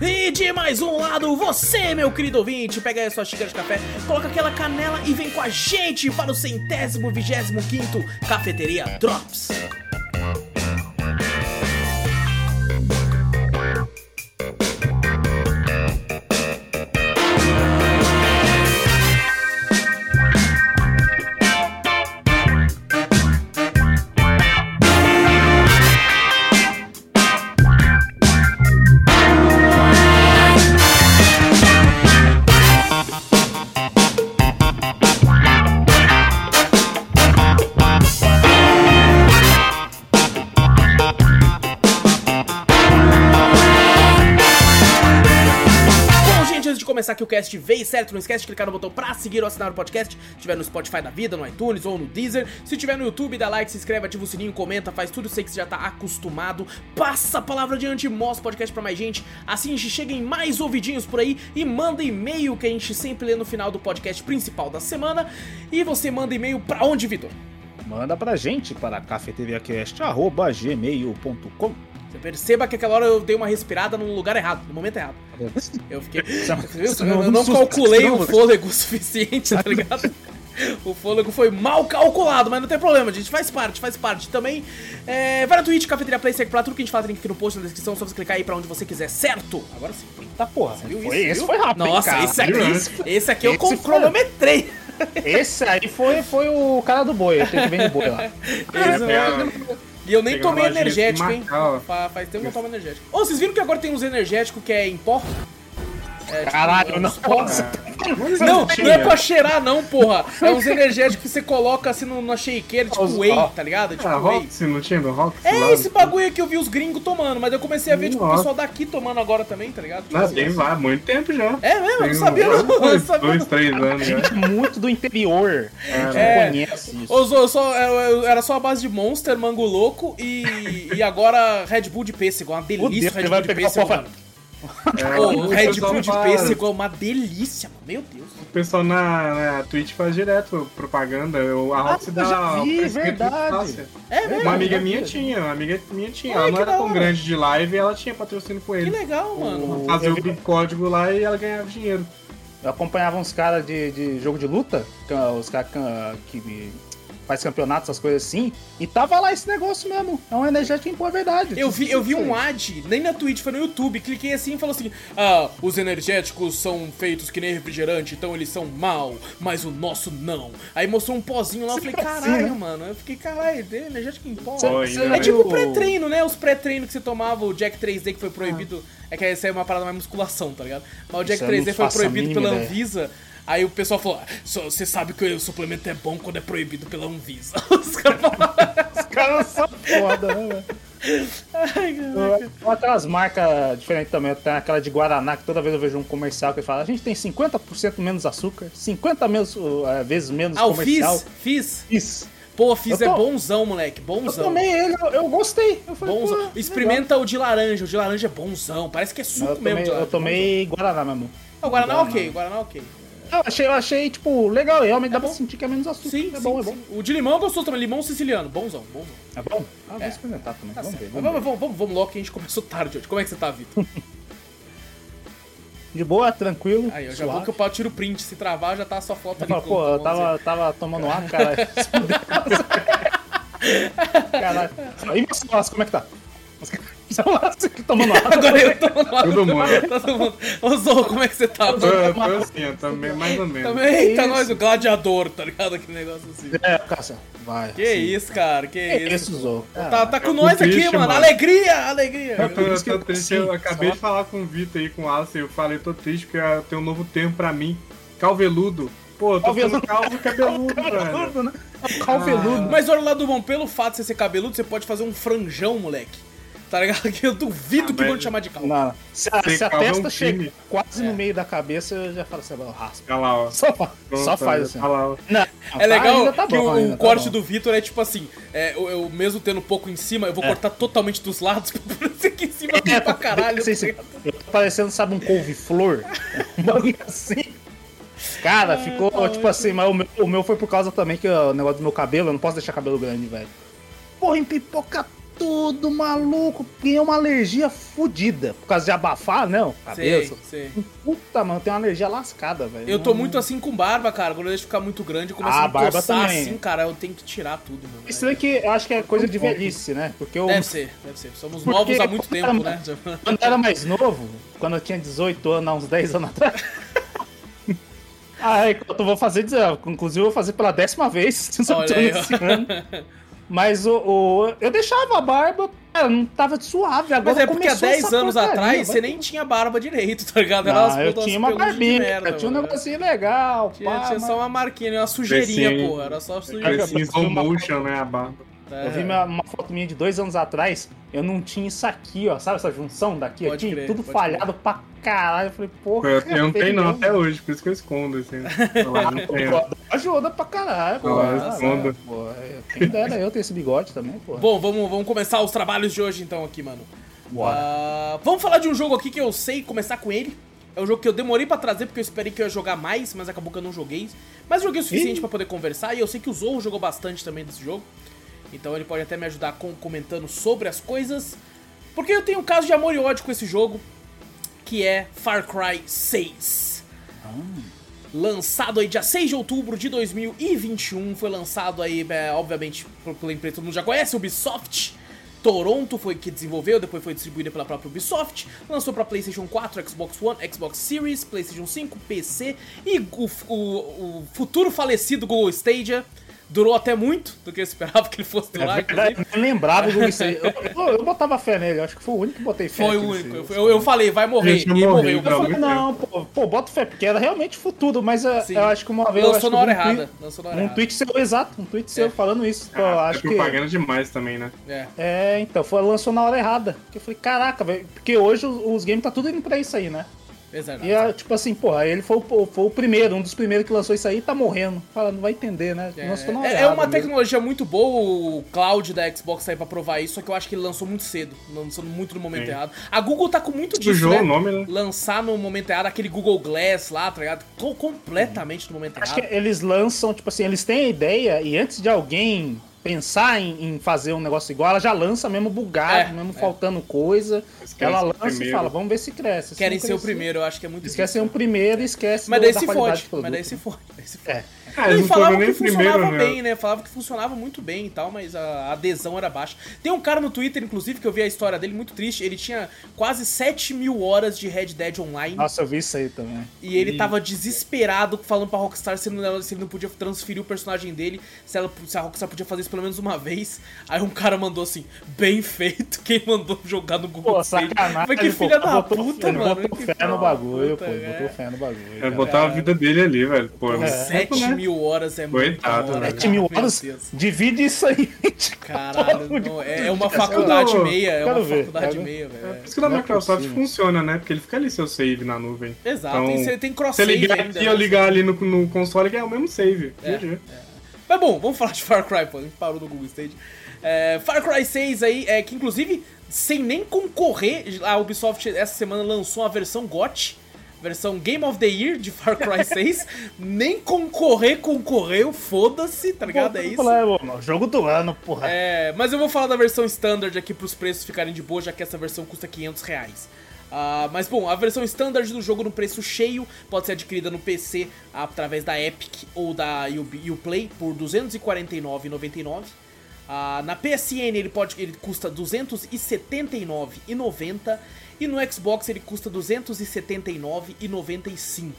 E de mais um lado, você, meu querido ouvinte, pega aí a sua xícara de café, coloca aquela canela e vem com a gente para o centésimo vigésimo quinto Cafeteria Drops. Aqui o cast, veio certo? Não esquece de clicar no botão pra seguir ou assinar o podcast. Se tiver no Spotify da vida, no iTunes ou no Deezer. Se tiver no YouTube, dá like, se inscreve, ativa o sininho, comenta, faz tudo aí que você já tá acostumado. Passa a palavra adiante, mostra o podcast pra mais gente. Assim a gente chega em mais ouvidinhos por aí e manda e-mail que a gente sempre lê no final do podcast principal da semana. E você manda e-mail pra onde, Vitor? Manda pra gente para cafeteriacast.gmail.com Você perceba que aquela hora eu dei uma respirada no lugar errado, no momento errado. Eu fiquei. Você Eu não- calculei o fôlego o suficiente, tá ligado? O fôlego foi mal calculado, mas não tem problema, gente. Faz parte, faz parte. Também, é, vai na Twitch, Cafeteria Play, segue pra tudo que a gente fala, tem aqui no post, na descrição, só você clicar aí pra onde você quiser, certo? Agora sim. Tá porra, Viu foi, isso, esse viu? foi rápido, Nossa, cara? esse aqui, Viu, esse aqui eu Esse foi- cronometrei. Esse aí foi, foi o cara do boi, eu tenho que ver de boi lá. Esse- pegar- E eu nem tomei energético, hein? Faz tempo que eu não tomo energético. Ô, vocês viram que agora tem uns energéticos que é em pó? É, tipo, Caralho, não. Nossa, Não, não é pra cheirar, não, porra. É uns energéticos que você coloca assim numa shakeira, tipo Os- whey, tá ligado? Tipo Ah, whey. Roxy, não tinha do Roxy? É lá? esse bagulho aí que eu vi os gringos tomando, mas eu comecei a ver, tipo, o pessoal daqui tomando agora também, tá ligado? Tipo assim, tem lá, muito tempo já. É mesmo? Eu Tem não sabia, não. Eu não dois, sabia. dois, não. três anos já. gente muito do interior. É. Não conhece isso. Ô, Zô, eu só, eu- eu- era só a base de Monster, Mango Louco e, e agora Red Bull de pêssego. Uma delícia Red Bull vai de pêssego. É, o o Red Bull de pêssego é uma delícia, mano. Meu Deus. O pessoal na, na Twitch faz direto propaganda. Eu, a Roxy eu dá já vi, o muito verdade. É mesmo? Uma amiga verdade. minha tinha, uma amiga minha tinha. Ai, ela não que era tão grande de live e ela tinha patrocínio com Que ele. legal, mano. Fazia o vi- big código lá e ela ganhava dinheiro. Eu acompanhava uns caras de, de jogo de luta, que- os caras que, que faz campeonatos, essas coisas assim, e tava lá esse negócio mesmo. É um energético em boa verdade. Eu vi, eu vi um ad, nem na Twitch, foi no YouTube, cliquei assim e falou assim: Ah, os energéticos são feitos que nem refrigerante, então eles são mal, mas o nosso não. Aí mostrou um pozinho lá, eu falei, caralho, mano. Eu fiquei, caralho, tem energético em pó. Cê né? É tipo pré-treino, né? Os pré-treino que você tomava, o Jack 3D que foi proibido. É que essa é uma parada mais musculação, tá ligado? Mas o Jack Isso eu não 3D foi proibido mínima pela. Anvisa. Aí o pessoal falou: "Ah, você sabe que o suplemento é bom quando é proibido pela Anvisa. Os caras falaram, Os caras são foda, né, velho? "Ai, cara." Tem aquelas marcas diferentes também. Tem aquela de Guaraná, que toda vez eu vejo um comercial que fala: a gente tem 50% menos açúcar, 50 menos, uh, vezes menos Ah, o comercial. Fizz? Fizz? Isso. Pô, Fizz Eu é tô- bonzão, moleque. Eu Bonzão. tomei ele, eu, eu gostei. Eu falei, Bonzão. pô, legal. Experimenta o de laranja. O de laranja é bonzão. Parece que é suco Eu mesmo tomei, de laranja. eu tomei Guaraná mesmo. Ah, o Guaraná Guaraná. ok, o Guaraná ok. Eu achei, eu achei, tipo, legal. Realmente dá bom. pra sentir que é menos açúcar. Sim, é sim, bom, é bom. sim. O de limão é gostoso também. Limão siciliano. Bonzão, bonzão. É bom? Ah, vou É. experimentar também. Tá vamos ver, vamos vamos, vamos, vamos, logo que a gente começou tarde hoje. Como é que você tá, Vitor? De boa, tranquilo. Aí, eu já suave. vou que eu pau tiro o print. Se travar, já tá a sua foto ali. com- pô, eu tava, tava tomando água, cara. Caralho. Meu celular, como é que tá? Celular, você que tomando água. Agora eu tô no lado. Todo mundo. Todo mundo. Ô, Zorro, como é que você tá? Eu tô, eu tô assim, eu meio- mais ou menos. Também, tá isso? nós, o gladiador, tá ligado? Aquele negócio assim. É, caça. Vai. Que isso, cara, que Que isso. isso, Zou? Tá, tá com nós aqui, triste, mano. mano. Alegria, alegria. Eu tô, eu tô triste, eu acabei de falar com o Vitor aí, com o Alice, eu falei, tô triste porque eu tenho um novo termo pra mim, calveludo. Pô, eu tô ficando calvo e cabeludo, velho. Cabeludo, né? Calveludo. Mas olha lá do bom, pelo fato de você ser cabeludo, você pode fazer um franjão, moleque. Tá ligado? Que eu duvido Ah, que vão te chamar de calvo. Não, se a, se a é um testa chega crime. quase É. no meio da cabeça, eu já falo assim, raspo. Olha lá, ó. Só, fa- Pronto, só faz assim. Lá, ó. Não, É legal ainda tá que bom, o, o tá corte bom. do Vitor é tipo assim: é, eu, eu mesmo tendo um pouco em cima, eu vou É. cortar totalmente dos lados pra parecer que em cima é, pra caralho. Sim, sim. Eu tô parecendo, sabe, um couve-flor? Um bagulho assim. Cara, ficou tá tipo assim, mas o meu, o meu foi por causa também que o negócio do meu cabelo, eu não posso deixar cabelo grande, velho. Porra, empipoca tudo, maluco. Ganhei uma alergia fodida. Por causa de abafar, não? Cabeça. sei. Puta, mano, tem uma alergia lascada, velho. Eu tô Não- muito assim com barba, cara. Quando eu deixo ficar muito grande, começa Ah, a barba coçar também. assim, cara. Eu tenho que tirar tudo, mano. Estranho que eu acho que é coisa de velhice, né? Porque eu, Deve ser, deve ser. Somos Porque- novos há muito tempo, né? quando eu era mais novo, quando eu tinha 18 anos, há uns 10 anos atrás. Ai, eu vou fazer, inclusive eu vou fazer pela décima vez, Olha aí. Mas o, o- eu deixava a barba, cara, não tava suave. Agora Mas é porque há começou 10 essa anos porcaria, atrás você nem tinha barba direito, tá ligado? Não, eu tinha uma barbinha, merda, tinha um negocinho legal, Tinha, pá, tinha mas- só uma marquinha, uma sujeirinha, porra. Era só sujeirinha. Em slow motion, né, a barba. É. Eu vi minha- uma foto minha de dois anos atrás, eu não tinha isso aqui, ó, sabe essa junção daqui, Pode aqui? crer, tudo falhado pra caralho. Eu falei, porra. Eu, eu não tenho não até hoje, por isso que eu escondo, assim. Ajuda pra caralho, pô. Esconda. pô, é, Quem dera eu ter esse bigode também, pô. Bom, vamos, vamos começar os trabalhos de hoje então aqui, mano. Ah, vamos falar de um jogo aqui que eu sei começar com ele. É um jogo que eu demorei pra trazer porque eu esperei que eu ia jogar mais, mas acabou que eu não joguei. Mas joguei o suficiente pra poder conversar e eu sei que o Zou jogou bastante também desse jogo. Então ele pode até me ajudar com, comentando sobre as coisas. Porque eu tenho um caso de amor e ódio com esse jogo, que é Far Cry 6. Lançado aí dia 6 de outubro de 2021, foi lançado aí, é, obviamente, pela empresa todo mundo já conhece, Ubisoft. Toronto foi que desenvolveu, depois foi distribuída pela própria Ubisoft. Lançou pra PlayStation 4, Xbox One, Xbox Series, PlayStation 5, PC e o, o- o futuro falecido Google Stadia. Durou até muito do que eu esperava que ele fosse durar. É verdade, inclusive. eu nem lembrava do Stadia. Eu, eu, eu botava fé nele, acho que foi o único que botei fé. Foi o único. Eu, eu falei, vai morrer. Gente, E morreu. Eu falei, não, pô, pô, bota fé, porque era realmente futuro, mas eu, Sim. eu acho que uma vez. Lançou na hora um errada. tweet- Lançou na hora Um errada. tweet seu, exato, um tweet seu É. falando isso. Pô, Ah, acho é que. propaganda demais também, né? É. É, então, foi, lançou na hora errada. Porque eu falei, caraca, velho. Porque hoje os, os games tá tudo indo pra isso aí, né? Exato. E é, tipo assim, porra, ele foi, o- foi o primeiro, um dos primeiros que lançou isso aí e tá morrendo. Fala, não vai entender, né? Na hora É, é uma mesmo. tecnologia muito boa, o cloud da Xbox tá aí pra provar isso, só que eu acho que ele lançou muito cedo, lançou muito no momento Sim. errado. A Google tá com muito disso, Sujou né? o nome, né? Lançar no momento errado, aquele Google Glass lá, tá ligado? Co- completamente no momento Acho errado. que eles lançam, tipo assim, eles têm a ideia e antes de alguém pensar em, em fazer um negócio igual, ela já lança mesmo bugado, É, mesmo é. faltando coisa. Eles querem Ela o lança e primeiro. fala, vamos ver se cresce. Se Querem ser o primeiro, eu acho que é muito Eles querem ser um primeiro e esquece Mas do- daí da se qualidade fode, do produto. mas daí se fode. Daí se fode. É. Ah, Ele falava que funcionava primeiro, né? bem, né? Falava que funcionava muito bem e tal, mas a adesão era baixa. Tem um cara no Twitter, inclusive, que eu vi a história dele muito triste. Ele tinha quase 7 mil horas de Red Dead Online. Nossa, eu vi isso aí também. E ele tava desesperado falando pra Rockstar se, não, se ele não podia transferir o personagem dele, se, ela, se a Rockstar podia fazer isso pelo menos uma vez. Aí um cara mandou assim, bem feito, quem mandou jogar no Google Pô, sacanagem. Foi que filha da botou- puta, ele mano. Botou que fé no bagulho, puta, pô. é. Botou fé no bagulho. É botar a vida dele ali, velho. Pô, não 7 né? Mil horas é muito Coitado, hora, né? cara. 7 mil horas, divide isso aí. Caralho, não, é, é uma faculdade meia, é uma ver, faculdade meia, É velho. por isso que na é Microsoft possível. funciona, né? Porque ele fica ali seu save na nuvem. Exato, Então, e você tem cross Se ligar aqui, eu né? ligar ali no, no console, que é o mesmo save. É, GG. Mas bom, vamos falar de Far Cry, pô. A gente parou no Google Stage. É, Far Cry 6 aí, é, que inclusive, sem nem concorrer, a Ubisoft essa semana lançou a versão GOT, versão Game of the Year de Far Cry 6. nem concorrer, concorreu, foda-se, tá ligado? É isso. Mano, jogo do ano, porra. É, mas eu vou falar da versão standard aqui pros preços ficarem de boa, já que essa versão custa 500 reais. Ah, mas bom, a versão standard do jogo no preço cheio pode ser adquirida no PC através da Epic ou da Uplay por R$ 249,99. Ah, na PSN ele pode ele custa R$ 279,90 e no Xbox ele custa R$ 279,95.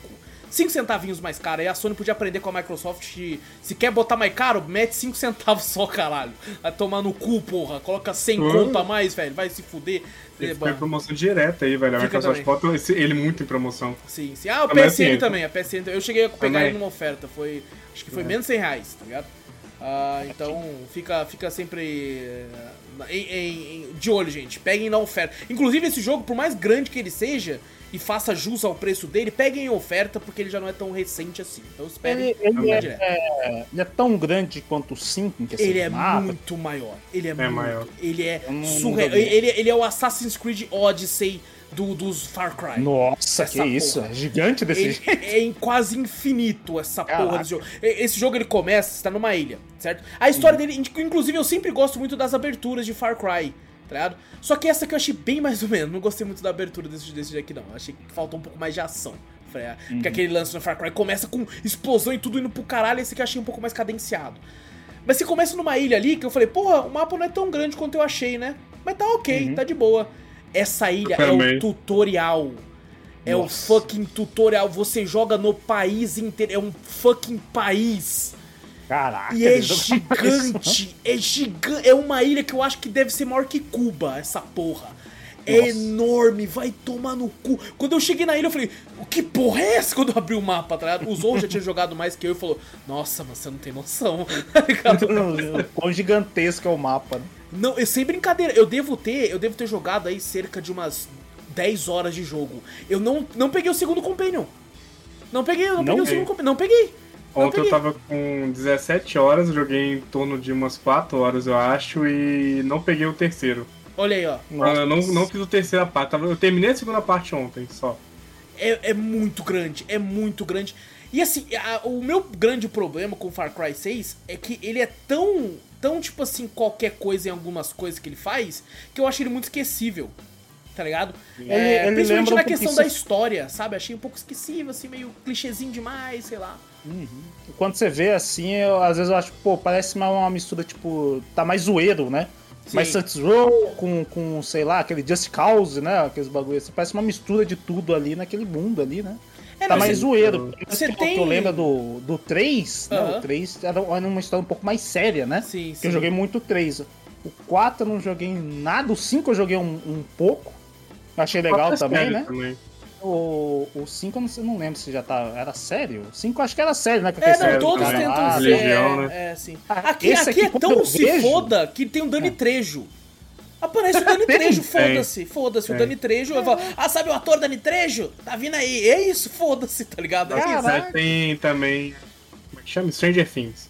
5 centavinhos mais caro. Aí a Sony podia aprender com a Microsoft de, se quer botar mais caro, mete 5 centavos só, caralho. Vai tomar no cu, porra. Coloca 100 Hum. conto a mais, velho. Vai se fuder. Ele É, ficou em promoção direta aí, velho. A Fica Microsoft também. bota esse- ele muito em promoção. Sim, sim. Ah, o Também PSN assim, também. A PSN, eu cheguei a pegar Também. ele numa oferta. Foi, acho que foi menos 100 reais, tá ligado? Ah, então fica, fica sempre em- em- em- de olho, gente. Peguem na oferta. Inclusive, esse jogo, por mais grande que ele seja e faça jus ao preço dele, peguem em oferta porque ele já não é tão recente assim. Então esperem. Ele, ele é, direto. é- ele é tão grande quanto o 5 em questão Ele é mapa. muito maior. Ele é, muito. maior. Ele é surreal. Ele, ele é o Assassin's Creed Odyssey do, dos Far Cry. Nossa, Essa que isso. porra. É gigante desse Ele jeito. é em quase infinito essa porra Caraca. desse jogo. Esse jogo ele começa, você tá numa ilha, certo? A história dele, inc- inclusive eu sempre gosto muito das aberturas de Far Cry, tá ligado? Só que essa que eu achei bem mais ou menos. Não gostei muito da abertura desse, desse aqui, não. Eu achei que faltou um pouco mais de ação. Ah, Uhum. Porque aquele lance no Far Cry começa com explosão e tudo indo pro caralho, esse aqui eu achei um pouco mais cadenciado. Mas você começa numa ilha ali que eu falei, porra, o mapa não é tão grande quanto eu achei, né? Mas tá ok, Uhum. tá de boa. Essa ilha é o tutorial. É o Nossa. fucking tutorial. Você joga no país inteiro. É um fucking país. Caraca. E é gigante. É gigante. É uma ilha que eu acho que deve ser maior que Cuba, essa porra. É Nossa. enorme, vai tomar no cu. Quando eu cheguei na ilha, eu falei, o que porra é essa? Quando eu abri o mapa, tá ligado? O Zou já tinha jogado mais que eu e falou, nossa, mas você não tem noção? Quão gigantesco é o mapa, né? Não, eu sem brincadeira, eu devo ter, eu devo ter jogado aí cerca de umas 10 horas de jogo. Eu não, não peguei o segundo companion. Não peguei, eu não, Não peguei o segundo companion, não peguei. Não Ontem eu peguei. tava com 17 horas, eu joguei em torno de umas 4 horas, eu acho, e não peguei o terceiro. Olha aí, ó. Eu não, não fiz a terceira parte, eu terminei a segunda parte ontem só. É, é muito grande, é muito grande. E assim, a- o meu grande problema com Far Cry 6 é que ele é tão, tão tipo assim, qualquer coisa em algumas coisas que ele faz, que eu acho ele muito esquecível. Tá ligado? Ele- É, ele principalmente lembra um na questão pouquinho da história, sabe? Achei um pouco esquecível, assim, meio clichêzinho demais, sei lá. Quando você vê assim, eu- às vezes eu acho, pô, parece mais uma mistura, tipo, tá mais zoeiro, né? Sim. Mais Saints Row com, com, sei lá, aquele Just Cause, né? Aqueles bagulhos assim. Parece uma mistura de tudo ali naquele mundo ali, né? É, tá mais zoeiro. você que, eu- tem- que eu lembro do, do 3, né? Aham. O 3 era, uma história um pouco mais séria, né? Sim, Que sim. eu joguei muito o 3. O 4 eu não joguei nada, o 5 eu joguei um, um pouco. Achei legal é também, né? também. O, o 5 eu não, sei- não lembro se já tá. Era sério? O 5 eu acho que era sério, né? É, não, do todos tentam ser. Legião, né? É, sim. Ah, Aqui, esse aqui aqui, é tão eu se vejo- foda que tem um Dani Trejo. Aparece o Dani? Trejo, foda-se, foda-se. O. Dani Trejo, eu falo, ah, sabe o ator Dani Trejo? Tá vindo aí. É isso, foda-se, tá ligado? Caraca. tem também. Como é que chama? Stranger Things.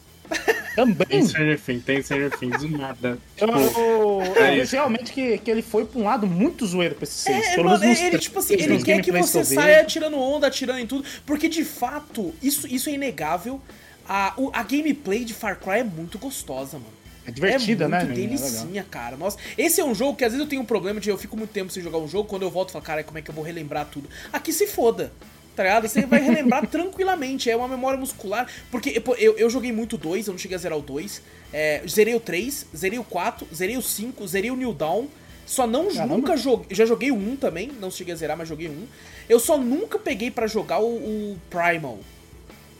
Também. Tem Stranger Things, tem Stranger Things, do nada. Eu, Tipo, eu, eu é isso. realmente que, que ele foi pra um lado muito zoeiro pra esse 6. É, pelo mano, menos nos ele, tipo assim, ele quer que você eu saia tirando onda, atirando em tudo, porque de fato, isso, isso é inegável. A, o- a gameplay de Far Cry é muito gostosa, mano. É divertida, é né? muito? É legal. delicinha, cara. Nossa, esse é um jogo que às vezes eu tenho um problema de eu fico muito tempo sem jogar um jogo, quando eu volto eu falo, cara, como é que eu vou relembrar tudo? Aqui se foda. Tá ligado? Você vai relembrar tranquilamente, é uma memória muscular. Porque eu, eu joguei muito o 2, eu não cheguei a zerar o 2. É, zerei o 3, zerei o 4, zerei o 5, zerei o New Dawn. Só não Caramba. nunca joguei. Já joguei o 1 também, não cheguei a zerar, mas joguei 1. Eu só nunca peguei pra jogar o, o Primal.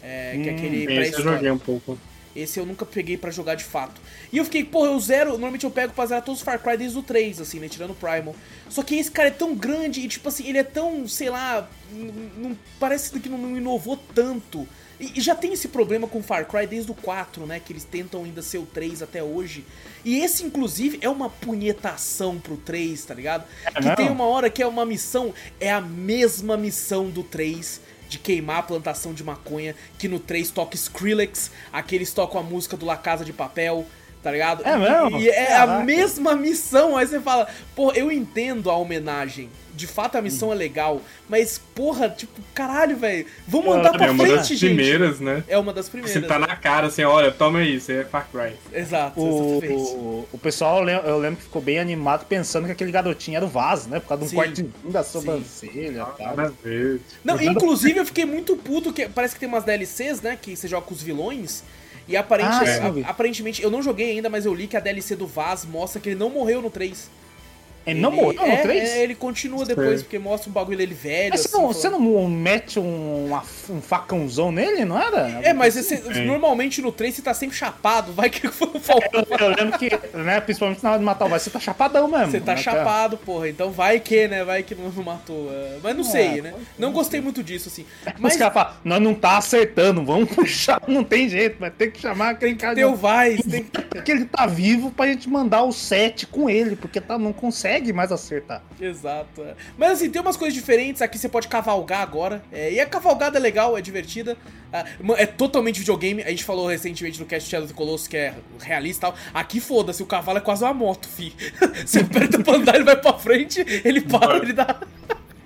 É, que é Hum, aquele esse eu joguei um pouco. Esse eu nunca peguei pra jogar de fato. E eu fiquei, porra, eu zero. Normalmente eu pego pra zerar todos os Far Cry desde o 3, assim, né? Tirando o Primal. Só que esse cara é tão grande e, tipo assim, ele é tão, sei lá. Não, parece que não, não inovou tanto. E, e já tem esse problema com Far Cry desde o 4, né? Que eles tentam ainda ser o 3 até hoje. E esse, inclusive, é uma punhetação pro 3, tá ligado? É que mesmo? tem uma hora que é uma missão, é a mesma missão do 3 de queimar a plantação de maconha, que no 3 toca Skrillex, aqui eles tocam a música do La Casa de Papel, tá ligado? É mesmo? E, e é a Caraca. mesma missão, aí você fala, pô, eu entendo a homenagem. De fato a missão é legal, mas porra, tipo, caralho, velho, vamos andar pra É uma frente, das gente. primeiras, né? É uma das primeiras. Você tá na cara assim, olha, toma aí, é Far Cry. Exato, O, o, o pessoal, eu lem- eu lembro que ficou bem animado pensando que aquele garotinho era o Vaz, né? Por causa de um Sim. cortezinho da sobrancelha e tal. A. Não, inclusive eu fiquei muito puto, que parece que tem umas DLCs, né, que você joga com os vilões, e aparente, Ah, a- aparentemente, eu não joguei ainda, mas eu li que a DLC do Vaz mostra que ele não morreu no 3. Ele não morreu no é, 3? é, ele continua depois, Sei. porque mostra um bagulho dele velho. Mas você, assim, não, você não mete um, uma- um facãozão nele, não era? É, mas esse- É. normalmente no 3 você tá sempre chapado, vai que faltou. Eu, eu lembro que, né, principalmente na hora de matar o Vai, você tá chapadão mesmo. Você tá né, chapado, porra. Então vai que, né? Vai que não, matou. é, Mas não sei, né? Não gostei muito disso, assim. Mas Mas os caras falam, nós não tá acertando, vamos puxar, não tem jeito, vai ter que chamar aquele cara tem o Vice, tem que... que ele tá vivo pra gente mandar o 7 com ele, porque tá, não consegue mais acertar. Exato. é. Mas assim, tem umas coisas diferentes. Aqui você pode cavalgar agora. é, e a cavalgada é legal, é divertida. ah, é totalmente videogame. A gente falou recentemente no cast Shadow of the Colossus que é realista e tal. Aqui foda-se, o cavalo é quase uma moto, fi. Você aperta pra andar, ele vai pra frente, ele para, ele dá.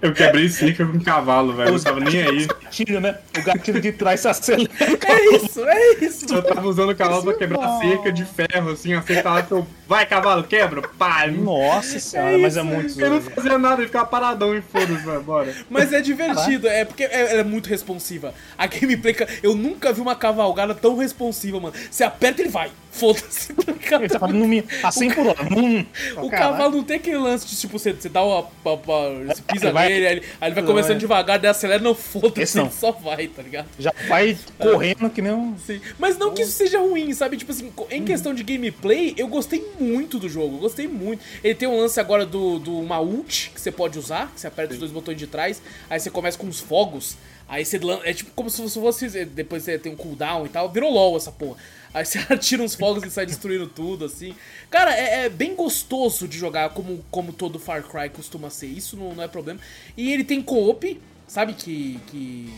Eu quebrei cerca com um cavalo, velho. Não tava nem aí. Gatilho, né? O gatilho de trás se acelera. É isso, é isso. Eu tava usando o cavalo pra quebrar cerca de ferro, assim, acertava que eu. Vai, cavalo, quebra! Pá! Nossa senhora, mas é muito Eu não zoado. fazia nada, eu ficava paradão e foda-se, vai, bora. Mas é divertido, é porque é- ela é muito responsiva. A gameplay, eu nunca vi uma cavalgada tão responsiva, mano. Você aperta ele vai. Foda-se, tá ligado? Ele tava no, mi- a 100 por hora. Hum, O cavalo não tem aquele lance de tipo, você, você dá uma. uma- uma- você pisa nele, ele, aí ele vai começando é. devagar, daí acelera, não foda-se, ele só vai, tá ligado? Já vai correndo que nem um. Sim. Mas não que isso seja ruim, sabe? Tipo assim, em questão de gameplay, eu gostei muito do jogo, eu gostei muito. Ele tem um lance agora do, do uma ult que você pode usar, que você aperta os dois botões de trás, aí você começa com os fogos, aí você É tipo como se fosse. Depois você tem um cooldown e tal, virou LOL essa porra. Aí você atira uns fogos e sai destruindo tudo, assim. Cara, é, é bem gostoso de jogar como, como todo Far Cry costuma ser. Isso não, não é problema. E ele tem co-op, sabe? Que. que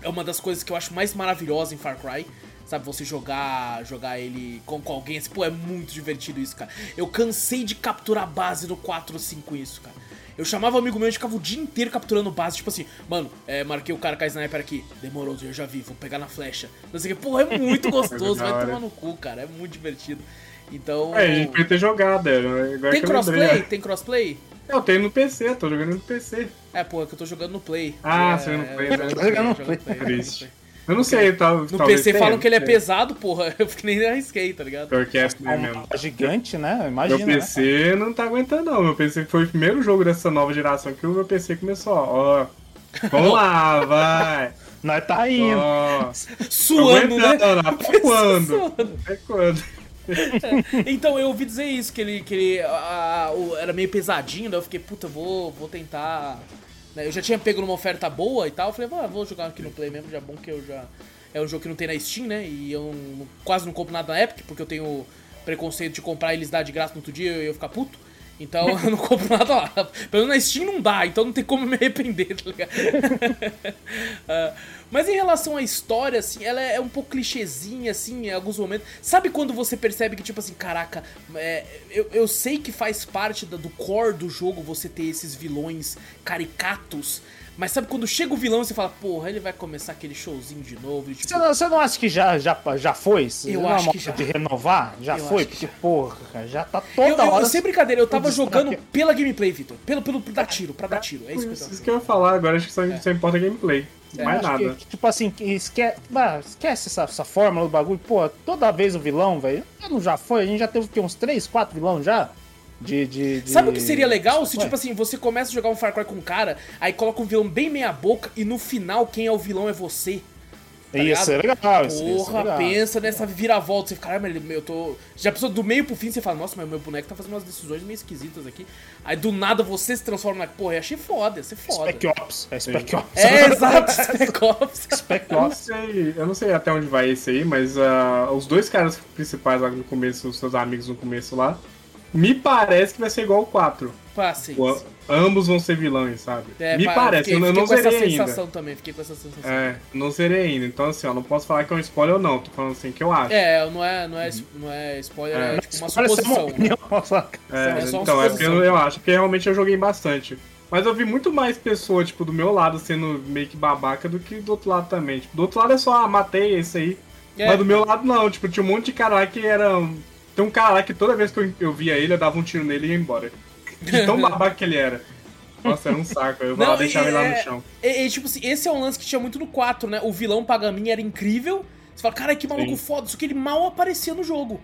é uma das coisas que eu acho mais maravilhosa em Far Cry. Sabe, você jogar jogar ele com, com alguém, assim, pô, é muito divertido isso, cara. Eu cansei de capturar base no 4 ou 5 com isso, cara. Eu chamava um amigo meu, gente ficava o dia inteiro capturando base, tipo assim, mano, é, marquei o cara com a sniper aqui, demorou, eu já vi, vou pegar na flecha. Não sei o que, pô, é muito gostoso, Da vai tomar no cu, cara, é muito divertido. Então. É, a gente podia ter jogado, é, agora Tem eu lembrei, crossplay? é. Tem crossplay? Eu tenho no PC, tô jogando no PC. É, pô, é que eu tô jogando no Play. Ah, é, você joga no Play, eu né? Tá jogando no Play. Triste. Eu não sei, tal, No PC tenha, falam que ele é pesado, porra. Eu nem arrisquei, tá ligado? Pior que é assim É mesmo. gigante, né? Meu Imagina. né? PC não tá aguentando, não. Meu PC foi o primeiro jogo dessa nova geração que o meu PC começou, ó. Vamos lá, vai. Nós tá indo. Ó. Suando, né? Até quando? Suando. Até quando? Então, eu ouvi dizer isso, que ele, que ele ah, o- era meio pesadinho, daí eu fiquei, puta, vou, vou tentar. Né, Eu já tinha pego numa oferta boa e tal, eu falei, ah, vou jogar aqui no Play mesmo, já é bom que eu já. É um jogo que não tem na Steam, né? E eu não- quase não compro nada na Epic, porque eu tenho preconceito de comprar e eles dar de graça no outro dia e eu ficar puto. Então eu não compro nada lá. Pelo menos na Steam não dá, então não tem como me arrepender, tá ligado? Ah, mas em relação à história, assim, ela é um pouco clichêzinha, assim, em alguns momentos. Sabe quando você percebe que, tipo assim, caraca, é, eu, eu sei que faz parte da- do core do jogo você ter esses vilões caricatos, mas sabe quando chega o vilão e você fala, porra, ele vai começar aquele showzinho de novo, tipo, Você não, você não acha que já, já, já foi? Eu Não é acho uma que já. De renovar? Já Eu foi? que Porque, já. porra, já tá Eu, toda eu, hora. sem brincadeira, eu tava jogando destaque. pela gameplay, Vitor. Pelo, pelo, pra dar tiro, pra dar tiro. É isso que eu Isso que eu ia falar, agora acho que só, só importa gameplay. Mais Acho que, nada. que, tipo assim, que esquece, bah, esquece essa, essa fórmula do bagulho. Pô, toda vez o vilão, velho. Não já foi? A gente já teve o quê? Uns 3, 4 vilões já? De, de, de- Sabe o que seria legal? Se, Ué, tipo assim, você começa a jogar um Far Cry com um cara, aí coloca um vilão bem meia boca e no final quem é o vilão é você. tá Isso é legal. Isso, isso é Porra, legal. pensa nessa viravolta. Você fica, caramba, ele- eu tô. Já pensou do meio pro fim, você fala, nossa, mas meu boneco tá fazendo umas decisões meio esquisitas aqui. Aí do nada você se transforma na. Porra, eu achei foda, ia ser foda. Spec Ops. É Spec Ops. É, exato, Spec Ops. Spec Eu não Ops. sei, eu não sei até onde vai esse aí, mas ah, os dois caras principais lá no começo, os seus amigos no começo lá, me parece que vai ser igual o 4. Pá, sim. O- ambos vão ser vilões, sabe? É, me pá, parece, fiquei, eu não- eu fiquei não com essa sensação ainda. também, fiquei com essa sensação. É, não zerei ainda, então assim, ó, não posso falar que é um spoiler ou não, tô falando assim que eu acho. É, não é, não é, não é spoiler, é, É. tipo uma Parece uma suposição. opinião, nossa. É, é só uma então, é porque suposição. eu, eu acho que realmente eu joguei bastante. Mas eu vi muito mais pessoas, tipo, do meu lado sendo meio que babaca do que do outro lado também. Tipo, do outro lado é só, ah, matei esse aí. É. Mas do meu lado não, tipo, tinha um monte de cara lá que era. Tem um cara lá que toda vez que eu, eu via ele, eu dava um tiro nele e ia embora. De tão babaca que ele era. Nossa, era um saco. Eu Não, não, deixava ele lá é- no chão. E, e, tipo assim, esse é um lance que tinha muito no 4, né? O vilão Pagamin era incrível. Você fala, cara, que maluco Sim. foda, só que ele mal aparecia no jogo.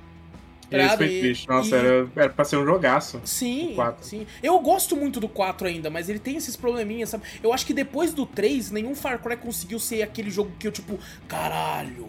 Ligado? foi triste. Nossa, e- era, era pra ser um jogaço. Sim, sim. Eu gosto muito do 4 ainda, mas ele tem esses probleminhas, sabe? Eu acho que depois do 3, nenhum Far Cry conseguiu ser aquele jogo que eu, tipo, caralho.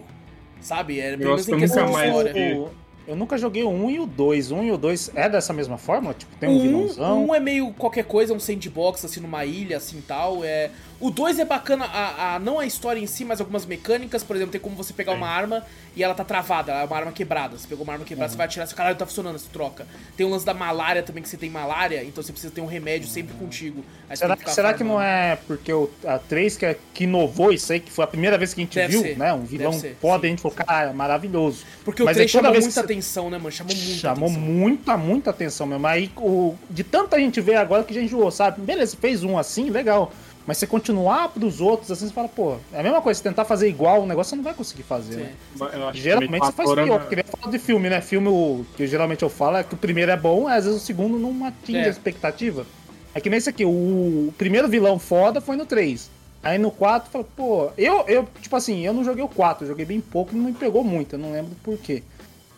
Sabe? É, pelo menos em questão de mais história. vi. O- Eu nunca joguei o 1 e o 2. O 1 e o 2 é dessa mesma forma? Tipo, tem um O vilãozão. 1 é meio qualquer coisa, um sandbox, assim, numa ilha, assim, tal. É... O 2 é bacana, a, a- não a história em si, mas algumas mecânicas. Por exemplo, tem como você pegar Sim. uma arma e ela tá travada, ela é uma arma quebrada. Você pegou uma arma quebrada, você vai atirar, seu caralho tá funcionando, você troca. Tem o lance da malária também, que você tem malária, então você precisa ter um remédio sempre contigo. Será, ficar será que não é porque o, a 3 que, é- que inovou isso aí, que foi a primeira vez que a gente Deve viu, ser, né? Um vilão deve ser, foda, sim, a gente falou, cara, maravilhoso. Porque o Mas 3 é chamou muita que você- atenção, né, mano? Chamou muita Chamou atenção. muita, muita atenção mesmo. Aí, o, de tanta gente ver agora que já enjoou, sabe? Beleza, fez um assim, legal. Mas você continuar pros outros, assim, você fala, pô, é a mesma coisa, você tentar fazer igual o negócio, você não vai conseguir fazer, Sim. né? Eu Geralmente você faz pior, porque nem falar de filme, né? Filme, o que geralmente eu falo é que o primeiro é bom, às vezes o segundo não atinge É. a expectativa. É que nem esse aqui, o, o primeiro vilão foda foi no 3. Aí no 4, fala, pô, eu, eu, tipo assim, eu não joguei o 4, eu joguei bem pouco e não me pegou muito, eu não lembro por quê.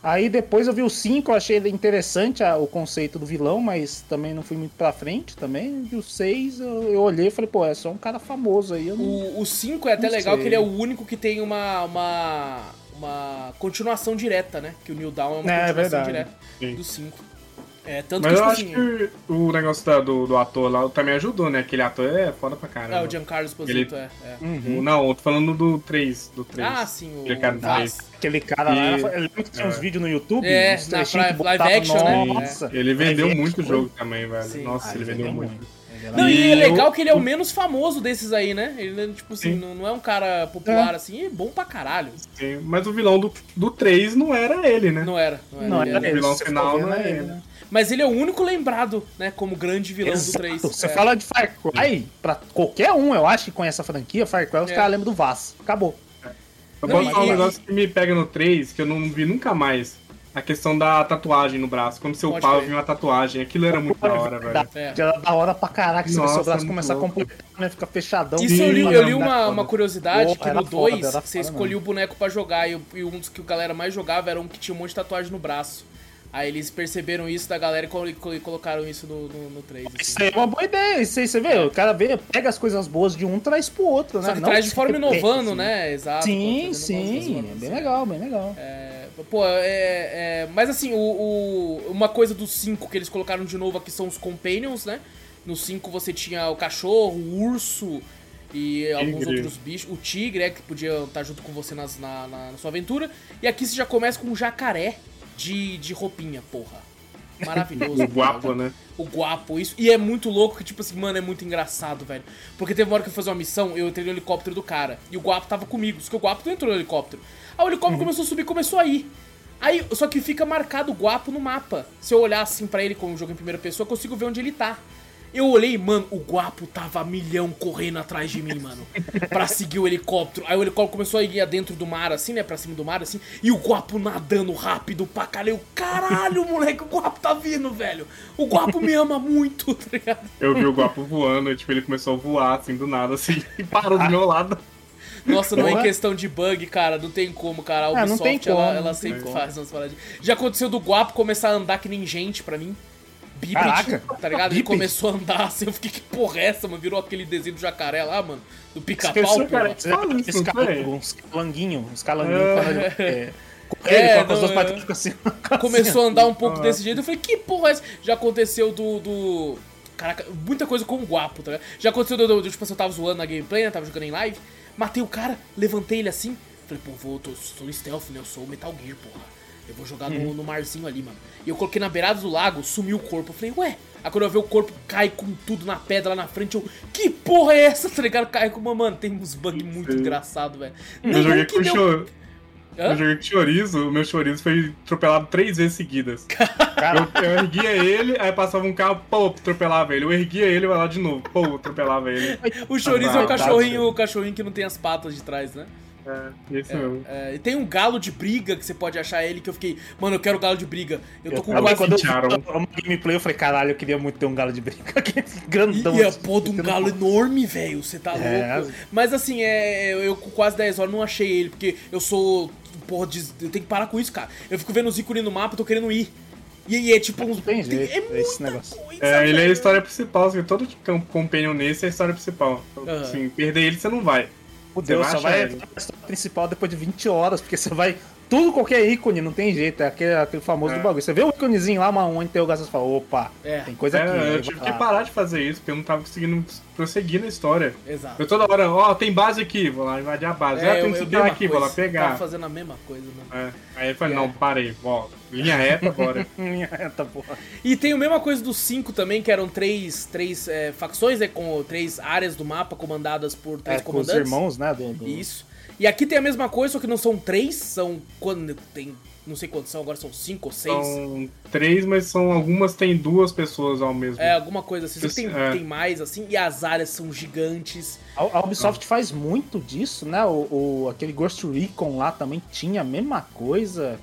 Aí depois eu vi o 5, eu achei interessante a- o conceito do vilão, mas também não fui muito pra frente também. E o 6, eu, eu olhei e falei, pô, é só um cara famoso aí. Eu não... O, o 5 é até legal sei. que ele é o único que tem uma, uma, uma continuação direta, né? Que o New Dawn é uma É, é continuação verdade. direta Sim. do 5. É, tanto Mas que, eu tipo acho assim. que o negócio da- do, do ator lá também ajudou, né? Aquele ator é foda pra caramba. É, o Giancarlo Esposito, Ele- é. é. Uhum. O- Não, eu tô falando do 3. Do 3. Ah, sim, o. Aquele cara do Vaz. 3. Aquele cara lá, E- era- eu lembro que tinha uns é. vídeos no YouTube, É, uns na que pra- live action, né? Nossa, Ele vendeu live muito o jogo também, velho. Sim. Nossa, Ah, ele vendeu muito. Ele era Não, e, E é legal eu- que ele é o menos famoso desses aí, né? Ele, tipo assim, Sim. não, não é um cara popular assim, é bom pra caralho. Sim, Mas o vilão do, do 3 não era ele, né? Não era, não era. Não, ele era era- O ele, vilão final ver, não não é é ele. ele, né? Mas ele é o único lembrado, né, como grande vilão do Exato. 3. Você é. fala de Far Cry, pra qualquer um, eu acho que conhece a franquia, Far Cry, os É. caras lembram do Vaz. Acabou. Eu Não, posso falar um negócio que me pega no 3, que eu não vi nunca mais. A questão da tatuagem no braço. Quando seu Pode pau vinha uma tatuagem. Aquilo era muito da hora, velho. É. Era da hora pra caraca, vê Nossa, seu braço começar a completar, né? Fica fechadão. Isso eu li, eu li uma, uma curiosidade que no foda, 2 era você escolhia o boneco pra jogar e, e um dos que o galera mais jogava era um que tinha um monte de tatuagem no braço. Aí eles perceberam isso da galera e colo- colo- colocaram isso no, no, no 3. assim. Isso aí é uma boa ideia, isso aí você vê, o cara vê, pega as coisas boas de um, traz pro outro, né? Só que Não traz de forma inovando, assim. né? Exato. Sim, sim, é bem assim. legal, bem legal. É, pô, é, é- Mas assim, o, o- uma coisa dos 5 que eles colocaram de novo aqui são os Companions, né? No 5 você tinha o cachorro, o urso e alguns Tigre. outros bichos. O tigre, é, que podia estar junto com você nas- na, na- na sua aventura. E aqui você já começa com um jacaré de, de roupinha, porra. Maravilhoso. O guapo, né? o guapo, isso. E é muito louco que, tipo assim, mano, é muito engraçado, velho. Porque teve uma hora que eu fui fazer uma missão, eu entrei no helicóptero do cara. E o guapo tava comigo, só que o guapo não entrou no helicóptero. Aí o helicóptero começou a subir começou a ir. Aí, só que fica marcado o guapo no mapa. Se eu olhar assim pra ele como um jogo em primeira pessoa, eu consigo ver onde ele tá. Eu olhei, mano, o guapo tava a milhão correndo atrás de mim, mano. pra seguir o helicóptero. Aí o helicóptero começou a ir dentro do mar, assim, né? Pra cima do mar, assim. E o guapo nadando rápido pra caralho. Eu, Caralho, moleque, o guapo tá vindo, velho. O guapo me ama muito, tá ligado? Eu vi o guapo voando, e, tipo, ele começou a voar, assim, do nada, assim, e parou do meu lado. Nossa, não é questão de bug, cara, não tem como, cara. A não Ubisoft, tem ela, como, ela sempre faz umas paradinhas. Já aconteceu do Guapo começar a andar que nem gente pra mim. Bípede, Caraca, tá ligado? Ele começou a andar assim, eu fiquei, que porra é essa, mano? Virou aquele desenho do jacaré lá, mano. Do pica-pau, uns calanguinhos, uns calanguinhos, é, com É, as não, duas é. patinhas fica assim. Começou a andar um pouco Ah. desse jeito, eu falei, que porra é essa? Já aconteceu do... do... Caraca, muita coisa com o Guapo, tá ligado? Já aconteceu do, do, do- tipo assim, eu tava zoando na gameplay, né? Tava jogando em live, matei o cara, levantei ele assim, falei, pô, vou, tô, sou stealth, né? Eu sou o Metal Gear, porra. Eu vou jogar no, no marzinho ali, mano. E eu coloquei na beirada do lago, sumiu o corpo. Eu falei, ué. Aí quando eu vi o corpo cai com tudo na pedra lá na frente, eu, que porra é essa? Tá ligado? Cai com uma, mano, tem uns bugs muito engraçados, velho. Eu joguei com deu- chor... Hã? Eu joguei com chorizo, o meu chorizo foi atropelado três vezes seguidas. Eu, eu erguia ele, aí passava um carro, pô, atropelava ele. Eu erguia ele, vai lá de novo, pô, atropelava ele. O chorizo é o Ah, cachorrinho, o cachorrinho que não tem as patas de trás, né? É, isso mesmo. É, e tem um galo de briga que você pode achar ele que eu fiquei, mano, eu quero galo de briga. Eu tô com eu, quase. quando eu uma gameplay, eu falei, caralho, eu queria muito ter um galo de briga aqui, E, grandão. e a assim, pô de um galo enorme, velho. Você tá É. louco. Mas assim, é, eu com quase 10 horas não achei ele, porque eu sou porra, eu tenho que parar com isso, cara. Eu fico vendo os ícones no mapa, eu tô querendo ir. E, e é tipo uns. tem jeito, é esse muita negócio. coisa, É, ele é a velho. história principal, assim, todo cam- companion nesse é a história principal. Aham. Assim, perder ele você não vai. Fudeu, Você só vai ele. na história principal depois de 20 horas, porque você vai. Tudo, qualquer ícone, não tem jeito, é aquele, aquele famoso É. do bagulho. Você vê o íconezinho lá, uma, uma interrogação, você fala, opa, É. tem coisa É, aqui. aí eu tive que parar de fazer isso, porque eu não tava conseguindo prosseguir na história. Exato. Eu toda hora, ó, tem base aqui, vou lá invadir a base. É, ah, tem eu- que eu subir aqui, vou lá coisa. Tava pegar. fazendo a mesma coisa, né? É. Aí eu falei, É. não, parei, ó, linha reta agora. Minha reta, porra. E tem a mesma coisa dos 5 também, que eram três, três é, facções, né? Com três áreas do mapa comandadas por três É, com os comandantes. irmãos, né? Do, do- Isso. E aqui tem a mesma coisa, só que não são três, são. Quando tem. Não sei quantos são, agora são cinco ou seis. São três, mas são algumas tem duas pessoas ao mesmo É, alguma coisa assim. Tem, É. tem mais, assim, e as áreas são gigantes. A, a Ubisoft faz muito disso, né? O, o- aquele Ghost Recon lá também tinha a mesma coisa.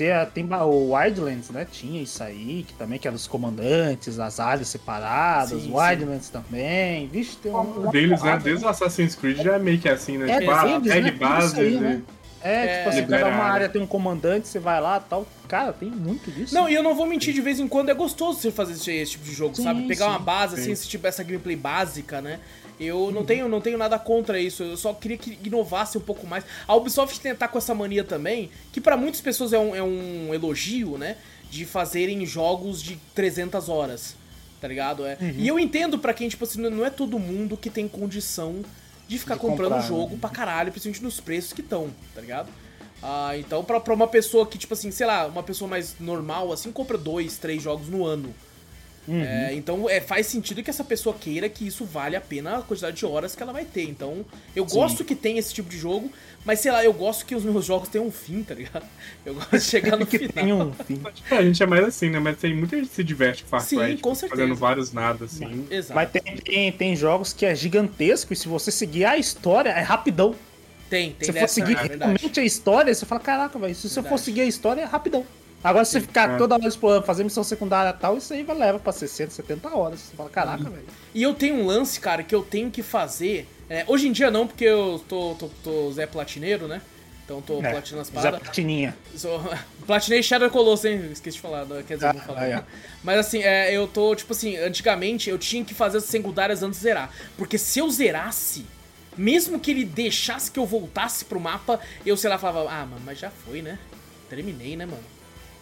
Tem, a- tem o Wildlands, né? Tinha isso aí, que também que era dos comandantes, as áreas separadas, Sim, o Wildlands também. Vixe, tem um. Um deles, né? Desde o Assassin's Creed já é meio que assim, né? É, tipo, ah, deles, pegue né? Tudo base, isso aí, né? né? É, É, tipo assim, libera cada uma a área. tem um comandante, você vai lá tal. Cara, tem muito disso. Não, e eu não vou mentir, de vez em quando é gostoso você fazer esse, esse tipo de jogo, Sim, sabe? Pegar uma sim, base, assim, sim. esse tipo, essa gameplay básica, né? Eu não tenho, não tenho nada contra isso, eu só queria que inovasse um pouco mais. A Ubisoft tentar com essa mania também, que pra muitas pessoas é um, é um elogio, né? De fazerem jogos de 300 horas, tá ligado? É. Uhum. E eu entendo pra quem, tipo assim, não é todo mundo que tem condição de ficar De comprando comprar, jogo né? pra caralho, principalmente nos preços que estão, tá ligado? Ah, então pra, pra uma pessoa que, tipo assim, sei lá, uma pessoa mais normal, assim, compra dois, três jogos no ano. Uhum. É, então é, faz sentido que essa pessoa queira que isso vale a pena a quantidade de horas que ela vai ter. Então, eu Sim. gosto que tem esse tipo de jogo, mas sei lá, eu gosto que os meus jogos tenham um fim, tá ligado? Eu gosto de chegar no que final. tem um fim. É, a gente é mais assim, né? Mas tem muita gente que se diverte com Far Sim, Cry, com tipo, certeza. fazendo vários nada, assim. Exato. Mas tem, tem, tem jogos que é gigantesco e se você seguir a história, é rapidão. Tem, tem Se você for seguir é verdade. realmente a história, você fala, caraca, velho, se você for seguir a história, é rapidão. Agora, se você ficar é. toda hora explorando, fazer missão secundária e tal, isso aí vai leva pra 60, 70 horas. Você fala, caraca, Uhum. velho. E eu tenho um lance, cara, que eu tenho que fazer. é, hoje em dia não, porque eu tô, tô, tô Zé Platineiro, né? Então tô É, platinando as Zé paradas. Platininha. Sou... Platinei Shadow Colossus, hein? Esqueci de falar, não- quer dizer, não Ah, falar. é. Mas assim, é, eu tô, tipo assim, antigamente eu tinha que fazer as secundárias antes de zerar. Porque se eu zerasse, mesmo que ele deixasse que eu voltasse pro mapa, eu, sei lá, falava, ah, mano, mas já foi, né? Terminei, né, mano?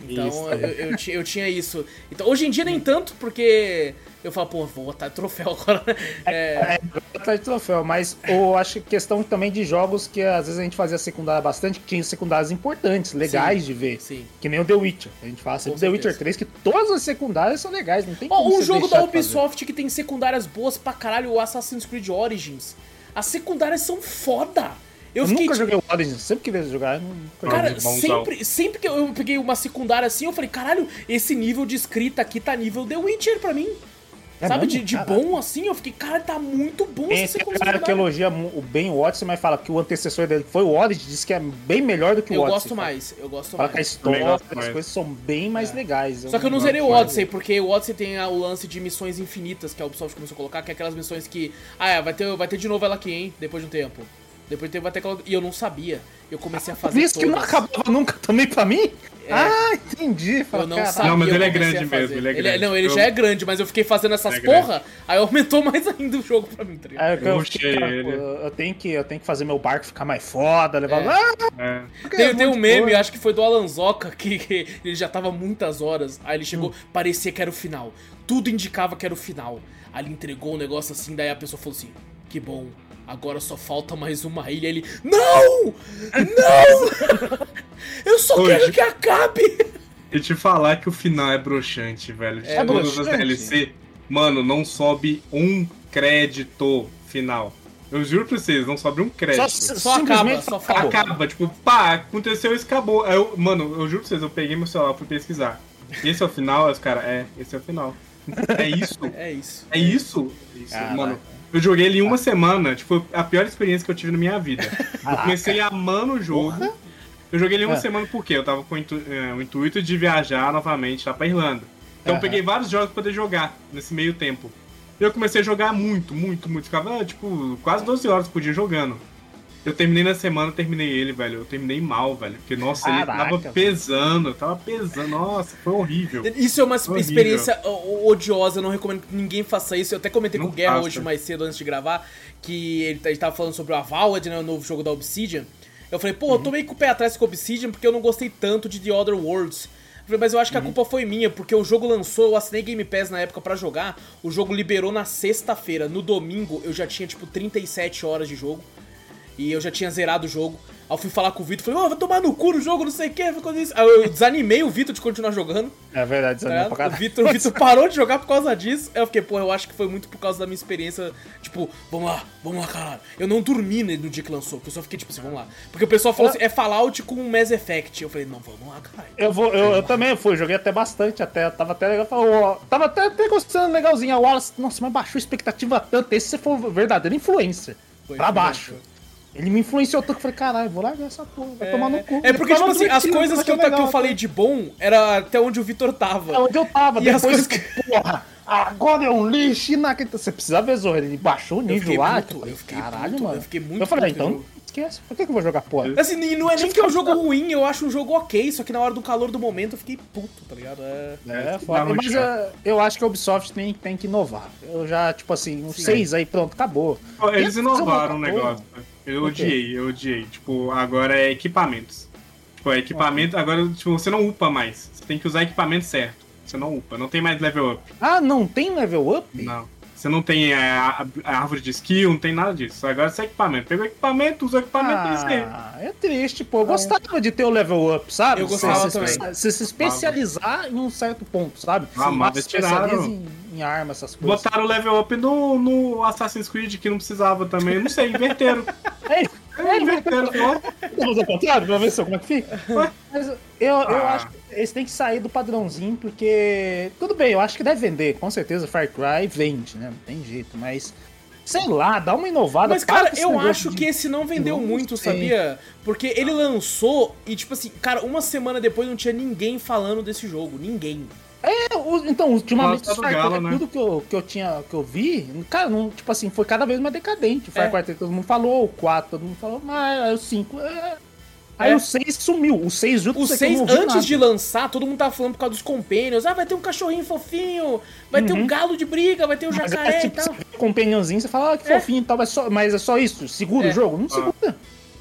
Então Isso. eu, eu, ti- eu tinha isso. Então, hoje em dia nem tanto, porque eu falo, pô, vou botar troféu agora. né? É, É, atrás de troféu, mas eu acho que questão também de jogos que às vezes a gente fazia secundária bastante, que tinha secundárias importantes, legais de ver. sim. Que nem o The Witcher. A gente fala sempre The. Witcher 3, que todas as secundárias são legais, não tem Ó, como um jogo da. Ubisoft que tem secundárias boas pra caralho, o Assassin's Creed Origins. As secundárias são foda. Eu, Eu fiquei nunca tipo, joguei o Origins, sempre que vejo jogar, eu não Cara, sempre, sempre que eu peguei uma secundária assim, eu falei, caralho, esse nível de escrita aqui tá nível The Witcher pra mim. É Sabe, mesmo? de, de bom assim, eu fiquei, cara, tá muito bom Tem essa secundária. cara que elogia o bem o Odyssey, mas fala que o antecessor dele foi o Odyssey, diz que é bem melhor do que o Eu Odyssey. gosto fala. mais, eu gosto Fala que a mais. história, as mais. coisas são bem mais legais. Só que eu não zerei o mais. Odyssey, porque o Odyssey tem o lance de missões infinitas que a Ubisoft começou a colocar, que é aquelas missões que. Ah, é, vai ter, vai ter de novo ela aqui, hein? Depois de um tempo. Depois ter aquela. E eu não sabia. Eu comecei a Por fazer. isso que não todas. acabava nunca também pra mim? Ah, entendi. Fala, Eu não cara, sabia. Não, mas ele é eu comecei grande mesmo, ele é grande. não, ele Eu- já é grande, mas eu fiquei fazendo essas Ele é grande. porra, aí aumentou mais ainda o jogo pra mim, tá ligado? Aí eu, Eu eu, rushei cara, ele. eu tenho que, eu tenho que fazer meu barco ficar mais foda, levar. É. Ah, É. Tem, é tem um meme, coisa. acho que foi do Alan Zoca, que, que ele já tava muitas horas. Aí ele chegou, parecia que era o final. Tudo indicava que era o final. Aí ele entregou um negócio assim, daí a pessoa falou assim: Que bom, agora só falta mais uma ilha. Ele: Não! Não! Eu só Hoje- quero que acabe! E te falar que o final é broxante, velho. De É todas as broxante. DLC, mano, não sobe um crédito final. Eu juro pra vocês, não sobe um crédito. Só acaba, simplesmente só acabou. Acaba, tipo, pá, aconteceu isso, acabou. Eu, mano, eu juro pra vocês, eu peguei meu celular, fui pesquisar. Esse é o final? Os caras, é, esse é o final. É isso? É isso. É isso? Isso, Caraca. mano. Eu joguei ele em uma semana, tipo, a pior experiência que eu tive na minha vida. Eu comecei amando o jogo. Eu joguei ele em uma Ah. semana porque eu tava com o, intu- é, o intuito de viajar novamente lá pra Irlanda. Então eu Aham. peguei vários jogos pra poder jogar nesse meio tempo. E eu comecei a jogar muito, muito, muito. Ficava, tipo, quase 12 horas por dia jogando. Eu terminei na semana, terminei ele, velho. Eu terminei mal, velho. Porque, nossa, Caraca, ele tava velho. pesando, tava pesando. Nossa, foi horrível. Isso é uma Horrível. experiência odiosa, eu não recomendo que ninguém faça isso. Eu até comentei com Não o Guerra hoje mais cedo antes de gravar, que ele, a gente tava falando sobre o Avowed, né, o novo jogo da Obsidian. Eu falei, pô, eu tô meio com o pé atrás com o Obsidian porque eu não gostei tanto de The Other Worlds. Eu falei, mas eu acho que a culpa foi minha, porque o jogo lançou, eu assinei Game Pass na época pra jogar, o jogo liberou na sexta-feira. No domingo eu já tinha, tipo, 37 horas de jogo. E eu já tinha zerado o jogo. Aí eu fui falar com o Vitor, falei, ô, vai tomar no cu no jogo, não sei o que, ficou isso. Aí eu desanimei o Vitor de continuar jogando. É verdade, Tá desanimou ligado? pra o caralho. Vitor, o Vitor parou de jogar por causa disso. Aí eu fiquei, pô, eu acho que foi muito por causa da minha experiência. Tipo, vamos lá, vamos lá, caralho. Eu não dormi no dia que lançou, porque eu só fiquei tipo assim, vamos lá. Porque o pessoal falou assim, é Fallout com Mass Effect. Eu falei, não, vamos lá, caralho. Eu, vou, eu, eu também fui, joguei até bastante, até, tava até legal, falou, ó, tava até, até gostando legalzinho. A Wallace, nossa, mas baixou a expectativa tanto, esse se for verdadeiro influencer, Foi, pra foi, baixo. foi. Ele me influenciou tanto que eu falei, caralho, vou largar essa porra, vai tomar no cu. É porque, tipo assim, as coisas que eu, tava que eu legal, falei de bom era até onde o Vitor tava. É onde eu tava, E as depois, coisas porra, agora é um lixo, e naquele... Você precisa ver, Zorro, ele baixou o nível lá, puto, tipo, eu fiquei caralho, puto, mano. eu fiquei muito Eu falei, então, esquece, por que, que eu vou jogar porra? Assim, e não é nem que é um jogo ruim, eu acho um jogo ok, só que na hora do calor do momento eu fiquei puto, tá ligado? É. É, Dá foda. muito Mas é, eu acho que a Ubisoft tem, tem que inovar. Eu já, tipo assim, uns Sim. seis aí, pronto, acabou. Eles inovaram o negócio. Eu O quê? odiei, eu odiei. Tipo, agora é equipamentos. Tipo, é equipamento. Agora, tipo, você não upa mais. Você tem que usar equipamento certo. Você não upa. Não tem mais level up. Ah, não tem level up? Não. Você não tem a, a- a árvore de skill, não tem nada disso. Agora você é equipamento. Pegou equipamento, usou equipamento e você. Ah, é triste, pô. Eu gostava de ter o level up, sabe? Eu gostava você, também. Você, se especializar em um certo ponto, sabe? Ah, mas tiraram. em, em arma, essas coisas. Botaram o level up no, no Assassin's Creed que não precisava também. Não sei, inverteram. É, É, inverteram, pô. Vamos ao contrário, pra ver só como é que fica. Mas eu, eu Ah. acho que eles têm que sair do padrãozinho, porque. Tudo bem, eu acho que deve vender. Com certeza Far Cry vende, né? Não tem jeito, mas. Sei lá, dá uma inovada. Mas, cara, eu acho de- que esse não vendeu Não muito, sei. sabia? Porque ele lançou e, tipo assim, cara, uma semana depois não tinha ninguém falando desse jogo. Ninguém. É, o- Então, ultimamente, Cry, Galo, né? tudo que eu, que eu tinha, que eu vi, cara, não, tipo assim, foi cada vez mais decadente. O Far É. 3 todo mundo falou, o 4 todo mundo falou, mas aí o 5. é. Aí É. o 6 sumiu. O 6 junto O com você que eu 6, não ouvi antes nada. de lançar, todo mundo tava falando por causa dos companions. Ah, vai ter um cachorrinho fofinho, vai ter um galo de briga, vai ter um Uhum. Mas jacaré é, e tipo, tal. você vê o companionzinho, você fala, ah, que É. fofinho e tal, mas, só, mas é só isso? Segura É. o jogo? Não Ah. segura.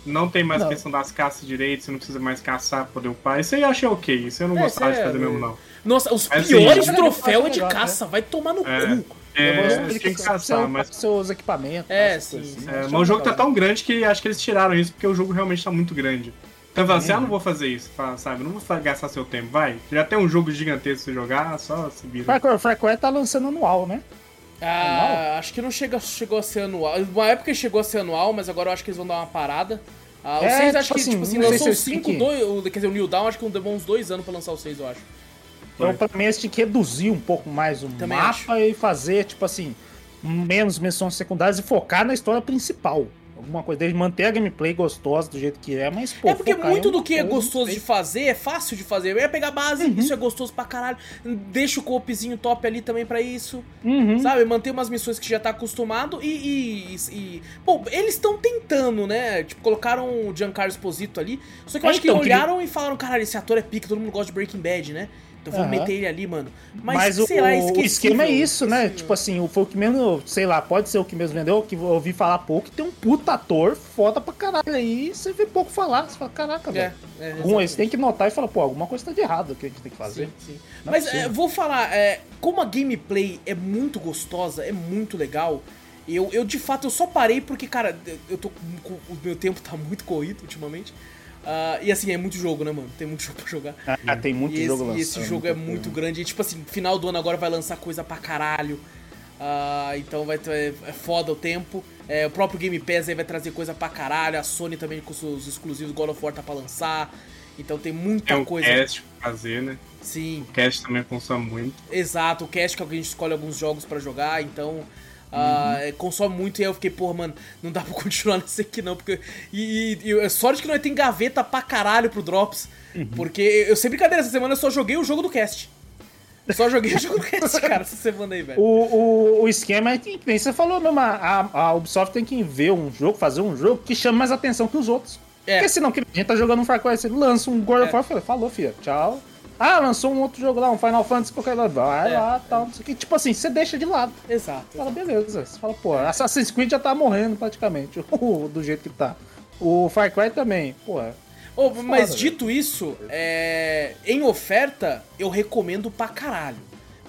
Não tem mais Não. questão das caças direito, você não precisa mais caçar pra poder upar. Isso aí eu achei ok, isso eu não É, gostava de é- fazer mesmo, não. Nossa, os Mas, piores assim, troféus é de né? caça, vai tomar no É. cu. É, de tinham que caçar, mas. seus equipamentos. É, sim, assim. É, Acho mas o jogo tá tão grande que acho que eles tiraram isso porque o jogo realmente tá muito grande. Então eu falo assim, ah, não vou fazer isso, fala, sabe? Não vou gastar seu tempo, vai. Já tem um jogo gigantesco pra você jogar, só se vira. Far Cry tá lançando anual, né? Ah, acho que não chega, chegou a ser anual. Uma época chegou a ser anual, mas agora eu acho que eles vão dar uma parada. Ah, o É, 6 acho tipo que, assim, tipo assim, lançou o se eles 5, têm que- dois, o- quer dizer, o New Down acho que levou uns dois anos pra lançar o 6, eu acho. Então, pra mim, eles tinham que reduzir um pouco mais o Também mapa acho. e fazer, tipo assim, menos missões secundárias e focar na história principal. Alguma coisa, desde manter a gameplay gostosa do jeito que é, mas pô. é porque muito do que é gostoso de fazer é fácil de fazer. É pegar base, Uhum. isso é gostoso pra caralho. Deixa o coopzinho top ali também pra isso. Uhum. Sabe? Manter umas missões que já tá acostumado e. e, e- Pô, eles estão tentando, né? Tipo, colocaram o Giancarlo Esposito ali. Só que eu É, acho que então, olharam e falaram, caralho, esse ator é pica, todo mundo gosta de Breaking Bad, né? Vamos Aham. meter ele ali, mano. Mas, Mas, sei o, lá, o esquema é isso, né? esquecível. Tipo assim, o- foi o que menos, sei lá, pode ser o que mesmo vendeu, que eu ouvi falar pouco, tem um puta ator foda pra caralho aí, você vê pouco falar, você fala, caraca, É, velho. é, Algum, eles têm que notar e falar, pô, alguma coisa tá de errado que a gente tem que fazer. Sim, sim. É Mas é, vou falar, é, como a gameplay é muito gostosa, é muito legal. Eu, eu de fato eu só parei porque, cara, eu tô o meu tempo tá muito corrido ultimamente. Ah, e assim, é muito jogo, né, mano? Tem muito jogo pra jogar. Ah, tem muito e, esse, jogo e lançando. esse jogo é muito grande. E tipo assim, final do ano agora vai lançar coisa pra caralho. Ah, então vai ter, é foda o tempo. É, o próprio Game Pass aí vai trazer coisa pra caralho. A Sony também com seus exclusivos God of War tá pra lançar. Então tem muita Tem um coisa. cast pra fazer, né? Sim. O cast também consome muito. Exato, o cast que a gente escolhe alguns jogos pra jogar, então. Ah, é, consome muito e aí eu fiquei, porra, mano, não dá pra continuar nesse aqui não, porque. E, e, e é sorte que nós tem gaveta pra caralho pro Drops. Porque eu sem brincadeira, essa semana eu só joguei o jogo do cast. Só joguei o jogo com esse cara essa semana aí, velho. O, o, o esquema é que, nem você falou mesmo, a, a Ubisoft tem que ver um jogo, fazer um jogo que chame mais atenção que os outros. É. Porque senão, que a gente tá jogando um Far Cry, você lança um God of É. War, fala, falou, filha, tchau. Ah, lançou um outro jogo lá, um Final Fantasy, qualquer lado, vai É. lá, tal, não sei o que. Tipo assim, você deixa de lado. Exato. Fala, beleza. Você fala, pô, Assassin's Creed já tá morrendo praticamente, do jeito que tá. O Far Cry também, pô. Ô, mas Foda, dito isso, é, em oferta, eu recomendo pra caralho.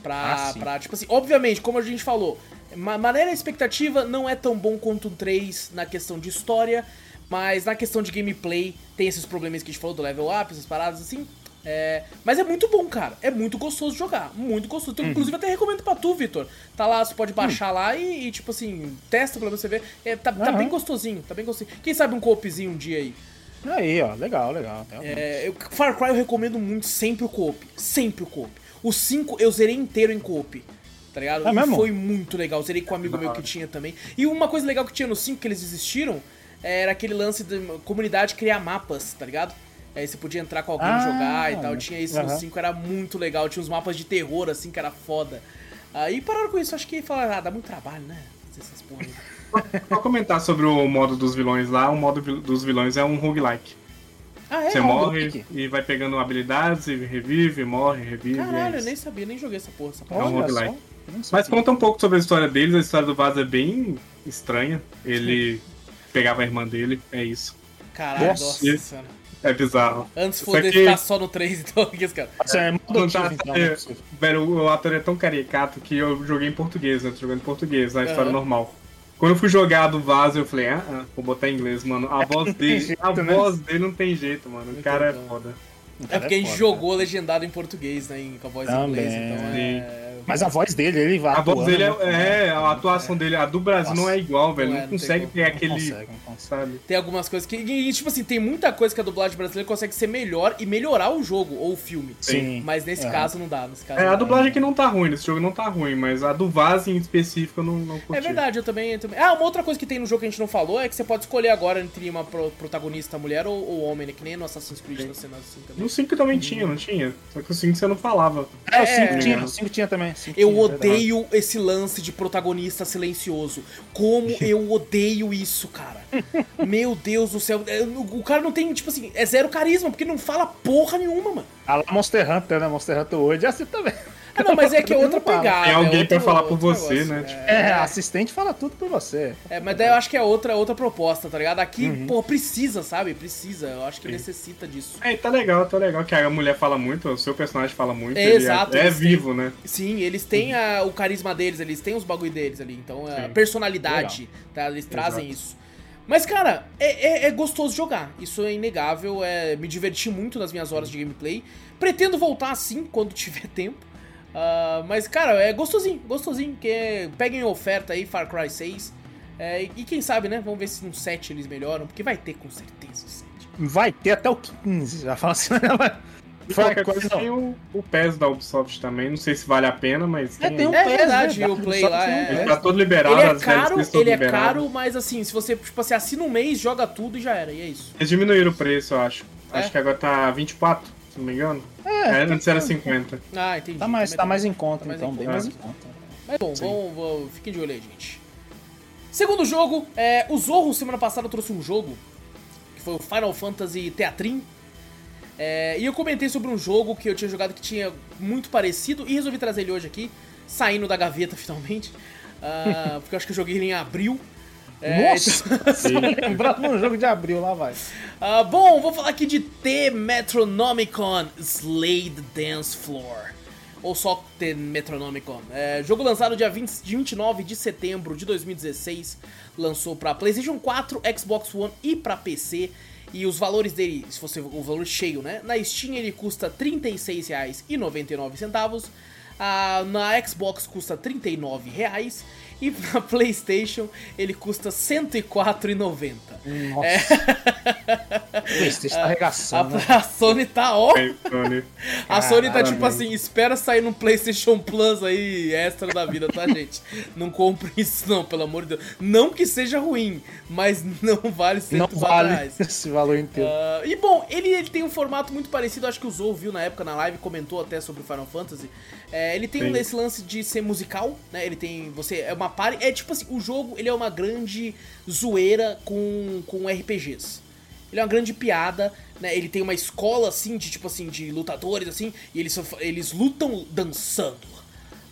Pra, Ah, pra, tipo assim, obviamente, como a gente falou, ma maneira expectativa não é tão bom quanto o 3 na questão de história, mas na questão de gameplay tem esses problemas que a gente falou do level up, essas paradas assim. É, mas é muito bom, cara. É muito gostoso de jogar. Muito gostoso. Uhum. Então, Inclusive, até recomendo pra tu, Vitor. Tá lá, você pode baixar lá e, e, tipo assim, testa pra você ver. É, tá, tá bem gostosinho, tá bem gostosinho. Quem sabe um coopzinho um dia aí. Aí, ó, legal, legal. É, eu- Far Cry eu recomendo muito sempre o co-op. Sempre o co-op. O 5 eu zerei inteiro em co-op. Tá ligado? É E mesmo? foi muito legal. Zerei com um amigo meu que tinha também. E uma coisa legal que tinha no 5 que eles desistiram era aquele lance da comunidade criar mapas, tá ligado? Aí você podia entrar com alguém e Ah, jogar e tal. Tinha isso no aham. 5, era muito legal. Tinha uns mapas de terror, assim, que era foda. Aí pararam com isso. Acho que falaram, ah, dá muito trabalho, né? Fazer essas porra aí. Só comentar sobre o modo dos vilões lá. O modo dos vilões é um roguelike. Ah, é? Você um morre roguelike? e vai pegando habilidades e revive, morre, revive. Caralho, é eu nem sabia, nem joguei essa porra. Essa É um roguelike. Mas conta um pouco sobre a história deles. A história do Vaz é bem estranha. Ele pegava a irmã dele, é isso. Caralho, Nossa. nossa. É bizarro. Antes foder que- ficar só no 3, então, cara. Você é muito tá- adotivo, então, é é, velho, o ator é tão caricato que eu joguei em português, né? Tô jogando em português, na história Aham. normal. Quando eu fui jogar do vaso, eu falei, ah, ah, vou botar em inglês, mano. A voz dele, jeito, a né? voz dele não tem jeito, mano. O cara é foda. É porque a gente foda, jogou legendado em português, né? Com a voz em inglês, então é. Mas a voz dele, ele vai A voz dele é, né? é, a atuação dele, a do Brasil Nossa. não é igual, velho. Não Não, é, não consegue como. ter Não aquele. consegue, não consegue. Sabe? Tem algumas coisas que. E, tipo assim, tem muita coisa que a dublagem brasileira consegue ser melhor e melhorar o jogo ou o filme. Sim. Mas nesse É. caso não dá. Nesse caso É, não a dublagem aqui não tá ruim, nesse jogo não tá ruim, mas a do Vaz em específico eu não, não curti. É verdade, eu também, eu também. Ah, uma outra coisa que tem no jogo que a gente não falou é que você pode escolher agora entre uma pro- protagonista mulher ou, ou homem, né? Que nem no Assassin's Creed tá sendo assim também. No 5 também tinha, não tinha? Só que o 5 você não falava. É, o É, 5 tinha, é. o 5 tinha também. Eu é verdade. odeio esse lance de protagonista silencioso. Como eu odeio isso, cara. Meu Deus do céu. O cara não tem, tipo assim, é zero carisma, porque não fala porra nenhuma, mano. Ah, lá Monster Hunter, né? Monster Hunter hoje é assim também. Ah, não, mas é que é outra pegada. Tem alguém é outro- pra falar por você, negócio. né? Tipo, É, assistente fala tudo por você. É, mas daí eu acho que é outra, outra proposta, tá ligado? Aqui, Uhum. pô, precisa, sabe? Precisa. Eu acho que necessita disso. É, tá legal, tá legal que a mulher fala muito, o seu personagem fala muito. É, ele exato, É, é eles têm- vivo, né? Sim, eles têm a- o carisma deles, eles têm os bagulho deles ali. Então, a Sim. personalidade, tá? Eles trazem isso. Mas, cara, é, é- é gostoso jogar. Isso é inegável. É, me diverti muito nas minhas horas de gameplay. Pretendo voltar assim quando tiver tempo. Ah, mas, cara, é gostosinho, gostosinho. Que peguem oferta aí, Far Cry 6. É, e, quem sabe, né? Vamos ver se no 7 eles melhoram. Porque vai ter com certeza o 7. Vai ter até o 15, já fala assim. né? Far qualquer Cry, coisa não. tem o, o PES da Ubisoft também, não sei se vale a pena, mas É, tem. tem um É PES, verdade, né? o Play lá é- Ele tá todo liberado, Ele é caro, ele é liberadas. caro, mas assim, se você, tipo assim, assina um mês, joga tudo e já era, e é isso. Eles diminuíram o preço, eu acho. É? Acho que agora tá 24, se não me engano. É, É, antes era 50. Ah, entendi. Tá mais, tá mais em conta, Tá mais então, em bem conta. mais em conta. Mas bom, vamos, vamos- fiquem de olho aí, gente. Segundo jogo, é, o Zorro semana passada trouxe um jogo, que foi o Final Fantasy Teatrim. É, e eu comentei sobre um jogo que eu tinha jogado que tinha muito parecido e resolvi trazer ele hoje aqui, saindo da gaveta finalmente. Ah, porque eu acho que eu joguei ele em abril. É, Nossa! Só lembrando um jogo de abril, lá vai. Ah, bom, vou falar aqui de The Metronomicon Slade Dance Floor. Ou só The Metronomicon. É, jogo lançado dia 20, de 29 de setembro de 2016. Lançou pra PlayStation 4, Xbox One e pra PC. E os valores dele, se fosse o valor cheio, né? Na Steam ele custa R$ 36,99. Ah, na Xbox custa R$ 39,00. E na PlayStation ele custa R$ 104,90. Nossa. É. PlayStation tá arregaçando. A, né? a Sony tá ó. Sony. A Sony tá tipo assim, espera sair no PlayStation Plus aí, extra da vida, tá, gente? Não compre isso não, pelo amor de Deus. Não que seja ruim, mas não vale 104 Não vale reais. esse valor inteiro. Ah, e bom, ele, ele tem um formato muito parecido, acho que o Zou viu na época na live, comentou até sobre o Final Fantasy. É, ele tem Sim. esse lance de ser musical, né? Ele tem. Você. É uma party. É tipo assim, o jogo ele é uma grande zoeira com, com RPGs. Ele é uma grande piada, né? Ele tem uma escola assim, de tipo assim, de lutadores, assim, e eles, eles lutam dançando.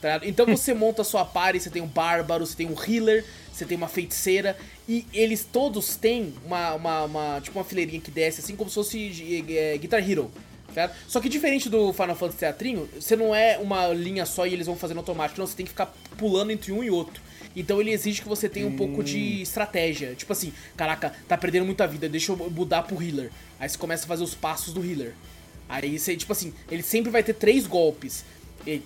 tá? Então você monta a sua party, você tem um bárbaro, você tem um healer, você tem uma feiticeira, e eles todos têm uma, uma, uma- tipo uma fileirinha que desce, assim como se fosse é, Guitar Hero. Certo? Só que diferente do Final Fantasy Teatrinho, você não é uma linha só e eles vão fazendo automático, não, você tem que ficar pulando entre um e outro. Então ele exige que você tenha um pouco de estratégia. Tipo assim, caraca, tá perdendo muita vida, deixa eu mudar pro healer. Aí você começa a fazer os passos do healer. Aí você, tipo assim, ele sempre vai ter três golpes.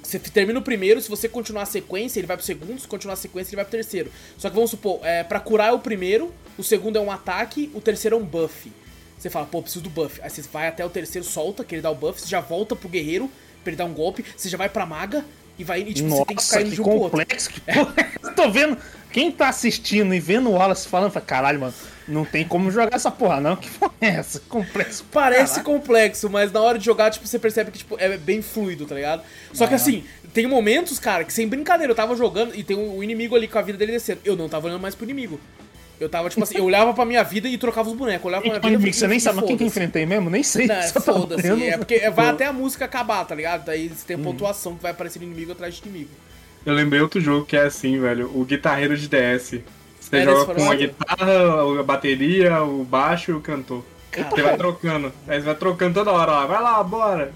Você termina o primeiro, se você continuar a sequência, ele vai pro segundo, se continuar a sequência, ele vai pro terceiro. Só que vamos supor, é, pra curar é o primeiro, o segundo é um ataque, o terceiro é um buff. Você fala, pô, preciso do buff. Aí você vai até o terceiro, solta, que ele dá o buff, você já volta pro guerreiro pra ele dar um golpe, você já vai pra maga e vai. E tipo, você tem que ficar Nossa, indo que de um pro outro. complexo. Que é? Tô vendo. Quem tá assistindo e vendo o Wallace falando, fala, caralho, mano, não tem como jogar essa porra, não. Que porra é essa? Complexo. Parece caralho. complexo, mas na hora de jogar, tipo, você percebe que tipo, é bem fluido, tá ligado? Só que assim, tem momentos, cara, que sem brincadeira, eu tava jogando e tem o inimigo ali com a vida dele descendo. Eu não tava olhando mais pro inimigo. Eu tava, tipo assim, eu olhava pra minha vida e trocava os bonecos. Eu olhava pra minha vida e Você nem sabe mas quem que enfrentei mesmo? Nem sei. Não, é foda-se. vendo. É porque vai até a música acabar, tá ligado? Daí você tem pontuação que vai aparecer inimigo atrás de inimigo. Eu lembrei outro jogo que é assim, velho. O guitarreiro de DS. Você É, joga com a guitarra, a bateria, o baixo e o cantor. Você vai trocando. Aí você vai trocando toda hora lá. Vai lá, bora.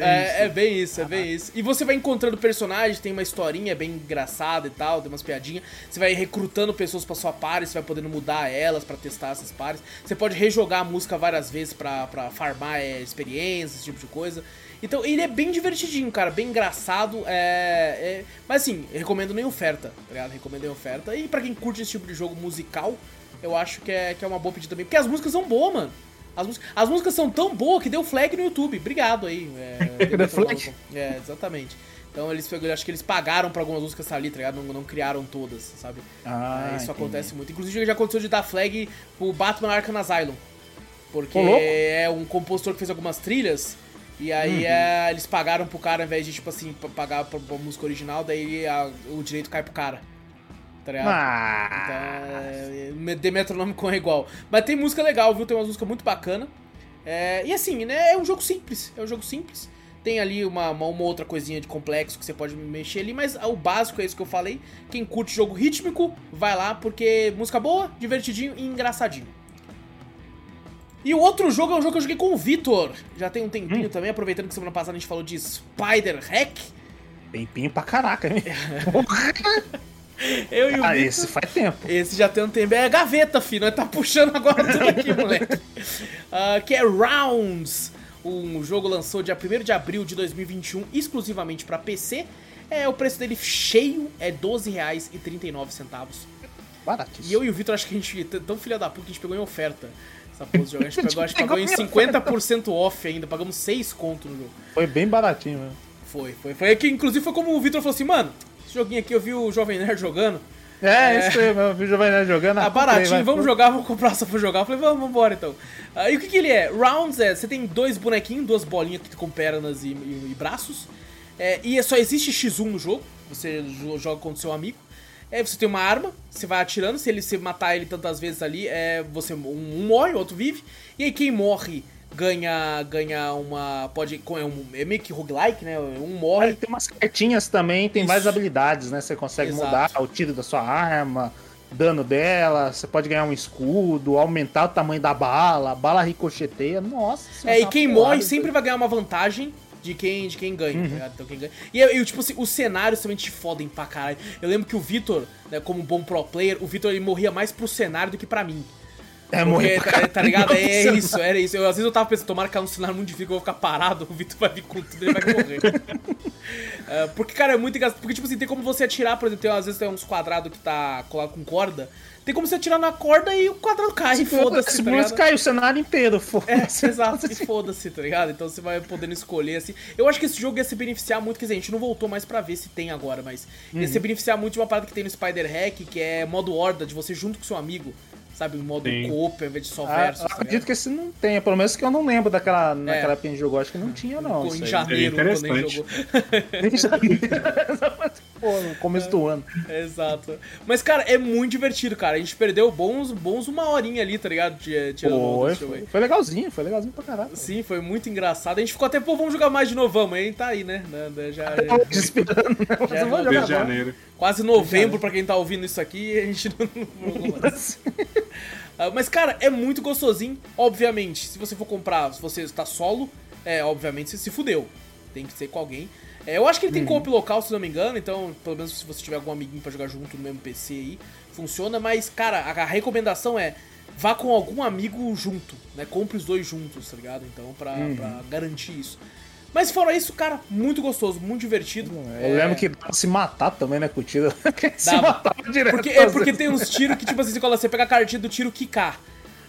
É, é isso. bem isso, é bem isso. E você vai encontrando personagens, tem uma historinha bem engraçada e tal, tem umas piadinhas. Você vai recrutando pessoas pra sua party, você vai podendo mudar elas pra testar essas pares. Você pode rejogar a música várias vezes pra, pra farmar é, experiências, esse tipo de coisa. Então ele é bem divertidinho, cara, bem engraçado. É, é- Mas assim, recomendo nem oferta, tá ligado? Recomendo em oferta. E pra quem curte esse tipo de jogo musical, eu acho que é, que é uma boa pedida também. Porque as músicas são boas, mano. As, músicas- as músicas são tão boas que deu flag no YouTube. Obrigado aí. É, Deu flag? É, exatamente. Então eles, eu acho que eles pagaram pra algumas músicas ali, tá ligado? Não, não criaram todas, sabe? Ah, É, isso entendi. acontece muito. Inclusive já aconteceu de dar flag pro Batman Arkham Asylum. Porque Ô, é um compositor que fez algumas trilhas. E aí Uhum. é, eles pagaram pro cara, ao invés de, tipo assim, pa- pagar pra, pra música original, daí a- o direito cai pro cara. Tá ligado? Ah, Então, é, The Metronômico é igual. Mas tem música legal, viu? Tem uma música muito bacana. É, e assim, né? É um jogo simples. É um jogo simples. Tem ali uma, uma, uma outra coisinha de complexo que você pode mexer ali, mas o básico é isso que eu falei. Quem curte jogo rítmico, vai lá, porque música boa, divertidinho e engraçadinho. E o outro jogo é um jogo que eu joguei com o Vitor. Já tem um tempinho também, aproveitando que semana passada a gente falou de Spider Hack. tempinho pra caraca, hein? Eu e o Ah, Vitor. esse faz tempo. Esse já tem um tempo. É gaveta, filho. Nós tá puxando agora tudo aqui, moleque. Ah, que é Rounds. Um jogo lançou dia 1 de abril de 2021, exclusivamente pra PC. É, o preço dele cheio é R$12,39. Baratíssimo. E eu e o Vitor, acho que a gente, tão filha da puta, que a gente pegou em oferta. Essa porra de jogo. A gente pegou, a gente pagou em 50% off ainda. Pagamos 6 conto no jogo. Foi bem baratinho, mesmo. Foi, foi. Foi que, inclusive, foi como o Vitor falou assim, mano, esse joguinho aqui eu vi o Jovem Nerd jogando. É, isso aí, meu filho vai lá jogando. Ah, baratinho, vai, vamos pô. jogar, vamos comprar só pra jogar. Eu falei, vamos, vamos embora então. Ah, e o que, que ele é? Rounds é, você tem dois bonequinhos, duas bolinhas que- com pernas e, e- e braços. É, e é só existe X1 no jogo, você jo- joga contra o seu amigo. É, você tem uma arma, você vai atirando, se ele se matar ele tantas vezes ali, é, você um, um morre, o outro vive. E aí quem morre ganha ganha uma pode é, um, é meio que roguelike, né? Um Aí morre, tem umas cartinhas também, tem Isso. várias habilidades, né? Você consegue Exato. mudar o tiro da sua arma, dano dela, você pode ganhar um escudo, aumentar o tamanho da bala, a bala ricocheteia, nossa. É, e uma quem morre sempre vai ganhar uma vantagem de quem, de quem ganha, tá ligado? Então, quem ganha. E, e, tipo assim, os cenários também te fodem pra caralho. Eu lembro que o Vitor, né, como bom pro player, o Vitor ele morria mais pro cenário do que pra mim. É, Porque, morrer pra tá, tá ligado? É, é Não, isso, era isso. Eu, às vezes eu tava pensando, tomara que é um cenário muito difícil, eu vou ficar parado, o Vitor vai vir com tudo e ele vai morrer. É, porque, cara, é muito engraçado. Porque, tipo assim, tem como você atirar, por exemplo, tem, às vezes tem uns quadrados que tá colado com corda. Tem como você atirar na corda e o quadrado cai, Se foda-se, tá ligado? cai o cenário inteiro, É, foda-se. exato, e foda-se, tá ligado? Então você vai podendo escolher, assim. Eu acho que esse jogo ia se beneficiar muito, quer dizer, a gente não voltou mais pra ver se tem agora, mas ia Uhum. se beneficiar muito de uma parada que tem no Spider Hack, que é modo horda, de você junto com seu amigo, sabe? Modo Sim. co-op, ao invés de só Ah, versus. eu tá acredito que esse não tenha, pelo menos que eu não lembro daquela, naquela época que a gente jogou, acho que não tinha não. em janeiro, Seria quando a gente jogou. Pô, no começo do ano. Exato. Mas, cara, é muito divertido, cara. A gente perdeu bons, bons uma horinha ali, tá ligado? De- Tirando onda Foi, foi, foi legalzinho, foi legalzinho pra caralho. Sim, foi muito engraçado. A gente ficou até, pô, vamos jogar mais de novo, vamos. Aí tá aí, né? né, né, Já, Eu tô esperando, né? Mas Já é jogar não. janeiro. quase novembro pra quem tá ouvindo isso aqui a gente não, não jogou mais. Ah, Mas, cara, é muito gostosinho. Obviamente, se você for comprar, se você está solo, é, obviamente você se fudeu. Tem que ser com alguém. É, eu acho que ele tem co-op local, se não me engano, então, pelo menos se você tiver algum amiguinho pra jogar junto no mesmo PC aí, funciona. Mas, cara, a, a recomendação é vá com algum amigo junto, né? Compre os dois juntos, tá ligado? Então, pra, pra garantir isso. Mas fora isso, cara, muito gostoso, muito divertido. Eu É, lembro que dá pra se matar também, né, com o tiro. se matava direto. Porque, é às porque tem uns tiros que, tipo assim, você, coloca, você pega a cartinha do tiro quicar.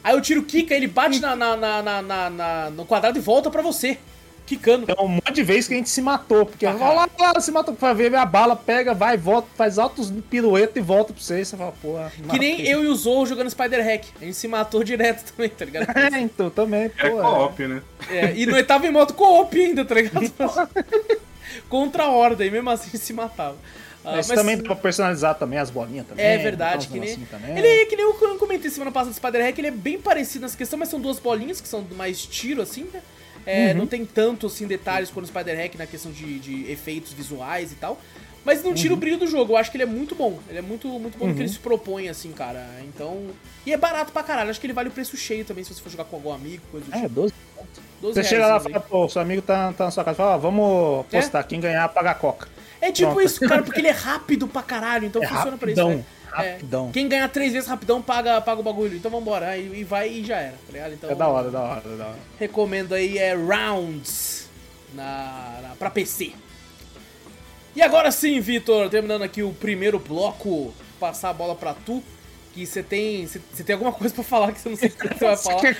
Aí o tiro quica, ele bate na, na, na, na- na- na- no quadrado e volta pra você. Quicando. Tem um monte de vezes que a gente se matou, porque Ah, lá, lá, se matou pra ver, a bala pega, vai, volta, faz altos pirueta e volta pra você. E você fala, porra. Que nem eu e o Zou jogando Spider Hack. A gente se matou direto também, tá ligado? É, então, também, É co-op, né? É, e nós tava em modo co-op ainda, tá ligado? Contra a horda, e mesmo assim se matava. Ah, Mas, também dá pra personalizar também as bolinhas também. É verdade, uns que nem. também. Ele é que nem eu comentei semana passada do Spider Hack, ele é bem parecido nessa questão, mas são duas bolinhas que são mais tiro, assim, né? É, Uhum. Não tem tanto assim detalhes quanto o Spider Hack na questão de, de efeitos visuais e tal. Mas não Uhum. tira o brilho do jogo. Eu acho que ele é muito bom. Ele é muito, muito bom no que ele se propõe, assim, cara. Então. E é barato pra caralho. Acho que ele vale o preço cheio também se você for jogar com algum amigo, coisa do É, tipo. 12. 12 Você chega lá e reais, fala, pô, seu amigo tá, tá na sua casa, fala, vamos É? postar, quem ganhar paga a coca. É tipo Pronto. isso, cara, porque ele é rápido pra caralho, então É funciona pra isso. rapidão, né? Rapidão. É, quem ganhar três vezes rapidão paga, paga o bagulho. Então vambora. Aí, e vai e já era, tá ligado? Então, É da hora, da hora, da hora. Recomendo aí é Rounds na, na, pra PC. E agora sim, Vitor, terminando aqui o primeiro bloco, passar a bola pra tu. Que você tem. Você tem alguma coisa pra falar que você não sei o que você vai falar. Que?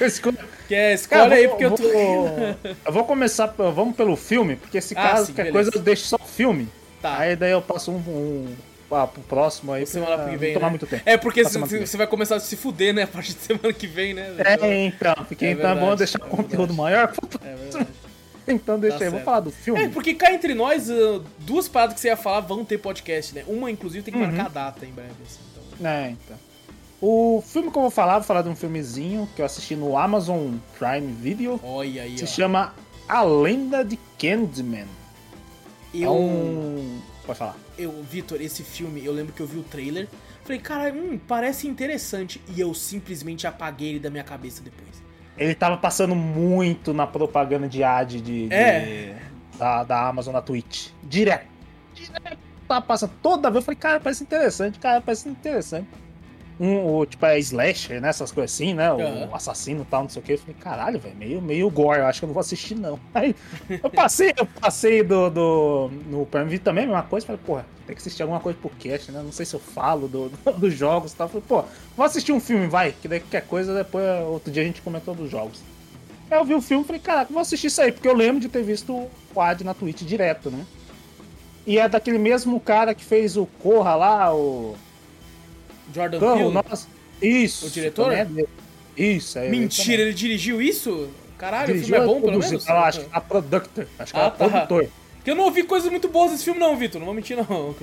Que é, escolhe Cara, aí, vou- porque eu tô. vou- Eu vou começar, vamos pelo filme, porque se Ah, caso sim, qualquer beleza. coisa eu deixo só o filme. Tá. Aí daí eu passo um, um ah, pro próximo aí Semana pra que não vem, tomar né? muito tempo. É, porque Pra você que vai começar a se fuder, né? A partir de semana que vem, né? É, então, porque É então é bom deixar é o conteúdo maior. É verdade. Então deixa Tá aí, vou falar do filme. É, porque cá entre nós, uh, duas paradas que você ia falar vão ter podcast, né? Uma, inclusive, tem que Uhum. marcar a data em breve, assim. Então... É, então. O filme que eu vou falar, vou falar de um filmezinho que eu assisti no Amazon Prime Video. Olha aí, Se ó. chama A Lenda de Candyman. É Eu, um. Pode falar. Eu, Vitor, esse filme, eu lembro que eu vi o trailer. Falei, cara, hum, parece interessante. E eu simplesmente apaguei ele da minha cabeça depois. Ele tava passando muito na propaganda de ad de, de- É. da, da Amazon na Twitch. Direto. Direto. Tava passando toda vez. Eu falei, cara, parece interessante, cara, parece interessante. Um, o, tipo, é slasher, né? Essas coisas assim, né? O Aham. assassino e tal, não sei o que. Eu falei, caralho, velho, meio, meio gore, eu acho que eu não vou assistir, não. Aí eu passei, eu passei do, do, no Prime Video também, a mesma coisa. Falei, porra, tem que assistir alguma coisa por cast, né? Não sei se eu falo do, do- dos jogos e tal. Falei, pô, vou assistir um filme, vai, que daí qualquer coisa, depois outro dia a gente comentou dos jogos. Aí eu vi o filme e falei, caraca, vou assistir isso aí, porque eu lembro de ter visto o ad na Twitch direto, né? E é daquele mesmo cara que fez o Corra lá, o. Jordan Corra, Peele? Isso. O diretor? é. Isso, é. Mentira, ele dirigiu isso? Caralho, Dirigiu, o filme é bom, pelo menos? tá lá, acho que a Productor. Acho que Ah, é a tá. produtor. Porque eu não ouvi coisas muito boas desse filme, não, Vitor. Não vou mentir, não.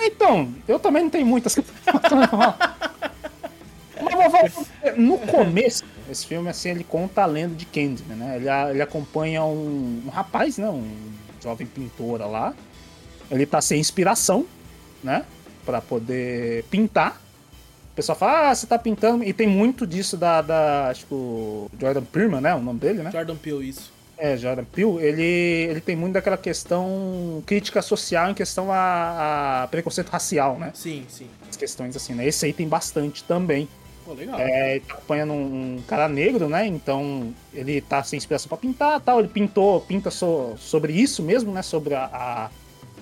Então, eu também não tenho muitas. Vou- no começo, esse filme, assim, ele conta a lenda de Candyman, né? Ele, ele acompanha um, um rapaz, né? Um jovem pintora lá. Ele tá sem inspiração, né? Pra poder pintar. O pessoal fala, ah, você tá pintando. E tem muito disso da, da acho que o Jordan Peele, né? O nome dele, né? Jordan Peele, isso. É, Jordan Peele, ele, ele tem muito daquela questão crítica social em questão a, a preconceito racial, né? Sim, sim. As questões assim, né? Esse aí tem bastante também. Pô, legal. É, tá acompanhando um, um cara negro, né? Então ele tá sem inspiração pra pintar tal. Ele pintou, pinta so- sobre isso mesmo, né? Sobre a, a,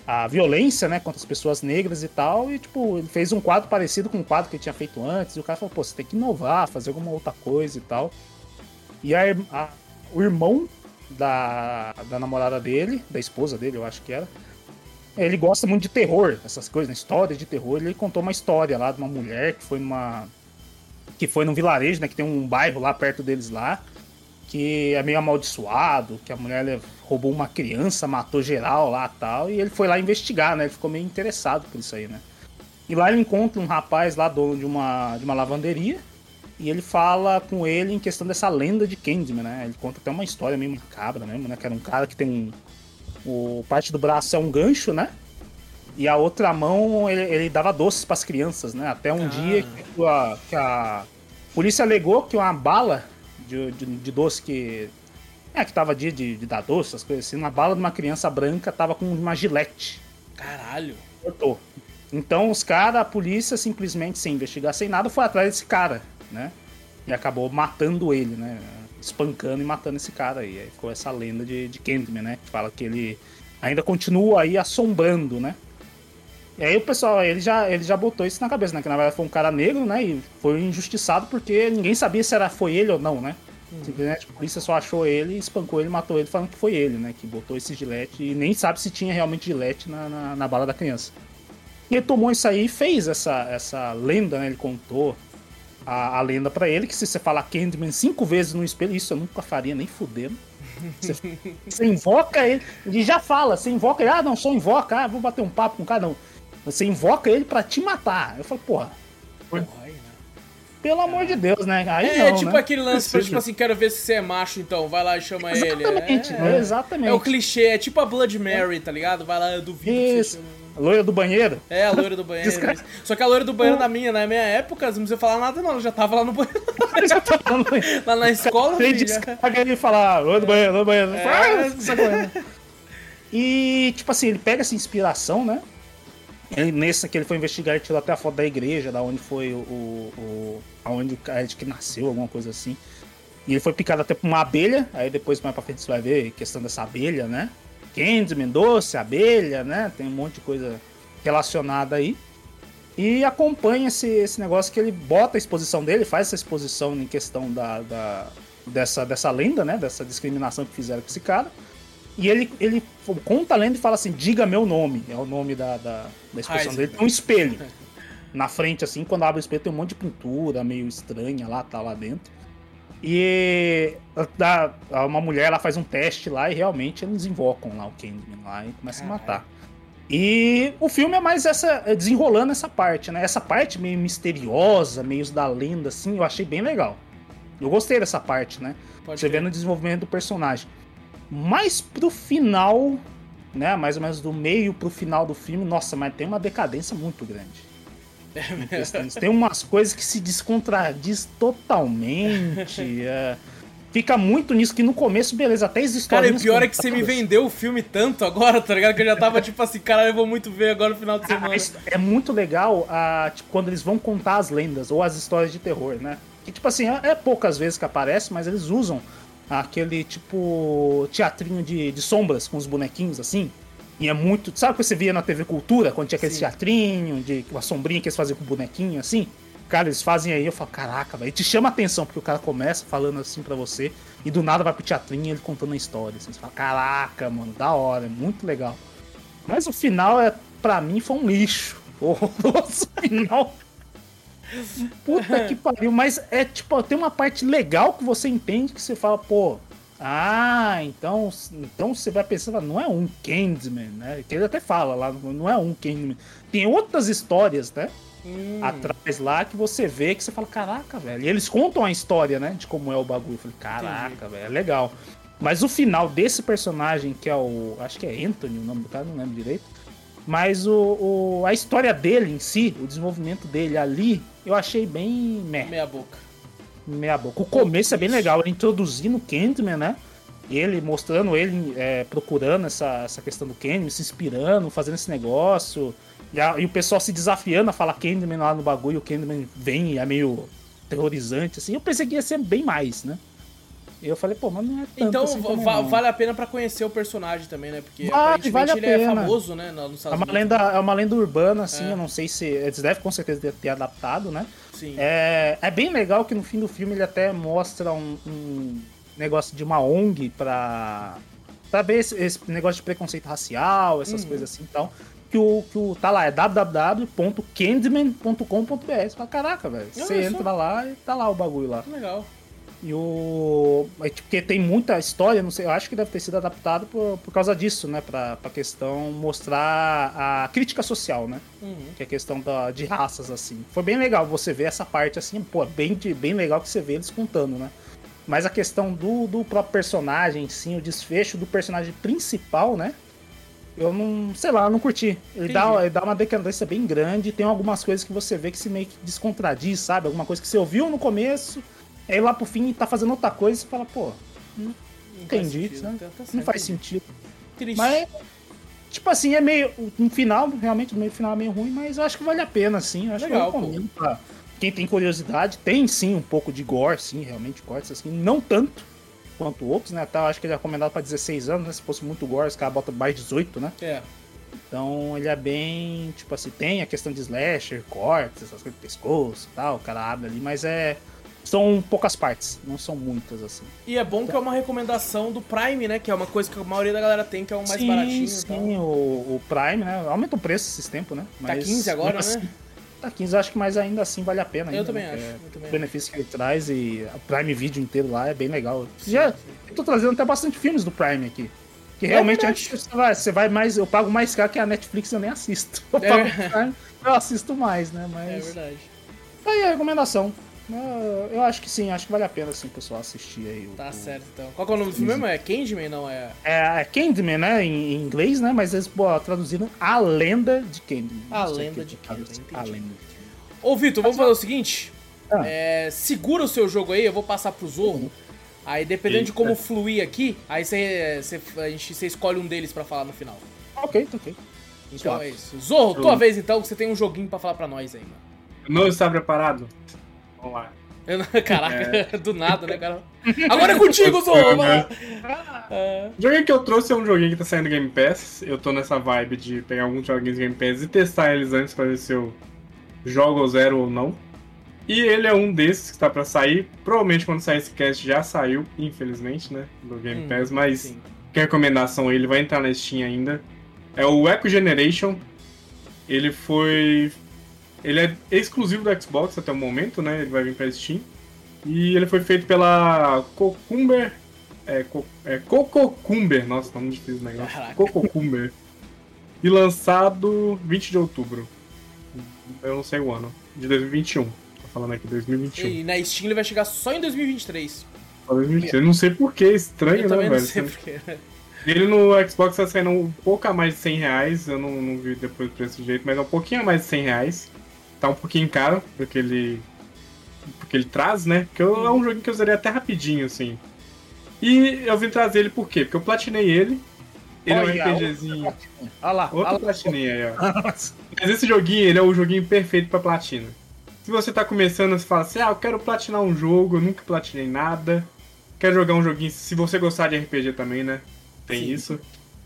a violência, né, contra as pessoas negras e tal, e tipo, ele fez um quadro parecido com um quadro que ele tinha feito antes, e o cara falou, pô, você tem que inovar, fazer alguma outra coisa e tal. E a, a, o irmão da, da namorada dele, da esposa dele, eu acho que era, ele gosta muito de terror, essas coisas, né, histórias de terror, ele contou uma história lá de uma mulher que foi numa... que foi num vilarejo, né, que tem um bairro lá perto deles lá, que é meio amaldiçoado, que a mulher roubou uma criança, matou geral lá tal, e ele foi lá investigar, né? Ele ficou meio interessado por isso aí, né? E lá ele encontra um rapaz lá, dono de uma, de uma lavanderia, e ele fala com ele em questão dessa lenda de Candyman, né? Ele conta até uma história meio macabra mesmo, né? Que era um cara que tem um. O parte do braço é um gancho, né? E a outra mão ele, ele dava doces para as crianças, né? Até um ah. dia que a, que a polícia alegou que uma bala de, de, de doce que. É, que tava dia de, de, dar doce, essas coisas assim. Uma bala de uma criança branca tava com uma gilete. Caralho. Cortou. Então os caras, a polícia, simplesmente sem investigar, sem nada, foi atrás desse cara, né? E acabou matando ele, né? Espancando e matando esse cara aí. Aí ficou essa lenda de, de Candyman, né? Que fala que ele ainda continua aí assombrando, né? E aí o pessoal, ele já, ele já botou isso na cabeça, né? Que na verdade foi um cara negro, né? E foi injustiçado porque ninguém sabia se era, foi ele ou não, né? Hum. Simplesmente a polícia só achou ele, espancou ele, matou ele, falando que foi ele, né? Que botou esse gilete e nem sabe se tinha realmente gilete na, na, na bala da criança. E ele tomou isso aí e fez essa, essa lenda, né? Ele contou a, a lenda para ele, que se você falar Candyman cinco vezes no espelho, isso eu nunca faria nem fudendo. Você, você invoca ele, ele já fala, você invoca ele, ah, não, só invoca, ah, vou bater um papo com o cara, não. Você invoca ele para te matar. Eu falo, porra. Pelo amor de Deus, né? Aí é, não, tipo né? aquele lance pra, tipo assim, quero ver se você é macho, então. Vai lá e chama exatamente, ele. É, é, exatamente. É o clichê, é tipo a Blood Mary, tá ligado? Vai lá, eu duvido Isso. A loira do banheiro? É, a loira do banheiro. Só que a loira do banheiro na minha, na minha época, não precisa falar nada, não. Ela já tava lá no banheiro. já tava no banheiro. Lá na escola, filho. ele e fala, loira do banheiro, loira do banheiro. É. E, tipo assim, ele pega essa inspiração, né? Ele, nesse que ele foi investigar, ele tirou até a foto da igreja, da onde foi o. o, aonde o cara que nasceu, alguma coisa assim. E ele foi picado até por uma abelha, aí depois mais pra frente você vai ver questão dessa abelha, né? Candyman, doce, abelha, né? Tem um monte de coisa relacionada aí. E acompanha esse, esse negócio que ele bota a exposição dele, faz essa exposição em questão da, da dessa, dessa lenda, né? Dessa discriminação que fizeram com esse cara. E ele, ele conta a lenda e fala assim: diga meu nome. É o nome da, da, da expressão dele. Tem um espelho. Na frente, assim, quando abre o espelho, tem um monte de pintura meio estranha lá, tá lá dentro. E uma mulher ela faz um teste lá e realmente eles invocam lá o Candyman lá e começam a matar. E o filme é mais essa é desenrolando essa parte, né? Essa parte meio misteriosa, meio da lenda, assim, eu achei bem legal. Eu gostei dessa parte, né? Pode Você ver. vê no desenvolvimento do personagem. Mas pro final, né? Mais ou menos do meio pro final do filme, nossa, mas tem uma decadência muito grande. É tem umas coisas que se descontradiz totalmente. É, fica muito nisso que no começo, beleza, até as histórias. Cara, e o pior é que você me vendeu o filme tanto agora, tá ligado? Que eu já tava tipo assim, cara, eu vou muito ver agora no final de semana. É muito legal a, tipo, quando eles vão contar as lendas ou as histórias de terror, né? Que tipo assim, é, é poucas vezes que aparece, mas eles usam aquele tipo teatrinho de, de sombras com os bonequinhos assim. E é muito. Sabe o que você via na TV Cultura, quando tinha aquele Sim. teatrinho, de uma sombrinha que eles faziam com o bonequinho assim? Cara, eles fazem aí, eu falo, caraca, velho. Te chama a atenção, porque o cara começa falando assim para você, e do nada vai pro teatrinho e ele contando a história. Assim, você fala, caraca, mano, da hora, é muito legal. Mas o final, é, para mim, foi um lixo. O final Puta que pariu, mas é tipo, tem uma parte legal que você entende que você fala, pô, ah, então, então você vai pensar, não é um Candyman, né? Que ele até fala lá, não é um Candyman. Tem outras histórias, né? Hum. Atrás lá que você vê que você fala, caraca, velho. E eles contam a história, né? De como é o bagulho. Eu falei, caraca, velho, é legal. Mas o final desse personagem, que é o. Acho que é Anthony o nome do cara, não lembro direito. Mas o, o, a história dele em si, o desenvolvimento dele ali, eu achei bem meh. Meia boca. Meia boca. O começo é bem legal, ele introduzindo o Candyman, né? Ele mostrando ele é, procurando essa, essa questão do Candyman, se inspirando, fazendo esse negócio. E, a, e, o pessoal se desafiando a falar Candyman lá no bagulho, o Candyman vem e é meio terrorizante, assim. Eu pensei que ia ser bem mais, né? E eu falei, pô, mas não é tanto Então assim va- vale a pena pra conhecer o personagem também, né? Porque Vale, vale a ele é pena. famoso, né? no- Nos É Estados uma, Unidos. lenda, é uma lenda urbana, assim, É. eu não sei se. Eles devem com certeza ter adaptado, né? Sim. É, é bem legal que no fim do filme ele até mostra um, um negócio de uma ONG pra, pra ver esse, esse negócio de preconceito racial, essas Uhum. coisas assim então. Que o, que o. Tá lá, é www.candyman.com.br. Você fala, caraca, velho. Você entra lá e tá lá o bagulho lá. Legal. E o. é, tipo, Porque tem muita história, não sei, eu acho que deve ter sido adaptado por, por causa disso, né? Pra, pra questão mostrar a crítica social, né? Uhum. Que é a questão da, de raças, assim. Foi bem legal você ver essa parte, assim, pô, bem, bem legal que você vê eles contando, né? Mas a questão do, do próprio personagem, sim, o desfecho do personagem principal, né? Eu não, sei lá, eu não curti. Ele dá, ele dá uma decadência bem grande, tem algumas coisas que você vê que se meio que descontradis, sabe? Alguma coisa que você ouviu no começo, aí lá pro fim tá fazendo outra coisa e você fala, pô, Não entendi, faz sentido, né? tá- não faz sentido. Triste. Mas, tipo assim, é meio. No final, realmente, no meio final é meio ruim, mas eu acho que vale a pena, sim. Eu acho Legal, que eu recomendo pra quem tem curiosidade. Tem sim um pouco de gore, sim, realmente, cortes assim. Não tanto quanto outros, né? Até eu acho que ele é recomendado pra 16 anos, né? Se fosse muito gore, os caras botam mais 18, né? É. Então ele é bem. Tipo assim, tem a questão de slasher, cortes, essas coisas de pescoço e tal, o cara abre ali, mas é. São poucas partes, não são muitas, assim. E é bom que é uma recomendação do Prime, né? Que é uma coisa que a maioria da galera tem, que é o mais sim, baratinho. Sim, o, o Prime, né? Aumenta o preço esses tempos, né? Tá 15 agora, mesmo né? Tá 15, eu acho que mais ainda assim vale a pena. Eu ainda, também né? acho, É, eu também o benefício que ele traz e o Prime Video inteiro lá é bem legal. Já, sim. eu tô trazendo até bastante filmes do Prime aqui. Que realmente É antes você vai, você vai mais. Eu pago mais caro que a Netflix eu nem assisto. Eu É. pago o Prime, eu assisto mais, né? É Mas. verdade. Tá aí a recomendação. Eu, eu acho que sim, acho que vale a pena sim o pessoal assistir aí. o- Tá o- certo, então. Qual que é o nome do filme mesmo? É Candyman? Não, é... É, é Candyman, né? Em, em inglês, né? Mas eles pô, traduziram A Lenda de Candyman. A Lenda de Candyman, A. Lenda de Candyman. Ô, Vitor, vamos fazer o seguinte. Ah. É, segura o seu jogo aí, eu vou passar pro Zorro. Aí, dependendo de Eita. como fluir aqui, aí você, você, a gente, você escolhe um deles pra falar no final. Ok, tá ok. Então Suave. é isso. Zorro, tua vez então, que você tem um joguinho pra falar pra nós aí, mano. Não está preparado? Vamos lá. Caraca, do nada, né, cara? Agora é contigo, Zorro! É, O joguinho que eu trouxe é um joguinho que tá saindo Game Pass. Eu tô nessa vibe de pegar alguns joguinhos Game Pass e testar eles antes pra ver se eu jogo ao zero ou não. E ele é um desses que tá pra sair. Provavelmente quando sair esse cast já saiu, infelizmente, né? Do Game Hum, Pass, mas sim. que recomendação ele vai entrar na Steam ainda. É o Echo Generation. Ele foi. Ele é exclusivo do Xbox até o momento, né? Ele vai vir pra Steam. E ele foi feito pela Cocumber. É, Co, é Cococumber. Nossa, nome difícil o negócio. Caraca. Cococumber. E lançado 20 de outubro. Eu não sei o ano. De 2021. Tô falando aqui, 2021. E na Steam ele vai chegar só em 2023. Só 2021. Eu não sei porquê, estranho, eu né, também não velho? sei porquê. Ele no Xbox tá saindo um pouco a mais de 100 reais, eu não, não vi depois o preço do jeito, mas é um pouquinho a mais de 100 reais. Tá um pouquinho caro, porque ele. Porque ele traz, né? Porque eu- é um joguinho que eu usaria até rapidinho, assim. E eu vim trazer ele por quê? Porque eu platinei ele. Ele Olha, é um RPGzinho. Olha lá, Outro platinei aí, ó. Mas esse joguinho, ele é o joguinho perfeito pra platina. Se você tá começando, você fala assim, ah, eu quero platinar um jogo, eu nunca platinei nada. Quero jogar um joguinho, se você gostar de RPG também, né? Tem Sim. isso.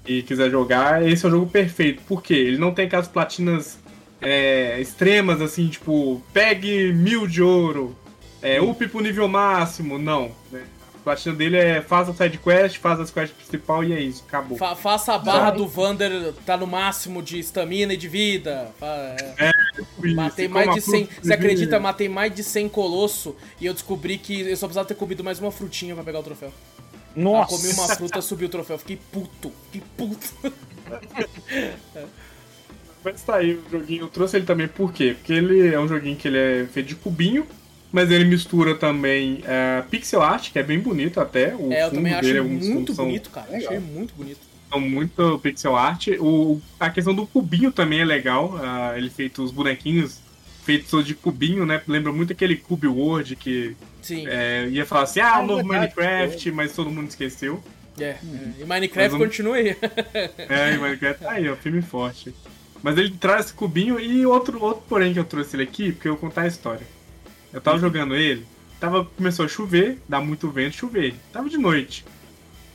E quiser jogar, esse é o jogo perfeito. Por quê? Ele não tem aquelas platinas é, extremas, assim, tipo, pegue mil de ouro, é, up pro nível máximo. Não. né? A platina dele é faça side quest, faz as quests principal e é isso, acabou. Fa- faça a barra do Vander tá no máximo de estamina e de vida. Fa- é. Matei Isso, mais de 100. fruta Você acredita? Matei mais de 100 colosso e eu descobri que eu só precisava ter comido mais uma frutinha pra pegar o troféu. Eu Nossa. comi uma fruta, subi o troféu. Fiquei puto. Fiquei puto. Mas tá aí o joguinho, eu trouxe ele também por quê? Porque ele é um joguinho que ele é feito de cubinho, mas ele mistura também é, pixel art, que é bem bonito até. O é, eu fundo também acho dele, alguns muito bonito, cara. legal. Achei muito bonito. São muito pixel art. O, a questão do cubinho também é legal. ah, ele feito os bonequinhos feitos de cubinho, né? Lembra muito aquele Cube World que é, ia falar assim, ah, o novo Minecraft, mas todo mundo esqueceu. É. é. E Minecraft Mas um- continua aí. É, e Minecraft tá aí, ó, filme forte. Mas ele traz esse cubinho e outro, outro porém que eu trouxe ele aqui, porque eu vou contar a história. Eu tava jogando ele, tava, começou a chover, dá muito vento, chover. Tava de noite.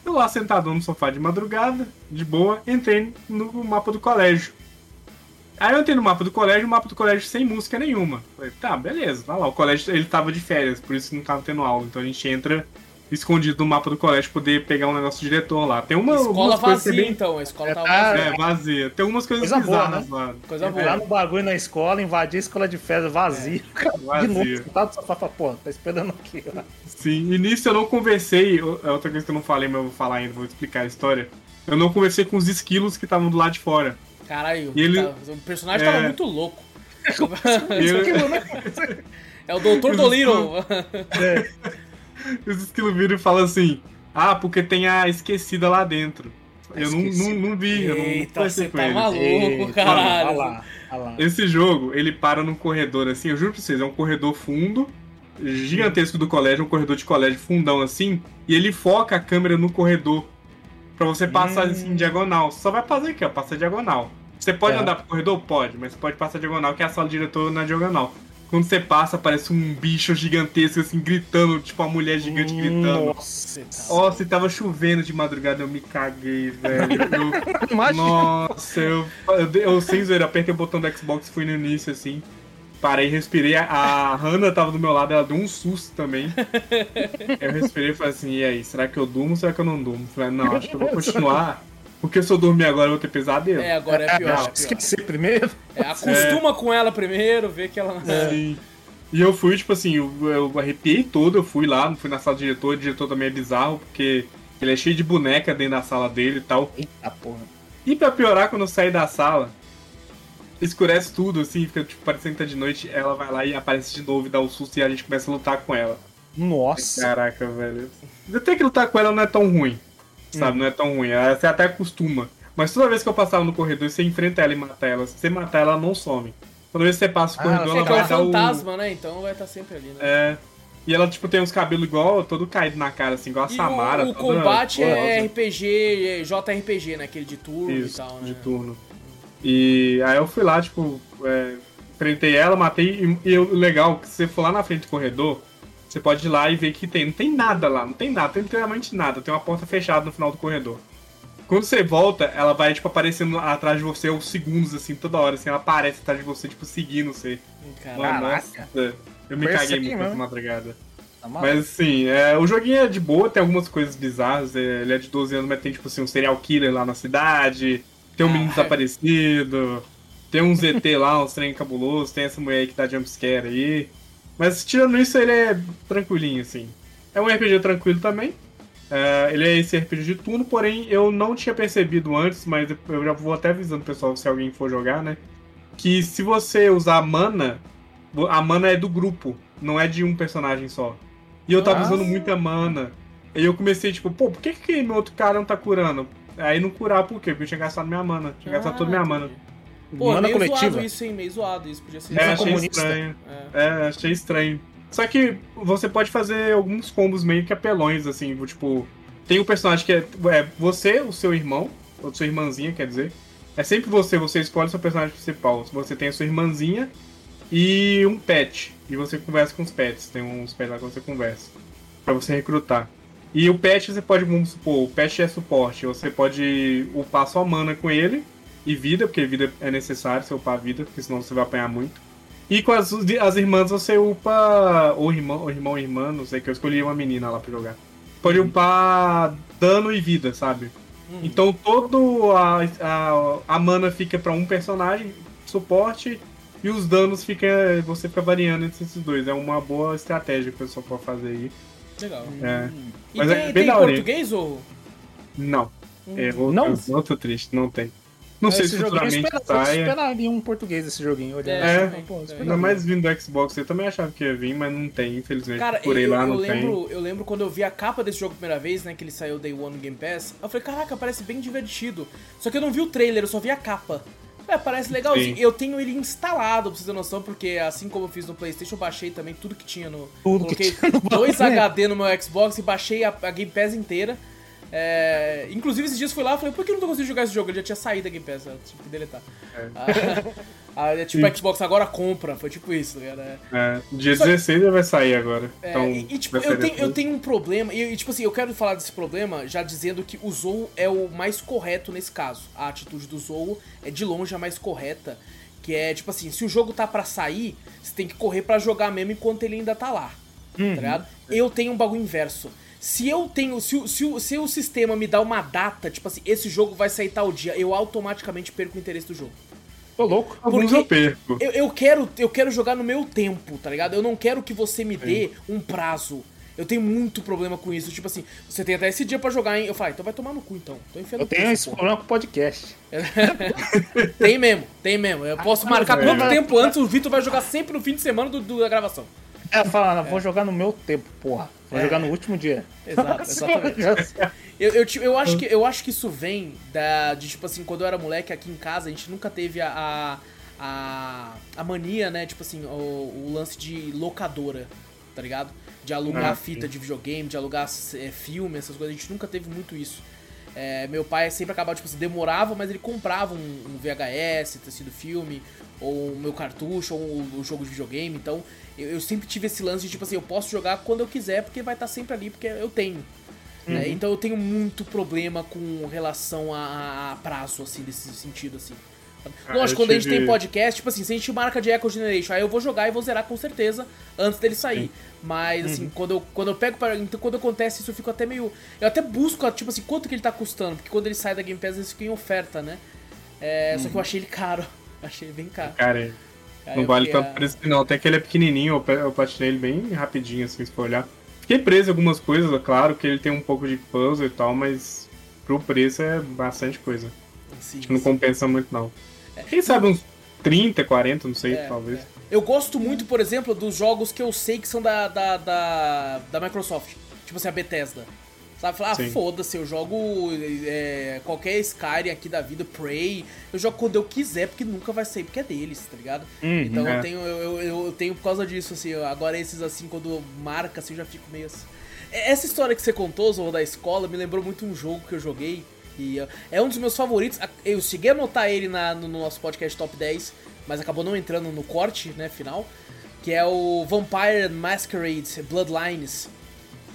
Eu lá sentado no sofá de madrugada, de boa, entrei no mapa do colégio. Aí eu entrei no mapa do colégio, o mapa do colégio sem música nenhuma. Falei, tá, beleza, vai lá. O colégio ele tava de férias, por isso não tava tendo aula. Então a gente entra escondido no mapa do colégio poder pegar um negócio de diretor lá. Tem uma Escola vazia, é bem... então. A escola É, tá- vazia. É, vazia. Tem algumas coisas Coisa boa, bizarras lá. Coisa É, boa. Lá no bagulho na escola, invadir a escola de férias vazia. De vazia. novo, sentado no sofá, fala, pô, tá esperando aqui. ó. Sim, e nisso eu não conversei. É outra coisa que eu não falei, mas eu vou falar ainda, vou explicar a história. Eu não conversei com os esquilos que estavam do lado de fora. Caralho, E ele- tá- o personagem É. tava muito louco. E eu- É o Dr. Dolittle. É, os esquilos viram e falam assim: Ah, porque tem a esquecida lá dentro. Eu não, não, não vi, eu não Eita, você com tá eles. maluco, Eita, caralho. Olha lá, olha lá. Esse jogo, ele para num corredor assim, eu juro pra vocês, é um corredor fundo, gigantesco do colégio, um corredor de colégio fundão assim, e ele foca a câmera no corredor pra você passar Hum. assim em diagonal. Só vai fazer aqui, ó, passa diagonal. Você pode É. andar pro corredor? Pode, mas você pode passar diagonal, que é a sala do diretor na diagonal. Quando você passa, parece um bicho gigantesco, assim, gritando, tipo uma mulher gigante gritando. Nossa. Ó, se tava chovendo de madrugada, eu me caguei, velho. Eu- nossa, eu, eu, eu sem zoeira, apertei o botão do Xbox, fui no início assim. Parei, respirei. A, a Hannah tava do meu lado, ela deu um susto também. Eu respirei e falei assim: e aí, será que eu durmo ou será que eu não durmo? Falei, não, acho que eu vou continuar. Porque se eu dormir agora, eu vou ter pesadelo. É, agora é pior. Não, é pior. Esquecer primeiro. É, acostuma com ela primeiro, vê que ela. Sim. E eu fui, tipo assim, eu, eu arrepiei todo, eu fui lá, fui na sala do diretor, o diretor também é bizarro, porque ele é cheio de boneca dentro da sala dele e tal. Eita porra. E pra piorar, quando eu saí da sala, escurece tudo, assim, fica tipo, parecendo que tá de noite, ela vai lá e aparece de novo e dá o susto e a gente começa a lutar com ela. Nossa. Caraca, velho. Até que lutar com ela não é tão ruim, sabe? Não é tão ruim. Ela- Você até acostuma. Mas toda vez que eu passava no corredor, você enfrenta ela e mata ela. Se você matar ela, ela não some. Toda vez que você passa o Ah, corredor, ela É ela que é vai um dar o... fantasma, né? Então vai estar sempre ali, né? É. E ela, tipo, tem uns cabelos igual, todo caído na cara, assim, igual a E Samara. o, o toda combate é horrorosa. RPG, é JRPG, né? Aquele de turno Isso, e tal, né? de turno. E aí eu fui lá, tipo, é, enfrentei ela, matei. E, e o legal, que se você for lá na frente do corredor, você pode ir lá e ver que tem. Não tem nada lá, não tem nada, tem literalmente nada. Tem uma porta fechada no final do corredor. Quando você volta, ela vai, tipo, aparecendo atrás de você aos segundos, assim, toda hora, assim, ela aparece atrás de você, tipo, seguindo você. Caraca. Nossa, eu me caguei muito mesmo. nessa madrugada. Tá. Mas assim, é, o joguinho é de boa, tem algumas coisas bizarras. é, ele é de 12 anos, mas tem tipo assim, um serial killer lá na cidade, tem um menino Ah. desaparecido, tem um ZT lá, uns trem cabuloso, tem essa mulher aí que dá jumpscare aí. Mas tirando isso, ele é tranquilinho, assim. É um RPG tranquilo também. É, ele é esse RPG de turno, porém eu não tinha percebido antes, mas eu já vou até avisando o pessoal se alguém for jogar, né? Que se você usar mana, a mana é do grupo, não é de um personagem só. E eu tava Ah. usando muita mana. Aí eu comecei, tipo, pô, por que, que meu outro cara não tá curando? Aí não curar, por quê? Porque eu tinha gastado minha mana. Tinha gastado toda minha mana. Pô, Mana meio coletiva. zoado isso, hein? Meio zoado isso. Podia ser É, achei comunista. estranho. É. É, achei estranho. Só que você pode fazer alguns combos meio que apelões, assim, tipo. Tem um personagem que é, é você, o seu irmão, ou sua irmãzinha, quer dizer. É sempre você, você escolhe seu personagem principal. Você tem a sua irmãzinha e um pet. E você conversa com os pets. Tem uns pets lá que você conversa. Pra você recrutar. E o pet você pode, vamos supor, o pet é suporte. Você pode upar sua mana com ele. E vida, porque vida é necessário você upar a vida, porque senão você vai apanhar muito. E com as, as irmãs você upa. Ou irmão, ou irmão, irmã, não sei, que eu escolhi uma menina lá pra jogar. Pode upar dano e vida, sabe? Hum. Então todo a, a, a mana fica pra um personagem, suporte, e os danos fica. Você fica variando entre esses dois. É uma boa estratégia que o pessoal pode fazer aí. Legal. É. E Mas tem, é bem tem em da hora. português ou. Não. É, eu, Não? Eu, eu tô triste, não tem. Não sei Esse se eu futuramente espera- eu saia. esperaria um português esse joguinho. Olhando. É, assim, é, pô, é. Ainda mais vindo do Xbox, eu também achava que ia vir, mas não tem, infelizmente. Cara, eu, Procurei lá, eu não lembro, eu lembro quando eu vi a capa desse jogo a primeira vez, né? Que ele saiu Day One no Game Pass. Eu falei, caraca, parece bem divertido. Só que eu não vi o trailer, eu só vi a capa. É, parece legalzinho. Sim. Eu tenho ele instalado, pra vocês terem noção, porque assim como eu fiz no Playstation, eu baixei também tudo que tinha no. Tudo que coloquei tinha no dois. HD no meu Xbox e baixei a, a Game Pass inteira. É, inclusive, esses dias fui lá e falei, por que eu não tô conseguindo jogar esse jogo? Ele já tinha saído da Game Pass, eu tive que deletar. É. Ah, é tipo, Xbox agora compra, foi tipo isso, tá ligado? É. Dia 16 ele vai sair agora. É, então, e, e, tipo, eu tenho, eu tenho um problema, e, e, tipo assim, eu quero falar desse problema já dizendo que o Zou é o mais correto nesse caso. A atitude do Zou é de longe a mais correta. Que é, tipo assim, se o jogo tá pra sair, você tem que correr pra jogar mesmo enquanto ele ainda tá lá. Tá ligado? Eu tenho um bagulho inverso. Se eu tenho. Se, o- se, o- se o sistema me dá uma data, tipo assim, esse jogo vai sair tal dia, eu automaticamente perco o interesse do jogo. Tô louco. Alguns porque- eu perco. Eu, eu quero, eu quero jogar no meu tempo, tá ligado? Eu não quero que você me dê um prazo. Eu tenho muito problema com isso. Tipo assim, você tem até esse dia pra jogar, hein? Eu falo, ah, então vai tomar no cu então. Tô enfiando Eu cu tenho esse porra. problema com o podcast. Tem mesmo, tem mesmo. Eu posso marcar é. quanto tempo antes, o Vitor vai jogar sempre no fim de semana do, do- da gravação. É, fala, vou jogar no meu tempo, porra. Vou É. jogar no último dia. Exato, exatamente. Eu, eu, ti- eu, acho que, eu acho que isso vem da, de, tipo assim, quando eu era moleque aqui em casa, a gente nunca teve a, a, a, a mania, né, tipo assim, o, o lance de locadora, tá ligado? De alugar Ah, fita de videogame, de alugar é, filme, essas coisas, a gente nunca teve muito isso. É, meu pai sempre acabava, tipo assim, demorava, mas ele comprava um, um VHS, tecido filme, ou o meu cartucho, ou o, o jogo de videogame, então eu, eu sempre tive esse lance de, tipo assim, eu posso jogar quando eu quiser, porque vai estar sempre ali, porque eu tenho. né? Então eu tenho muito problema com relação a, a prazo, assim, desse sentido, assim. Ah, Lógico, quando a gente tive- tem podcast, tipo assim, se a gente marca de Echo Generation, aí eu vou jogar e vou zerar com certeza antes dele sair. Mas, assim, quando, eu, quando eu pego para. Então, quando acontece isso, eu fico até meio. Eu até busco, tipo assim, quanto que ele tá custando, porque quando ele sai da Game Pass, ele fica em oferta, né? É, Só que eu achei ele caro. Achei ele bem caro. Cara, Aí não vale tanto preço não. Até que ele é pequenininho, eu, eu patinei ele bem rapidinho, assim, se for olhar. Fiquei preso em algumas coisas, é claro que ele tem um pouco de puzzle e tal, mas pro preço é bastante coisa. sim, Acho que não sim. compensa muito, não. Quem sabe uns 30, 40, não sei, É, talvez. é. Eu gosto muito, por exemplo, dos jogos que eu sei que são da, da, da, da Microsoft. Tipo assim, a Bethesda. Sabe? Falar, ah, foda-se, eu jogo é, qualquer Skyrim aqui da vida, Prey. Eu jogo quando eu quiser, porque nunca vai sair, porque é deles, tá ligado? Uhum. então É. eu, tenho, eu, eu, eu tenho por causa disso, assim. Agora esses, assim, quando marca, assim, eu já fico meio assim. É- Essa história que você contou, Zorro, da escola, me lembrou muito um jogo que eu joguei. É um dos meus favoritos. Eu cheguei a anotar ele na- no nosso podcast Top 10, mas acabou não entrando no corte, né, final. Que é o Vampire Masquerade Bloodlines.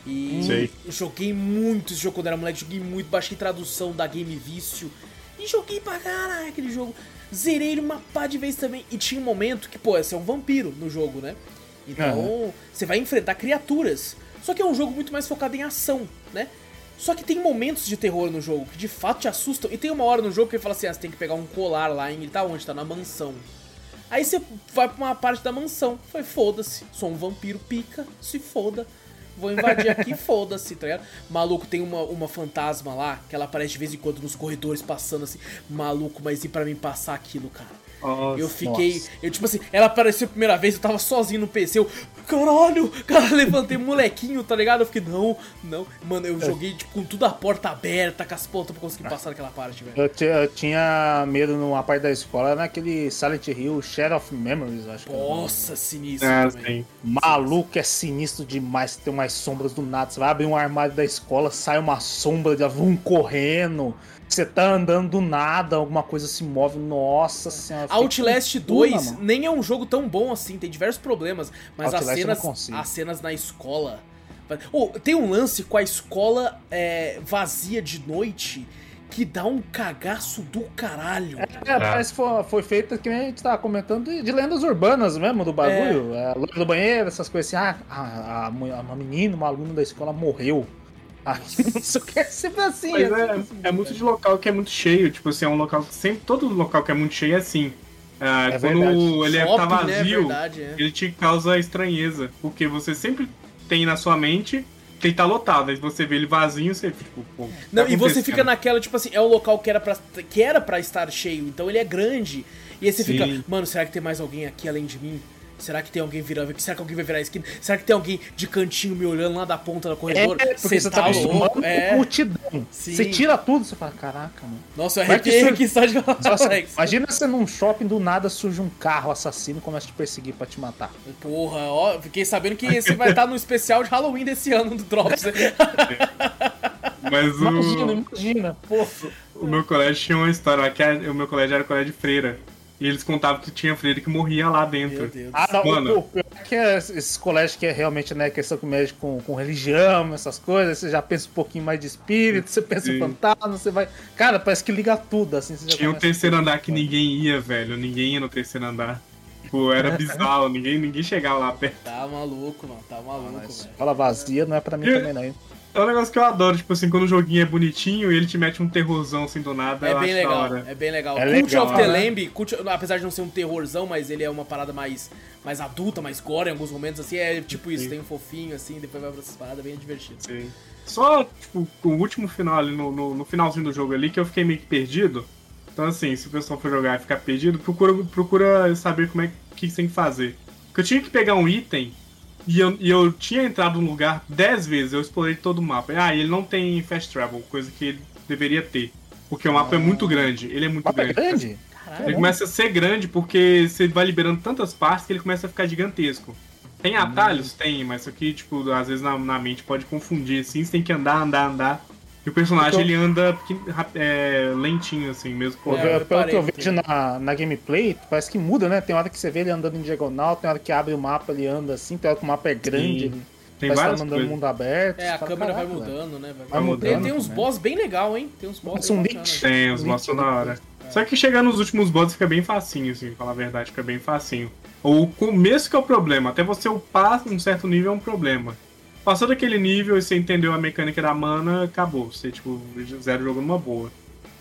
E Sei. eu joguei muito esse jogo quando era moleque, joguei muito, baixei tradução da Game Vício. E joguei pra caralho aquele jogo. Zerei ele uma pá de vez também. E tinha um momento que, pô, você é um vampiro no jogo, né? Então, você vai enfrentar criaturas. Só que é um jogo muito mais focado em ação, né? Só que tem momentos de terror no jogo que de fato te assustam. E tem uma hora no jogo que ele fala assim: ah, você tem que pegar um colar lá, e ele tá onde? Tá na mansão. Aí você vai pra uma parte da mansão. Foi, foda-se, sou um vampiro pica, se foda. Vou invadir aqui, foda-se, tá ligado? Maluco, tem uma, uma fantasma lá, que ela aparece de vez em quando nos corredores passando assim. Maluco, mas e pra mim passar aquilo, cara? Nossa. Eu fiquei. nossa. Eu, tipo assim, ela apareceu a primeira vez, eu tava sozinho no PC. Eu, caralho, cara, levantei molequinho, tá ligado? Eu fiquei, não, não. Mano, eu joguei, tipo, com tudo a porta aberta, com as pontas pra conseguir passar naquela parte, velho. Eu, eu tinha medo numa parte da escola, naquele Silent Hill Shadow of Memories, acho que era o nome. Nossa, sinistro Ah, também. Maluco, é sinistro demais. Tem umas sombras do nada. Você vai abrir um armário da escola, sai uma sombra de um correndo. Você tá andando do nada, alguma coisa se move. Nossa senhora. Outlast com 2 puna, mano. nem é um jogo tão bom assim, tem diversos problemas, mas as Outlast cenas, as cenas na escola. Oh, tem um lance com a escola é, vazia de noite que dá um cagaço do caralho. É, parece que foi, foi feita, que a gente tava comentando, de, de lendas urbanas mesmo, do bagulho. É. loira do banheiro, essas coisas assim. Ah, a, a, mu- a menina, uma aluna da escola morreu. Ah, isso que é sempre assim. Mas assim, é, é muito de local que é muito cheio. Tipo assim, é um local que sempre. Todo local que é muito cheio é assim. Ah, É quando verdade. ele é, tá Shopping, né? vazio, Verdade, é. ele te causa estranheza. Porque você sempre tem na sua mente que ele tá lotado. Aí você vê ele vazio, você fica, tipo, pô. Não, tá e você fica naquela, tipo assim, é um local que era pra, que era pra estar cheio, então ele é grande. E aí você Sim. fica, mano, será que tem mais alguém aqui além de mim? Será que tem alguém virando? Será que alguém vai virar a esquina? Será que tem alguém de cantinho me olhando lá da ponta do corredor? É, porque você tá acostumado com É. multidão. Sim. Você tira tudo, você fala, caraca, mano. Nossa, eu arrepiei sur- aqui só de. Nossa, imagina você num shopping do nada surge um carro assassino e começa a te perseguir pra te matar. Porra, ó, fiquei sabendo que esse vai estar no especial de Halloween desse ano do Drops. né? Mas o, Imagina, imagina. Pô, o meu colégio tinha uma história lá, que era- o meu colégio era colégio de freira. E eles contavam que tinha freira que morria lá dentro. Meu Deus. Ah, não, Mano. pô, pior que é esses colégios que é realmente, né, questão que mexe com, com religião, essas coisas, você já pensa um pouquinho mais de espírito, você pensa em fantasma, você vai. Cara, parece que liga tudo, assim. Você já Tinha um terceiro andar que ninguém ia, velho. Ninguém ia no terceiro andar. Tipo, era bizarro, ninguém, ninguém chegava lá perto. Tá maluco, mano. Tá maluco, Mas velho. Fala vazia não é pra mim Eu- também, não. hein? É um negócio que eu adoro, tipo assim, quando o joguinho é bonitinho e ele te mete um terrorzão assim do nada, É eu bem acho legal, da hora. é bem legal. É Cult legal, of the né? Lamb, Cult- apesar de não ser um terrorzão, mas ele é uma parada mais, mais adulta, mais gore em alguns momentos, assim, é tipo isso, Sim. tem um fofinho, assim, depois vai pra essas paradas bem divertido. Sim. Só, tipo, o último final ali, no, no, no finalzinho do jogo ali, que eu fiquei meio que perdido. Então, assim, se o pessoal for jogar e ficar perdido, procura, procura saber como é que você tem que fazer. Porque eu tinha que pegar um item e eu, e eu tinha entrado no lugar 10 vezes, eu explorei todo o mapa. Ah, e ele não tem fast travel, coisa que ele deveria ter. Porque o mapa é muito grande, ele é muito Mapa é grande. grande? Ele Caralho. começa a ser grande porque você vai liberando tantas partes que ele começa a ficar gigantesco. Tem atalhos? Tem, mas isso aqui, tipo, às vezes na, na mente pode confundir, assim, você tem que andar, andar, andar. E o personagem, Então- ele anda é, lentinho, assim, mesmo. Pô, É, eu pelo que eu que vejo na, na gameplay, parece que muda, né? Tem hora que você vê ele andando em diagonal, tem hora que abre o mapa, ele anda assim, tem hora que o mapa é grande, Sim. ele Tem parece tá várias andando no coisas. mundo aberto. É, a fala, câmera vai mudando, né? Vai Tem, mudando tem uns também. boss bem legal, hein? Tem uns boss Parece um bacanas. Tem, os do- na hora. Só que chegar nos últimos boss fica bem facinho, assim, pra falar a verdade, fica bem facinho. O começo que é o problema, até você upar um certo nível é um problema. Passou daquele nível e você entendeu a mecânica da mana, acabou. Você, tipo, zero jogo numa boa.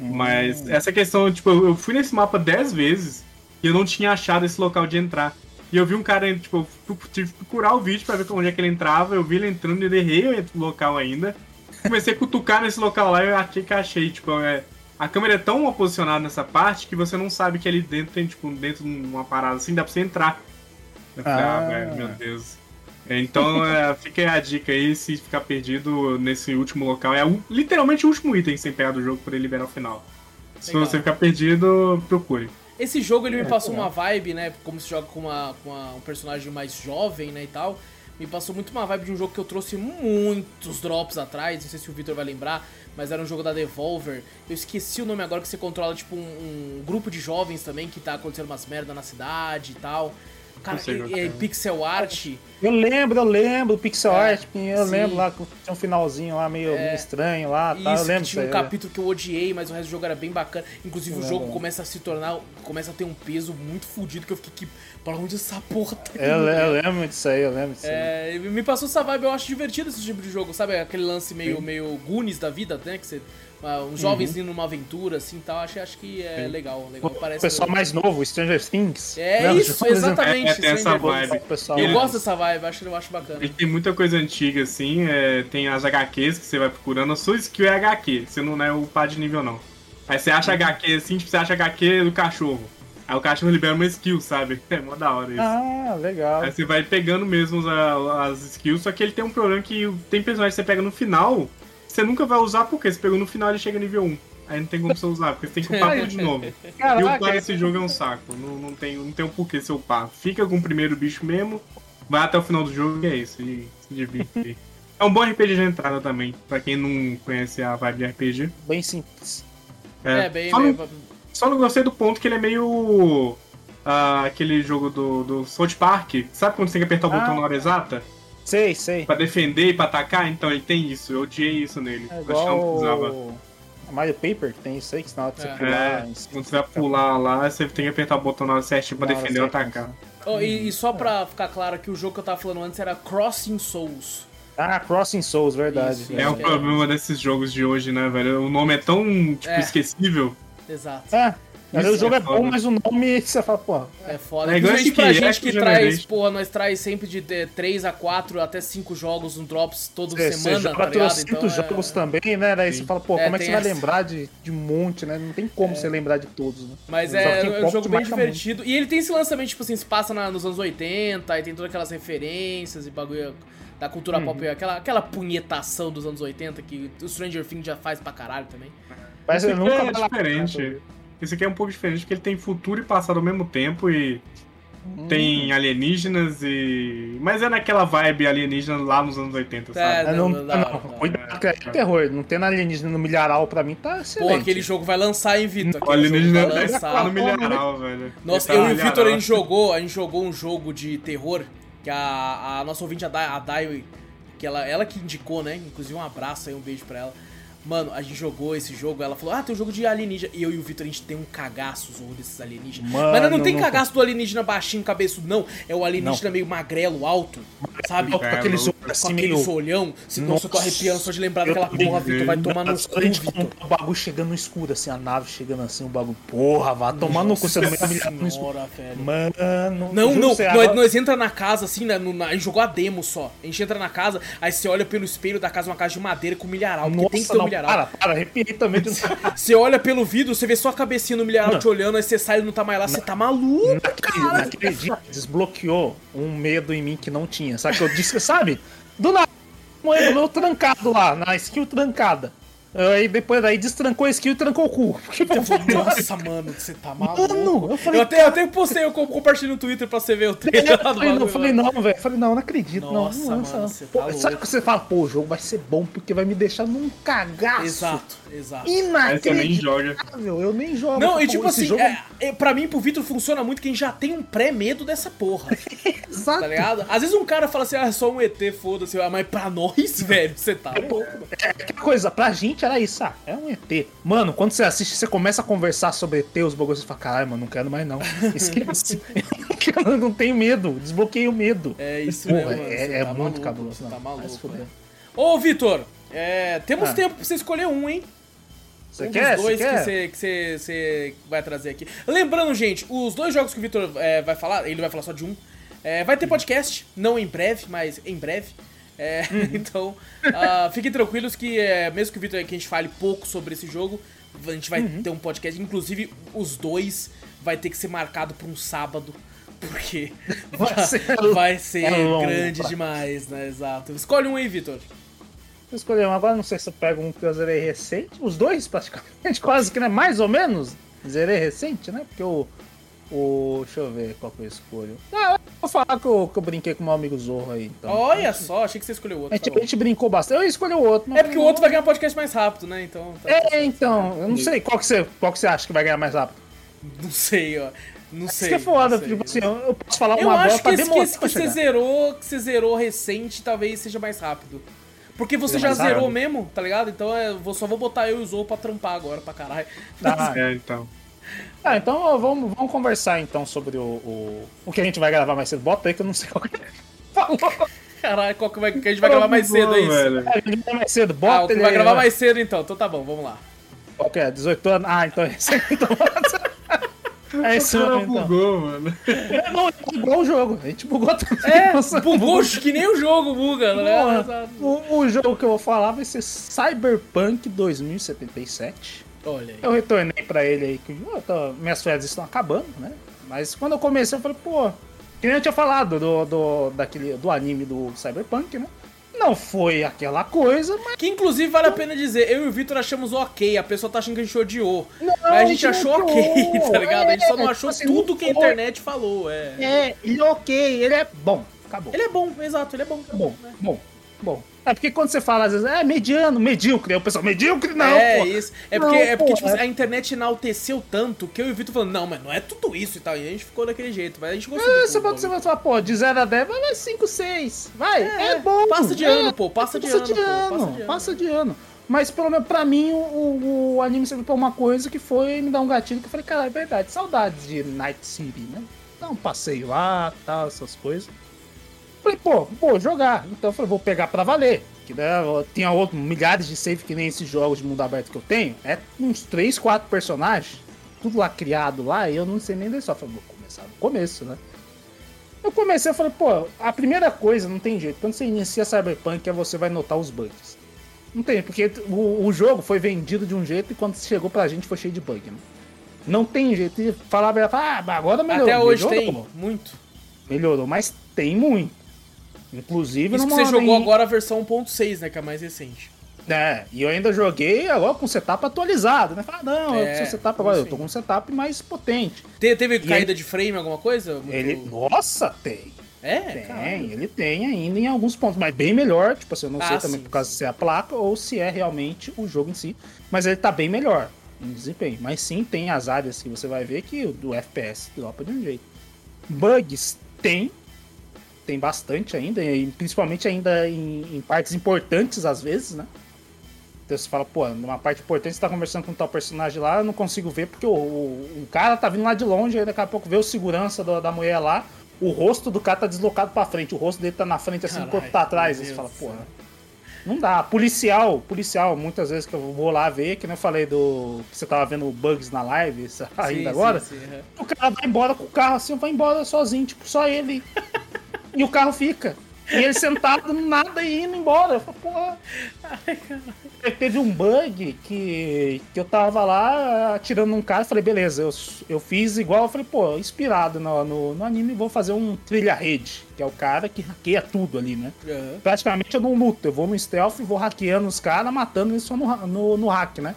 Hum. Mas essa questão, tipo, eu fui nesse mapa 10 vezes e eu não tinha achado esse local de entrar. E eu vi um cara, tipo, eu tive que procurar o vídeo pra ver onde é que ele entrava. Eu vi ele entrando e errei o local ainda. Comecei a cutucar nesse local lá e eu achei que achei. Tipo, é, a câmera é tão mal posicionada nessa parte que você não sabe que ali dentro tem, tipo, dentro de uma parada assim, dá pra você entrar. Eu falei, ah, Ah. velho, meu Deus. Então, é, fica aí a dica aí, se ficar perdido nesse último local. É o- literalmente o último item que você pegar do jogo pra ele liberar o final. Se Legal. você ficar perdido, procure. Esse jogo ele me É, passou legal. uma vibe, né? Como se joga com, uma, com uma- um personagem mais jovem, né? E tal. Me passou muito uma vibe de um jogo que eu trouxe muitos drops atrás. Não sei se o Victor vai lembrar, mas era um jogo da Devolver. Eu esqueci o nome agora que você controla, tipo, um, um grupo de jovens também que tá acontecendo umas merda na cidade e tal. Cara, qual é, é é. pixel art. Eu lembro, eu lembro, pixel É, art, eu sim. lembro lá que tinha um finalzinho lá meio, meio estranho lá, tá? Eu Isso, lembro que tinha um aí, capítulo que eu odiei, mas o resto do jogo era bem bacana. Inclusive, Eu o jogo lembro. começa a se tornar. Começa a ter um peso muito fodido que eu fiquei. Que, pra onde essa porra tá Eu, indo, eu né? lembro disso aí, eu lembro disso aí. É, me passou essa vibe, eu acho divertido esse tipo de jogo, sabe? Aquele lance meio, Sim. meio Goonies da vida, né? Que você. Ah, uns jovens indo numa aventura, assim tal. Acho, acho que é legal, legal. O Parece. pessoal mais novo, Stranger Things. É Lembra isso, exatamente. É, tem essa vibe. Pessoal Eu Ele- gosto dessa vibe, acho, eu acho bacana. Ele tem muita coisa antiga, assim, é, tem as HQs que você vai procurando, a sua skill é HQ, você não é o par de nível, não. Aí você acha HQ assim, tipo, você acha HQ do cachorro. Aí o cachorro libera uma skill, sabe? É mó da hora isso. Ah, legal. Aí você vai pegando mesmo as, as skills, só que ele tem um problema que tem personagem que você pega no final, você nunca vai usar porque você pegou no final e chega nível 1. Aí não tem como você usar, porque você tem que upar tudo de novo. E Caraca, upar esse jogo é um saco. Não, não, tem, não tem um porquê você upar. Fica com o primeiro bicho mesmo, vai até o final do jogo e é isso. E se divirte. É um bom RPG de entrada também, pra quem não conhece a vibe de RPG. bem simples. É, bem. só, bem- não, só não gostei do ponto que ele é meio. ah, aquele jogo do, do South Park. Sabe quando você tem que apertar o Ah. botão na hora exata? Sei, sei. Pra defender e pra atacar? Então ele tem isso. Eu odiei isso nele. É Acho que eu não precisava. igual a Mario Paper, tem isso aí, que na hora que você É. pular... É, quando você vai pular lá, você tem que apertar o botão na hora certinha pra defender ou atacar. Oh, e, e só pra ficar claro que o jogo que eu tava falando antes era Crossing Souls. Ah, Crossing Souls, verdade. Isso, É o que problema desses jogos de hoje, né, velho? O nome é tão, tipo, É. esquecível. Exato. É, Isso o jogo é é, bom, mas o nome você fala, pô, É foda. É igual pra aqui, gente que Action traz, Generation. porra, nós traz sempre de 3 a 4 até 5 jogos no Drops toda você, você semana, joga tá ligado? Então, é- jogos também, né? Daí Sim. você fala, pô, É, como é que você vai essa. lembrar de, de um monte, né? Não tem como você lembrar de todos, né? Mas Só é, que é um jogo que bem divertido. E ele tem esse também, tipo assim, se passa na- nos anos 80, aí tem todas aquelas referências e bagulho da cultura Uhum. pop, aquela, aquela punhetação dos anos 80 que o Stranger Things já faz pra caralho também. Mas eu nunca é vai lá- diferente. Esse aqui é um pouco diferente porque ele tem futuro e passado ao mesmo tempo e tem alienígenas e. Mas é naquela vibe alienígena lá nos anos 80, É, sabe? Ah, não, não, não, não, não, não. cuidado, que é terror. Não tendo alienígena no milharal pra mim tá excelente. Pô, aquele jogo vai lançar, hein, Vitor? O alienígena vai lançar. no milharal, velho. Nossa, Ele eu tá e o Vitor, a gente jogou, a gente jogou um jogo de terror, que a, a nossa ouvinte, a Dai, a Dai, que ela, ela que indicou, né? Inclusive um abraço aí, um beijo pra ela. Mano, a gente jogou esse jogo, ela falou, ah, tem um jogo de alienígena. E eu e o Vitor, a gente tem um cagaço zorro desses alienígenas. Mano, Mas não tem não- cagaço do alienígena baixinho, cabeçudo, não. É o alienígena meio magrelo, alto, sabe? Com aqueles assim, aquele olhão. Se nossa, eu tô arrepiando só de lembrar daquela porra, Vitor. Vai tomar no cu, Vitor. o bagulho chegando no escuro, assim, a nave chegando assim, o bagulho. Porra, vá tomar no cu, você não vai. Senhora, velho. Mano. Não, não, nós, nós entra na casa assim, né? no- na- a gente jogou a demo só. A gente entra na casa, aí você olha pelo espelho da casa, uma casa de madeira com milharal, Nossa, tem que ter um não, milharal. para, para, arrepiei também. Você olha pelo vidro, você vê só a cabecinha no milharal te olhando, aí você sai e não tá mais lá, você tá maluco, naquele, cara. naquele dia desbloqueou um medo em mim que não tinha. Sabe que eu disse, sabe? Do nada, meu trancado lá, na skill trancada. Aí depois daí destrancou a skill e trancou o cu. Eu falei, Nossa, mano, você tá maluco. Mano, eu falei, eu até, eu até postei, eu co- compartilhei no Twitter pra você ver o Eu trailer lá do falei, não, eu falei, não, velho. Eu Falei, não, não acredito. Nossa, não, não, mano, não. você tá Pô, sabe que você fala, pô, o jogo vai ser bom porque vai me deixar num cagaço. Exato, exato. Mas você nem Inacreditável. joga. Eu nem jogo. Não, e tipo assim, jogo é, é, pra mim, pro Vitor funciona muito quem já tem um pré-medo dessa porra. exato. Tá ligado? Às vezes um cara fala assim, ah, é só um ET, foda-se. Ah, Mas pra nós, velho, você tá louco. mano. É aquela coisa, pra gente era isso, ah, é um ET. Mano, quando você assiste, você começa a conversar sobre ET, os bagulhos, você fala, caralho, mano, não quero mais não. Esquece. eu não tenho medo, desbloqueei o medo. É isso Porra, mesmo, é- é tá muito maluco, cabuloso, Você não. tá maluco. Ô, Vitor, é, temos Ah. tempo pra você escolher um, hein? Você um quer? dos dois que você que você- você vai trazer aqui. Lembrando, gente, os dois jogos que o Vitor é, vai falar, ele vai falar só de um. É, vai ter podcast, não em breve, mas em breve. É, então, ah, fiquem tranquilos que, é, mesmo que o Vitor que a gente fale pouco sobre esse jogo, a gente vai Uhum. ter um podcast. Inclusive, os dois vai ter que ser marcado pra um sábado. Porque Vai ser- vai ser é grande pra- demais, né? Exato. Escolhe um aí, Vitor. Eu escolhi um agora, não sei se eu pego um que eu zerei recente. Os dois, praticamente, quase que, né? Mais ou menos. Zerei recente, né? Porque o. O. Deixa eu ver qual que eu escolho. Ah, eu vou falar que eu, que eu brinquei com meu amigo Zorro aí. Então. Olha só, achei que você escolheu a, outro. gente, tá a gente brincou bastante. Eu escolhi o outro. mas É porque o outro vai ganhar podcast mais rápido, né? Então. tá- É, então. Eu não sei qual que você, qual que você acha que vai ganhar mais rápido. Não sei, ó. Não Isso sei. que é foda, tipo assim, eu eu posso falar Eu uma agora acho que pra esse, que, demorar esse que pra você zerou, que você zerou recente, talvez seja mais rápido. Porque você já zerou mesmo, tá ligado? Então é, eu vou, só vou botar eu e o Zou pra trampar agora pra caralho. Tá. É, então. Ah, então ó, vamos, vamos conversar então sobre o, o, o que a gente vai gravar mais cedo. Bota aí que eu não sei qual que é. Falou. Caralho, qual que, vai, que a gente vai gravar mais cedo, é isso? Velho. É, a gente vai mais cedo, Ah, bota o que ele vai aí, gravar mais cedo então. Então tá bom, vamos lá. Qual que é? 18 anos? Ah, então é esse aí. Então. É esse O cara mesmo, então. bugou, mano. É, não, bugou o jogo. A gente bugou também. É, Nossa, bugou que nem o jogo buga, tá ligado? Porra, o, o jogo que eu vou falar vai ser Cyberpunk 2077. Olha aí. Eu retornei pra ele aí, que tô- minhas férias estão acabando, né? Mas quando eu comecei, eu falei, pô, que nem eu tinha falado do, do, daquele, do anime do Cyberpunk, né? Não foi aquela coisa, mas. Que inclusive vale a pena dizer, eu e o Vitor achamos ok, a pessoa tá achando que a gente odiou. Não, Mas a gente achou ok, tá ligado? A gente só não É, achou tipo assim, tudo que a internet falou, é. É, ele é ok, ele é bom. Acabou. Ele é bom, exato, ele é bom. Bom, bom, bom. É porque quando você fala, às vezes, é mediano, medíocre. Aí o pessoal, medíocre não, é pô. isso. É Não, porque, é porque tipo, é- a internet enalteceu tanto que eu e o Vitor falando, não, mas não é tudo isso e tal. E a gente ficou daquele jeito, mas a gente gostou. É, você, pode, você vai falar, pô, de 0 a 10, vai vai 5, 6. Vai, é, bom. passa de é, ano, pô, passa de ano, pô, passa de ano. passa de ano. Mas pelo menos pra mim, o, o, anime serviu pra uma coisa que foi me dar um gatilho que eu falei, cara, é verdade, saudades de Night City, né? Dar um passeio lá, tal, essas coisas. Falei, pô, vou jogar. Então eu falei, vou pegar pra valer. Que, né, tinha outro, milhares de save que nem esses jogos de mundo aberto que eu tenho. É uns 3, 4 personagens. Tudo lá criado lá, e eu não sei nem história. Eu Falei, vou começar do começo, né? Eu comecei, eu falei, pô, a primeira coisa, não tem jeito. Quando você inicia Cyberpunk, é você vai notar os bugs. Não tem, porque o, o jogo foi vendido de um jeito e quando chegou pra gente foi cheio de bug, né? Não tem jeito. E falar, ah, agora melhorou. Até hoje melhorou, tem, muito. Melhorou, mas tem muito. Inclusive Isso que você jogou em- agora a versão 1.6, né, que é a mais recente. É, e eu ainda joguei agora com setup atualizado, né? Fala, não, É, seu setup agora, eu tô com um setup mais potente. Te- teve E caída de frame, alguma coisa? Muito- Ele. Nossa, tem. É? Tem, Caralho. ele tem ainda em alguns pontos, mas bem melhor. Tipo assim, eu não Ah, sei também sim, por causa se é a placa ou se é realmente o jogo em si. Mas ele tá bem melhor em desempenho. Mas sim, tem as áreas que você vai ver que o do FPS dropa de um jeito. Bugs tem. Tem bastante ainda, e principalmente ainda em, em partes importantes às vezes, né? Então você fala, pô, numa parte importante você tá conversando com tal personagem lá, eu não consigo ver porque o, o, o cara tá vindo lá de longe, aí daqui a pouco vê o segurança do- da mulher lá, o rosto do cara tá deslocado pra frente, o rosto dele tá na frente assim, o corpo tá atrás. Aí você fala, pô, não dá. Policial, policial, muitas vezes que eu vou lá ver, que nem eu falei do. que você tava vendo bugs na live isso ainda Sim, agora. sim, sim, aham. O cara vai embora com o carro assim, vai embora sozinho, tipo, só ele. e o carro fica. E ele sentado nada e indo embora. Eu falo, porra. Teve um bug que, que eu tava lá atirando num cara e falei, beleza, eu, eu fiz igual, eu falei, pô, inspirado no, no, no anime, vou fazer um trilha-rede, que é o cara que hackeia tudo ali, né? Aham. Praticamente eu não luto, eu vou no stealth e vou hackeando os caras, matando eles só no, no, no hack, né?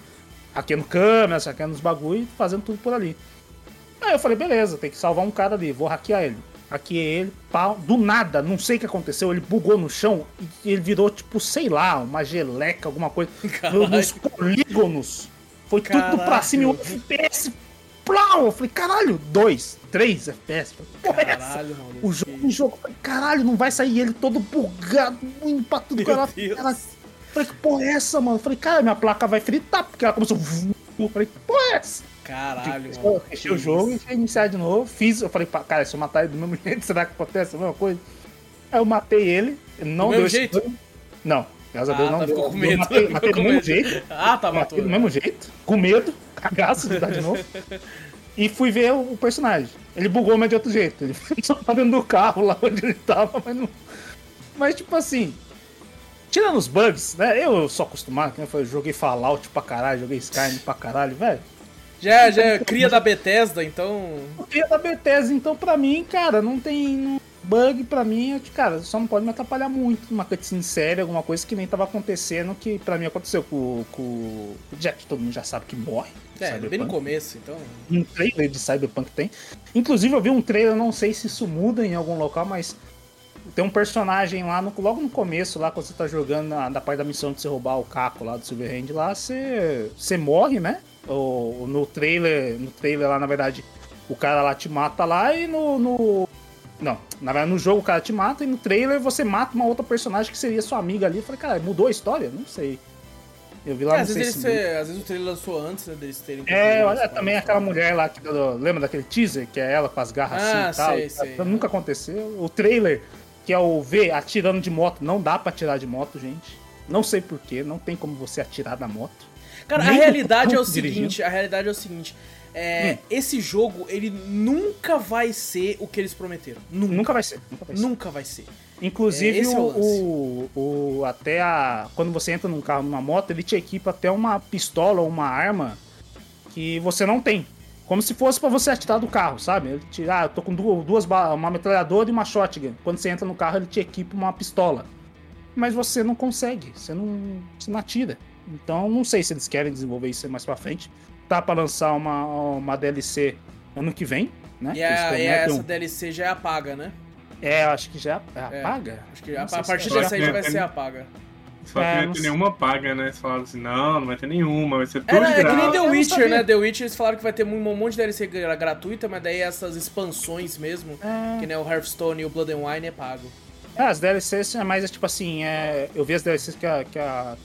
Hackeando câmeras, hackeando os bagulho e fazendo tudo por ali. Aí eu falei, beleza, tem que salvar um cara ali, vou hackear ele. Hackeei ele, pau, do nada, não sei o que aconteceu, ele bugou no chão e ele virou, tipo, sei lá, uma geleca, alguma coisa. Caralho. Nos polígonos. Foi tudo pra Caralho. cima e o FPS. Plau! Eu falei, caralho, dois, três FPS. Porra, é essa? Caralho, maluco. O jogo, o jogo, falei, caralho, não vai sair ele todo bugado, indo pra tudo. Meu que era- Deus. era- Falei, que porra é essa, mano? Eu Falei, cara, minha placa vai fritar, porque ela começou. Eu falei, que porra é essa? Caralho, Eu mano. fechei o jogo e fui iniciar de novo. Fiz, eu falei, cara, se eu matar ele do mesmo jeito, será que acontece a mesma coisa? Aí eu matei ele, não Do deu jeito? dano. Não, graças a Ah, Deus não tá, deu. ficou com Eu medo. Matei, Ficou matei com do mesmo jeito. Ah, tá, matou. Matei do mesmo jeito, com medo, cagaço de dar de novo. E fui ver o, personagem. Ele bugou, mas de outro jeito. Ele só tá dentro do carro lá onde ele tava, mas não. Mas tipo assim. Tirando os bugs, né? Eu sou acostumado, que eu joguei Fallout pra caralho, joguei Skyrim pra caralho, velho. Já, já é cria da Bethesda, então. É da Bethesda, então, pra mim, cara, não tem. não- Bug pra mim, é que, cara, só não pode me atrapalhar muito numa cutscene séria, alguma coisa que nem tava acontecendo, que pra mim aconteceu com, com o Jack, todo mundo já sabe que morre. É, Cyberpunk. bem no começo, então. um trailer de Cyberpunk tem. Inclusive eu vi um trailer, não sei se isso muda em algum local, mas tem um personagem lá, no- logo no começo, lá quando você tá jogando na, na parte da missão de você roubar o caco lá do Silverhand, lá você, você morre, né? O, no trailer, no trailer lá, na verdade, o cara lá te mata lá e no, no- Não, na verdade no jogo o cara te mata e no trailer você mata uma outra personagem que seria sua amiga ali. Eu falei, cara, mudou a história? Não sei. Eu vi lá É, no às, vezes eles, às vezes o trailer lançou antes né, deles terem. É, olha também aquela mulher lá que lembra daquele teaser que é ela com as garras Ah, assim e tal. sei, sei. Então, Nunca aconteceu. O trailer que é o V atirando de moto, não dá pra atirar de moto, gente. Não sei porquê, não tem como você atirar da moto. Cara, a Nem realidade é o seguinte, a realidade é o seguinte. É, Hum. Esse jogo, ele nunca vai ser o que eles prometeram. Nunca. Nunca vai ser, nunca vai ser. Nunca vai ser. Inclusive, É, é o o, o, até a. Quando você entra num carro, numa moto, ele te equipa até uma pistola ou uma arma que você não tem. Como se fosse pra você atirar do carro, sabe? Ele te, ah, eu tô com duas, duas uma metralhadora e uma shotgun. Quando você entra no carro, ele te equipa uma pistola. Mas você não consegue, você não, você não atira. Então, não sei se eles querem desenvolver isso mais pra frente. Tá pra lançar uma, uma DLC ano que vem, né? E, Eles a, e essa DLC já é apaga, né? É, eu acho que já é É. apaga. Acho que sei a partir é. dessa aí já vai É, ser é- apaga. Só que É, não vai ter nenhuma paga, né? Você falaram assim, não, não vai ter nenhuma, vai ser tudo de é que nem. The Witcher, né? The Witcher eles falaram que vai ter um monte de DLC gra- gratuita, mas daí essas expansões mesmo, É. que nem o Hearthstone e o Blood and Wine é pago. É, as DLCs é mais é, tipo assim, é, eu vi as DLCs que a, que a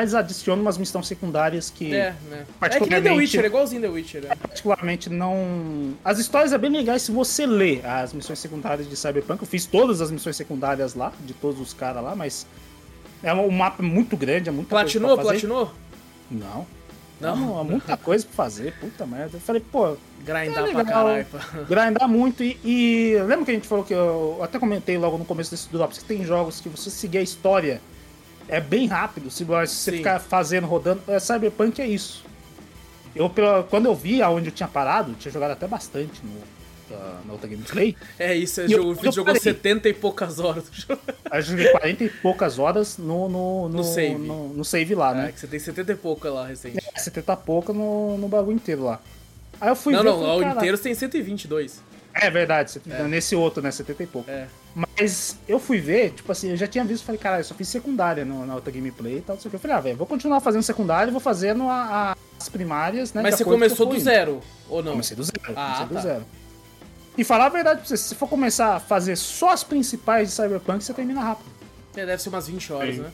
eles adicionam umas missões secundárias que É, né? É que nem The particularmente- Witcher, é igualzinho The Witcher. É. particularmente não. As histórias é bem legais se você ler as missões secundárias de Cyberpunk. Eu fiz todas as missões secundárias lá, de todos os caras lá, mas é um mapa muito grande, é muita Platinou? Platinou? Não. Não? É muita coisa pra fazer, puta merda. Eu falei, pô, Grindar É pra caralho. grindar muito e, e lembra que a gente falou que eu até comentei logo no começo desse Drops que tem jogos que você seguir a história é bem rápido, se você Sim. ficar fazendo, rodando, é, Cyberpunk é isso. Eu, quando eu vi aonde eu tinha parado, eu tinha jogado até bastante no, outra, na outra gameplay. É isso, é E eu- jogo, o eu vídeo jogou parei. 70 e poucas horas do jogo. Aí eu joguei 40 e poucas horas no, no, no, No save. No, no save lá, É, né? que você tem 70 e pouca lá recente. 70 pouca no, no bagulho inteiro lá. Aí eu fui não, ver, não, falei, "Caralho". inteiro você tem 122. É verdade, você- nesse outro, né? 70 e pouco. É. Mas eu fui ver, tipo assim, eu já tinha visto, falei, cara, eu só fiz secundária no- na outra gameplay e tal, não sei o que. Eu falei, ah, velho, vou continuar fazendo secundária e vou fazendo a- a- as primárias, né? Mas de você o começou do indo. zero, ou não? Comecei do zero, Ah, comecei do tá. zero. E falar a verdade pra você, se você for começar a fazer só as principais de Cyberpunk, você termina rápido. É, deve ser umas 20 horas, Sim. né?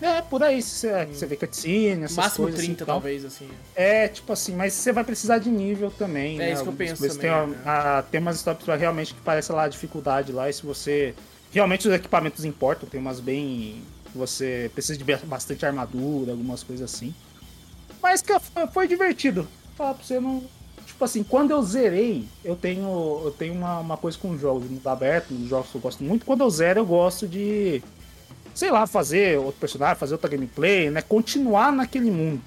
É, por aí, você, você vê cutscene, essas Máximo coisas 30, assim, tal. talvez, assim. É, tipo assim, mas você vai precisar de nível também, É né? isso que eu penso também, Tem, né? uma- a- tem umas stops lá realmente que parece lá a dificuldade lá, e se você... Realmente os equipamentos importam, tem umas bem... Você precisa de bastante armadura, algumas coisas assim. Mas que foi, foi divertido. Falar pra você, não... Tipo assim, quando eu zerei, eu tenho, eu tenho uma, uma coisa com jogos, mundo aberto, uns jogos que eu gosto muito. Quando eu zero, eu gosto de sei lá, fazer outro personagem, fazer outra gameplay, né? Continuar naquele mundo.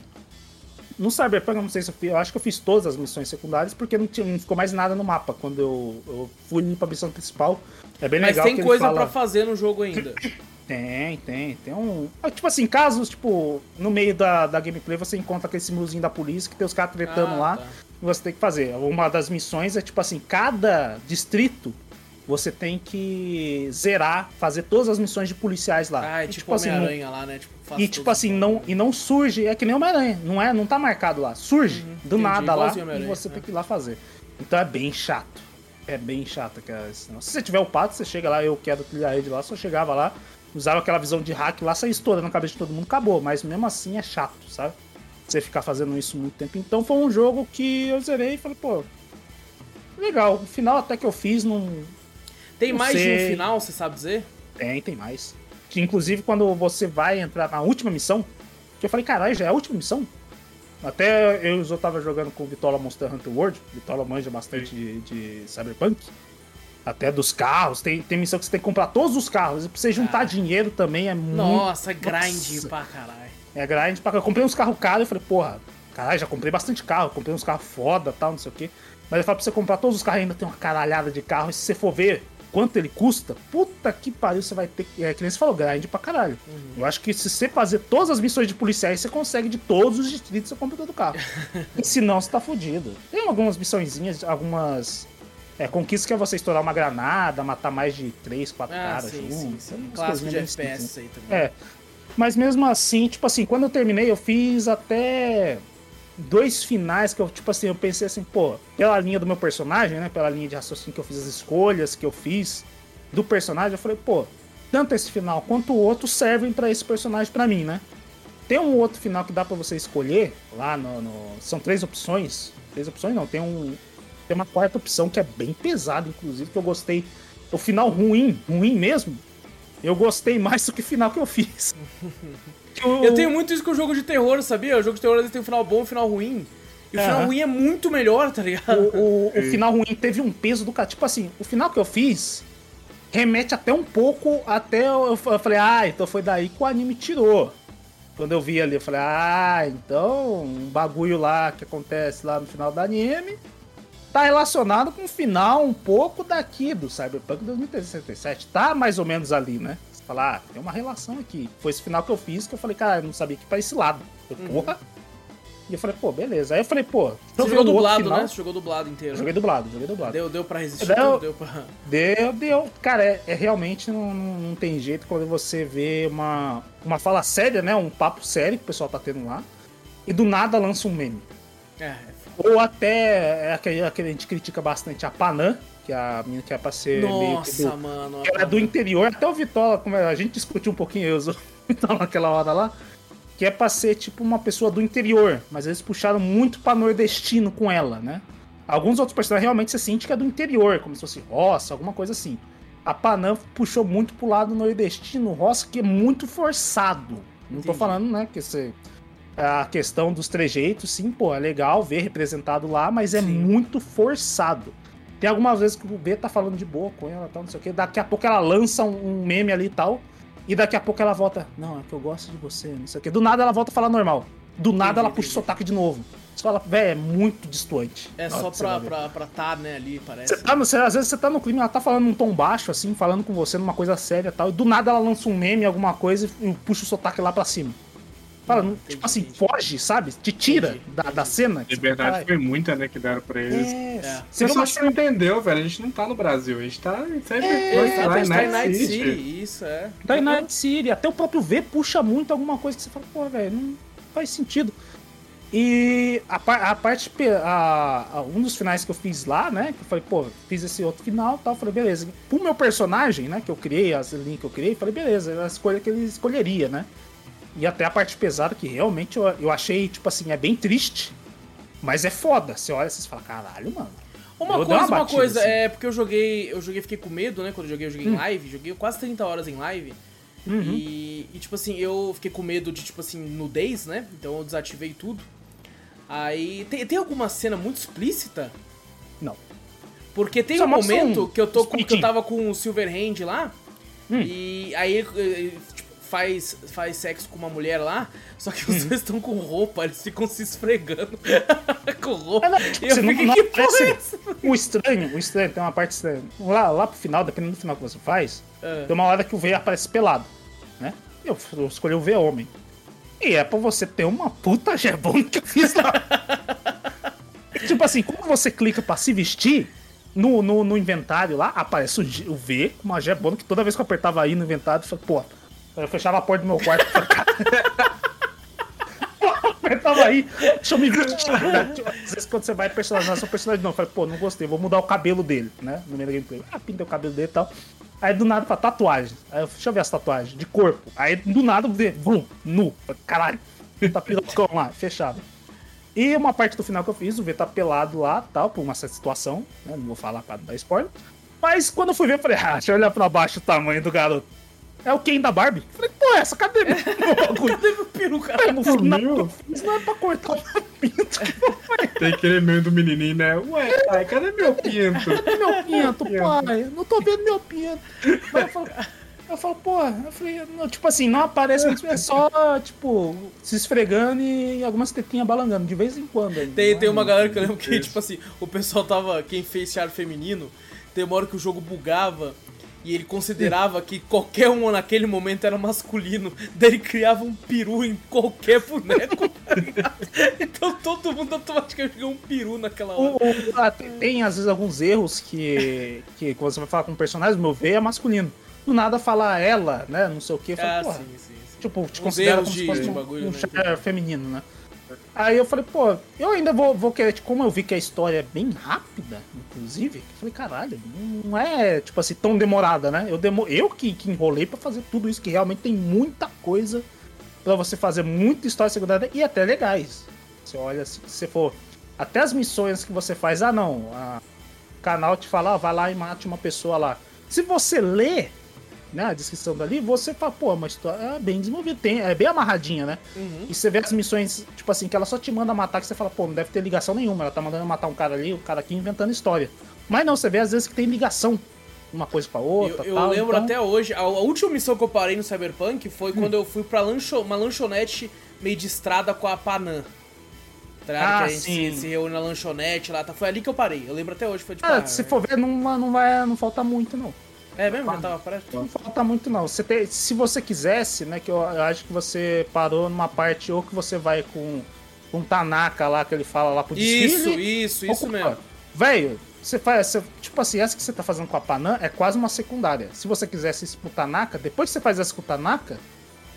No Cyberpunk, eu não sei se eu fiz, eu acho que eu fiz todas as missões secundárias, porque não, tinha, não ficou mais nada no mapa quando eu, eu fui pra missão principal. É bem Mas legal tem que ele coisa fala... pra fazer no jogo ainda. Tem, tem, tem um... ah, Tipo assim, casos, tipo, no meio da, da gameplay você encontra aquele símbolozinho da polícia que tem os caras tretando Ah, lá tá. Você tem que fazer. Uma das missões é, tipo assim, cada distrito você tem que zerar, fazer todas as missões de policiais lá. Ah, é E, tipo assim, não- Homem-Aranha lá, né? Tipo, e tipo assim, não, e não surge, é que nem Homem-Aranha, não é, não tá marcado lá, surge do Uhum, entendi, nada lá e você é. tem que ir lá fazer. Então é bem chato. É bem chato. Senão, Se você tiver o pato, você chega lá, eu quero trilhar rede lá, só chegava lá, usava aquela visão de hack lá, saía estourando a cabeça de todo mundo, acabou. Mas mesmo assim é chato, sabe? Você ficar fazendo isso muito tempo. Então foi um jogo que eu zerei e falei, pô. Legal, o final até que eu fiz não, Tem não mais de um sei. final, você sabe dizer? tem, tem mais. Que, inclusive, quando você vai entrar na última missão, que eu falei, caralho, já é a última missão? Até eu eu tava jogando com o Vitola Monster Hunter World. Vitola manja bastante de, de Cyberpunk. Até dos carros. Tem, tem missão que você tem que comprar todos os carros. E pra você juntar Ah. dinheiro também é muito. Nossa, grind Nossa. pra caralho. É grind. pra- Eu comprei uns carros caros e falei, porra, caralho, já comprei bastante carro. Comprei uns carros foda tal, não sei o quê. Mas eu falo pra você comprar todos os carros ainda tem uma caralhada de carro. E se você for ver quanto ele custa, puta que pariu, você vai ter. É que nem você falou, grind pra caralho. Eu acho que se você fazer todas as missões de policiais, você consegue de todos os distritos, você compra todo o carro. e se não, você tá fudido. Tem algumas missõezinhas, algumas. É, conquistas que é você estourar uma granada, matar mais de 3, 4 Ah, caras sim, juntos. sim, Clássico de FPS aí também. É. Mas mesmo assim, tipo assim, quando eu terminei, eu fiz até dois finais que eu, tipo assim, eu pensei assim, pô, pela linha do meu personagem, né? Pela linha de raciocínio que eu fiz, as escolhas que eu fiz do personagem, eu falei, pô, tanto esse final quanto o outro servem pra esse personagem pra mim, né? Tem um outro final que dá pra você escolher lá no, no- São três opções. Três opções não, tem um. Tem uma quarta opção que é bem pesada, inclusive, que eu gostei. O final ruim, ruim mesmo, eu gostei mais do que o final que eu fiz. O- Eu tenho muito isso com o jogo de terror, sabia? O jogo de terror tem um final bom e um final ruim. E o final ruim é muito melhor, tá ligado? o, o- o final ruim teve um peso do cara. Tipo assim, o final que eu fiz remete até um pouco até eu, eu falei, ah, então foi daí que o anime tirou. Quando eu vi ali, eu falei, ah, então um bagulho lá que acontece lá no final do anime tá relacionado com o final um pouco daqui do Cyberpunk 2077. Tá mais ou menos ali, né? Você fala, ah, tem uma relação aqui. Foi esse final que eu fiz que eu falei, cara, eu não sabia que ia pra esse lado. Eu, porra. E eu falei, pô, beleza. Aí eu falei, pô, Você eu jogou dublado, final. né? Você jogou dublado inteiro. Joguei dublado, joguei dublado. Deu, deu pra resistir Deu. Deu pra... Deu, deu. Cara, é, é realmente não, não, não tem jeito quando você vê uma, uma fala séria, né? Um papo sério que o pessoal tá tendo lá. E do nada lança um meme. É, é Ou até é aquele, aquele a gente critica bastante a Panam, que é a menina que é pra ser meio Nossa, do, mano. que ela é do interior. Até o Vitola, como é, a gente discutiu um pouquinho, eu o Vitola naquela hora lá. Que é pra ser tipo uma pessoa do interior. Mas eles puxaram muito pra nordestino com ela, né? Alguns outros personagens realmente você sente que é do interior, como se fosse roça, alguma coisa assim. A Panam puxou muito pro lado nordestino, roça, que é muito forçado. Não tô Entendi. falando, né, que você. A questão dos trejeitos, sim, pô, é legal ver representado lá, mas é Sim. muito forçado. Tem algumas vezes que o B tá falando de boa com ela tal, não sei o quê. Daqui a pouco ela lança um, meme ali e tal. E daqui a pouco ela volta. Não, é que eu gosto de você, não sei o quê. Do nada ela volta a falar normal. Do nada ela puxa o sotaque de novo. Você fala, velho, é muito distante. É só pra, pra, pra tá, né, ali, parece. Você tá no- você- às vezes você tá no clima, ela tá falando num tom baixo, assim, falando com você numa coisa séria e tal, e do nada ela lança um meme, alguma coisa, e puxa o sotaque lá pra cima. Fala, não- Entendi, tipo assim, entendi. foge, sabe? Te tira Entendi, da, da cena. fala, Liberdade foi muita, né, que deram pra eles. É, É. você só não entendeu, velho. A gente não tá no Brasil, a gente tá em É, Tá, lá em tá em Night City. isso, é. Da Night City, até o próprio V puxa muito alguma coisa que você fala, pô, velho, não faz sentido. E a, a parte, a, a- um dos finais que eu fiz lá, né, que eu falei, pô, fiz esse outro final e tal, eu falei, beleza. Pro meu personagem, né, que eu criei, as linhas que eu criei, eu falei, beleza, é a escolha que ele escolheria, né. E até a parte pesada, que realmente eu, eu achei, tipo assim, é bem triste, mas é foda. Você olha e você fala, caralho, mano. Uma Eu coisa, uma uma coisa, assim. é porque eu joguei, eu joguei, fiquei com medo, né, quando eu joguei, eu joguei Hum. em live, joguei quase 30 horas em live. Uhum. E, e, tipo assim, eu fiquei com medo de, tipo assim, nudez, né? Então eu desativei tudo. Aí, tem, tem alguma cena muito explícita? Não. Porque tem Só um momento que eu, tô com, que eu tava com o Silverhand lá, Hum. e aí faz, faz sexo com uma mulher lá, só que os Uhum. dois estão com roupa, eles ficam se esfregando com roupa. É, não, eu você não- fiquei, não que porra é essa? O estranho, o estranho, tem uma parte estranha. Lá, lá pro final, dependendo do final que você faz, Ah. tem uma hora que o V aparece pelado, né? Eu, eu escolhi o V homem. E é pra você ter uma puta gebona que eu fiz lá. tipo assim, quando você clica pra se vestir, no, no, no inventário lá, aparece o, G- o V com uma gebona que toda vez que eu apertava aí no inventário, eu falei, pô, eu fechava a porta do meu quarto. Eu apertava aí, deixa eu me vestir. Às vezes quando você vai personalizar seu personagem, não, eu falei, pô, não gostei, vou mudar o cabelo dele, né? No meio da gameplay. Ah, pintei o cabelo dele e tal. Aí do nada pra tatuagem. Aí eu, deixa eu ver as tatuagens, de corpo. Aí do nada, vum, nu. Caralho, tá pirocão lá, fechado. E uma parte do final que eu fiz, o V tá pelado lá, tal, por uma certa situação, né? Não vou falar pra dar spoiler. Mas quando eu fui ver, eu falei, ah, deixa eu olhar pra baixo o tamanho do garoto. É o Ken da Barbie. Eu falei, pô, essa cadê meu bagulho? Cadê meu peru, cara? Que eu fiz não é pra cortar o pinto. Tem aquele meio do menininho, né? Ué, pai, cadê meu pinto? Cadê meu pinto, pai? Não tô vendo meu pinto. Aí eu falo, eu falo, pô, eu falei, não, tipo assim, não aparece muito, é só, tipo, se esfregando e algumas tetinhas balangando, de vez em quando. ainda. Tem, Não tem é uma galera que eu lembro que, Isso. tipo assim, o pessoal tava. Quem fez char feminino, tem uma hora que o jogo bugava e ele considerava que qualquer um naquele momento era masculino. Daí ele criava um peru em qualquer boneco, tá ligado? Então todo mundo automaticamente ganhou um peru naquela hora. O- o- ah, tem, às vezes alguns erros que, que quando você vai falar com um personagem, meu V é masculino. Do nada fala ela, né? Não sei o que. Ah, Fala, porra, sim, sim, sim. tipo, te Uns considera como de- se fosse um, bagulho, um né? feminino, né? Aí eu falei, pô, eu ainda vou, vou querer, tipo, como eu vi que a história é bem rápida, inclusive, eu falei, caralho, não é, tipo assim, tão demorada, né? Eu, demo, eu que, que enrolei pra fazer tudo isso, que realmente tem muita coisa pra você fazer, muita história secundária e até legais. Você olha, se você for, até as missões que você faz, ah não, o canal te fala, ah, vai lá e mate uma pessoa lá. Se você lê, né, a descrição dali, você fala, pô, uma história bem desenvolvida, tem, é bem amarradinha, né? Uhum. E você vê as missões, tipo assim, que ela só te manda matar, que você fala, pô, não deve ter ligação nenhuma, ela tá mandando matar um cara ali, o cara aqui inventando história. Mas não, você vê às vezes que tem ligação, uma coisa com a Eu, outra, eu tal, lembro então- até hoje, a, a última missão que eu parei no Cyberpunk foi Hum. quando eu fui pra lancho, uma lanchonete meio de estrada com a Panam. Tá? Ah, que a gente sim. se, se reúne na lanchonete lá, tá? Foi ali que eu parei. Eu lembro até hoje, foi. Ah, ah, se for ver, não, não, vai, não falta muito, não. É mesmo? Já tava? Não falta muito, não. Você tem, se você quisesse, né, que eu, eu acho que você parou numa parte ou que você vai com com Tanaka lá, que ele fala lá pro desfile. Isso, isso, isso mesmo. Velho, você faz. você- tipo assim, essa que você tá fazendo com a Panam é quase uma secundária. Se você quisesse isso pro Tanaka, depois que você faz essa com o Tanaka,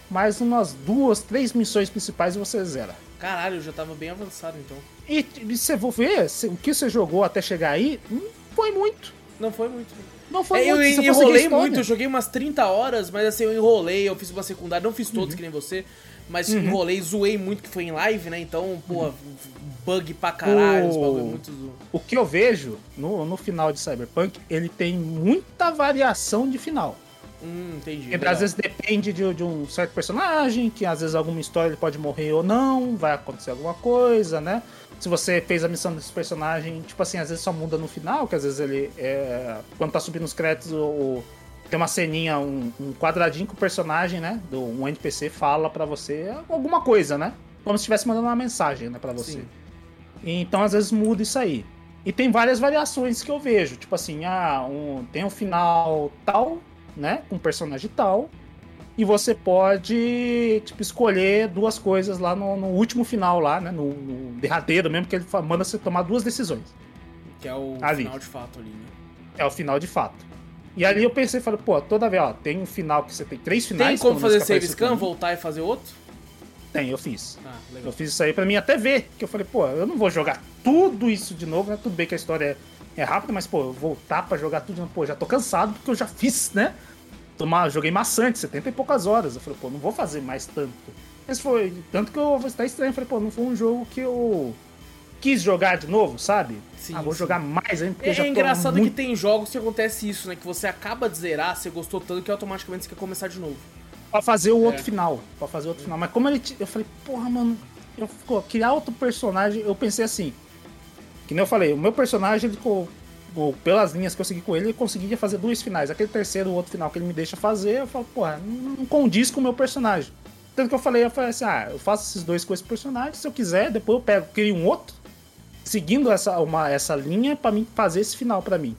mais umas duas, três missões principais e você zera. Caralho, eu já tava bem avançado então. E, e você for ver, o que você jogou até chegar aí, não foi muito. Não foi muito. Não foi É, eu muito. a enrolei muito, eu joguei umas 30 horas, mas assim, eu enrolei, eu fiz uma secundária, não fiz Uhum. todos que nem você, mas enrolei, zoei muito que foi em live, né? Então, pô, bug pra caralho, O- bagulho muito zo- O que eu vejo no, no final de Cyberpunk, ele tem muita variação de final. Hum, entendi. Porque às vezes depende de, de um certo personagem, que às vezes alguma história ele pode morrer ou não, vai acontecer alguma coisa, né? Se você fez a missão desse personagem, tipo assim, às vezes só muda no final, que às vezes ele é. Quando tá subindo os créditos, o, tem uma ceninha, um, um quadradinho que o personagem, né? Do, um NPC fala pra você alguma coisa, né? Como se estivesse mandando uma mensagem, né, pra você. Sim. Então, às vezes, muda isso aí. E tem várias variações que eu vejo. Tipo assim, ah, um, tem um final tal, né? Com um personagem tal. E você pode, tipo, escolher duas coisas lá no, no último final, lá, né? No, no, derradeiro mesmo, que ele manda você tomar duas decisões. Que é o ali. final de fato ali, né? É o final de fato. E ali eu pensei, falei, pô, toda vez, ó, tem um final que você tem três finais. Tem como fazer save scan, voltar e fazer outro? Tem, eu fiz. Ah, eu fiz isso aí pra mim até ver. Que eu falei, pô, eu não vou jogar tudo isso de novo, né? Tudo bem que a história é, é rápida, mas, pô, voltar pra jogar tudo pô, já tô cansado porque eu já fiz, né? Tomar, joguei maçante, 70 e poucas horas. Eu falei, pô, não vou fazer mais tanto. Mas foi. Tanto que eu estar estranho. Eu falei, pô, não foi um jogo que eu quis jogar de novo, sabe? Sim, ah, vou sim. jogar mais ainda porque é, já É engraçado muito... que tem jogos que acontece isso, né? Que você acaba de zerar, você gostou tanto que automaticamente você quer começar de novo. Pra fazer o é. outro final. Pra fazer o outro final. Mas como ele. Eu falei, porra, mano. Eu pô, criar outro personagem, eu pensei assim. Que nem eu falei, o meu personagem, ele, pelas linhas que eu segui com ele, ele conseguia fazer dois finais. Aquele terceiro, o outro final que ele me deixa fazer, eu falo, porra, não condiz com o meu personagem. Tanto que eu falei, eu falei assim, ah, eu faço esses dois com esse personagem, se eu quiser, depois eu pego, crio um outro, seguindo essa, uma, essa linha para mim fazer esse final para mim.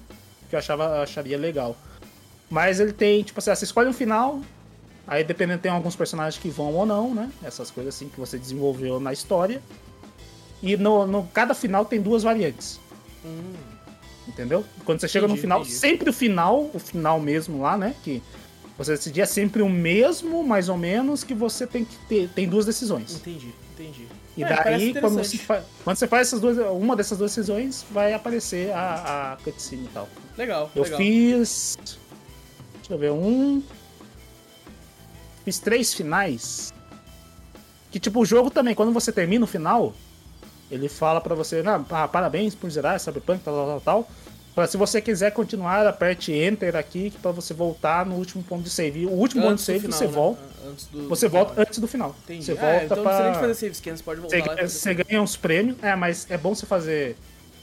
Que eu achava, acharia legal. Mas ele tem, tipo assim, você escolhe um final, Aí dependendo, tem alguns personagens que vão ou não, né? Essas coisas assim que você desenvolveu na história. E no, no cada final tem duas variantes. Hum. Entendeu? Quando você chega entendi, no final, entendi. sempre o final, o final mesmo lá, né? Que você decidir é sempre o mesmo, mais ou menos, que você tem que ter. Tem duas decisões. Entendi, entendi. E é, daí, quando você, faz, quando você faz essas duas, uma dessas duas decisões, vai aparecer a, a cutscene e tal. Legal. Eu legal. fiz. Deixa eu ver, um, Fiz três finais. Que tipo, o jogo também, quando você termina o final, ele fala para você, ah, parabéns por zerar Cyberpunk, tal, tal, tal. Pra, se você quiser continuar, aperte Enter aqui para você voltar no último ponto de save. O último antes ponto de save final, você né? volta. Antes do, você do volta final. antes do final. Entendi. Você é, volta então pra... você fazer save scan, você pode voltar você, lá. Você ganha uns prêmios. É, mas é bom você fazer.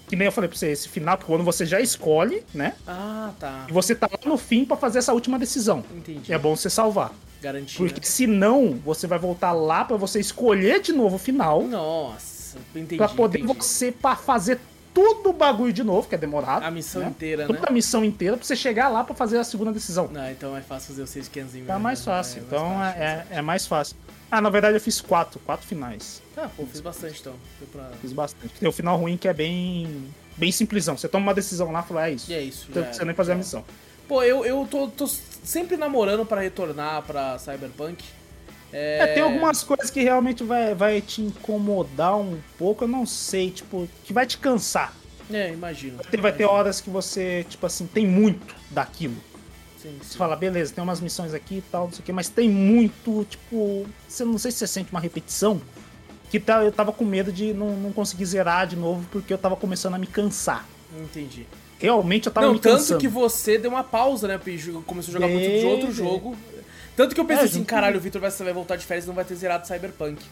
Que nem eu falei pra você, esse final, porque quando você já escolhe, né? Ah, tá. E você tá lá no fim para fazer essa última decisão. Entendi. É bom você salvar. Garantia. Porque senão você vai voltar lá para você escolher de novo o final. Nossa, entendi. Pra poder entendi. você pra fazer tudo o bagulho de novo, que é demorado. A missão né? inteira, Toda né? a missão inteira pra você chegar lá para fazer a segunda decisão. Não, então é fácil fazer o 6 500 É mais fácil. É, então mais fácil, é, é, é, mais fácil. Ah, na verdade eu fiz quatro, quatro finais. Ah, pô, fiz bastante então. Pra... Fiz bastante. Tem o final ruim que é bem. bem simplesão. Você toma uma decisão lá e fala, é isso. E é isso. Então, você nem fazer a missão. Pô, eu, eu tô, tô sempre namorando para retornar pra Cyberpunk. É... é... tem algumas coisas que realmente vai, vai te incomodar um pouco, eu não sei, tipo, que vai te cansar. É, imagino. Vai ter, vai ter horas que você, tipo assim, tem muito daquilo. Sim, sim. Você fala, beleza, tem umas missões aqui e tal, não sei o que, mas tem muito, tipo, você não sei se você sente uma repetição, que tá, eu tava com medo de não, não conseguir zerar de novo porque eu tava começando a me cansar. Entendi. Realmente eu tava não, me cansando. Tanto que você deu uma pausa, né? Começou a jogar muito de outro jogo. Tanto que eu pensei é, assim, caralho, o Victor vai, vai voltar de férias e não vai ter zerado Cyberpunk.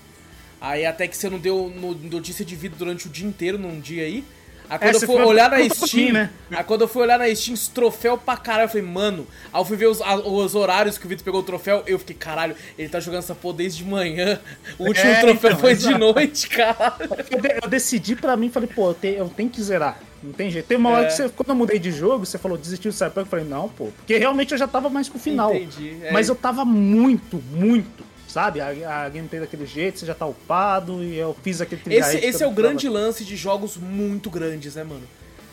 Aí até que você não deu notícia de vida durante o dia inteiro, num dia aí. Aí quando eu fui olhar na Steam, né? Aí quando eu fui olhar na Steam, troféu pra caralho, eu falei, mano. Aí eu fui ver os, os horários que o Vitor pegou o troféu, eu fiquei, caralho, ele tá jogando essa porra desde de manhã. O último é, troféu então, foi exato. de noite, cara. Eu, eu, decidi pra mim, falei, pô, eu, te, eu tenho que zerar. Não tem jeito. Tem uma hora é. que você, quando eu mudei de jogo, você falou, desistiu do Cyberpunk, eu falei, não, pô. Porque realmente eu já tava mais pro final. Entendi. É. Mas eu tava muito, muito sabe? A, a gameplay daquele jeito, você já tá upado e eu fiz aquele Esse, esse é o grande lance de jogos muito grandes, né, mano?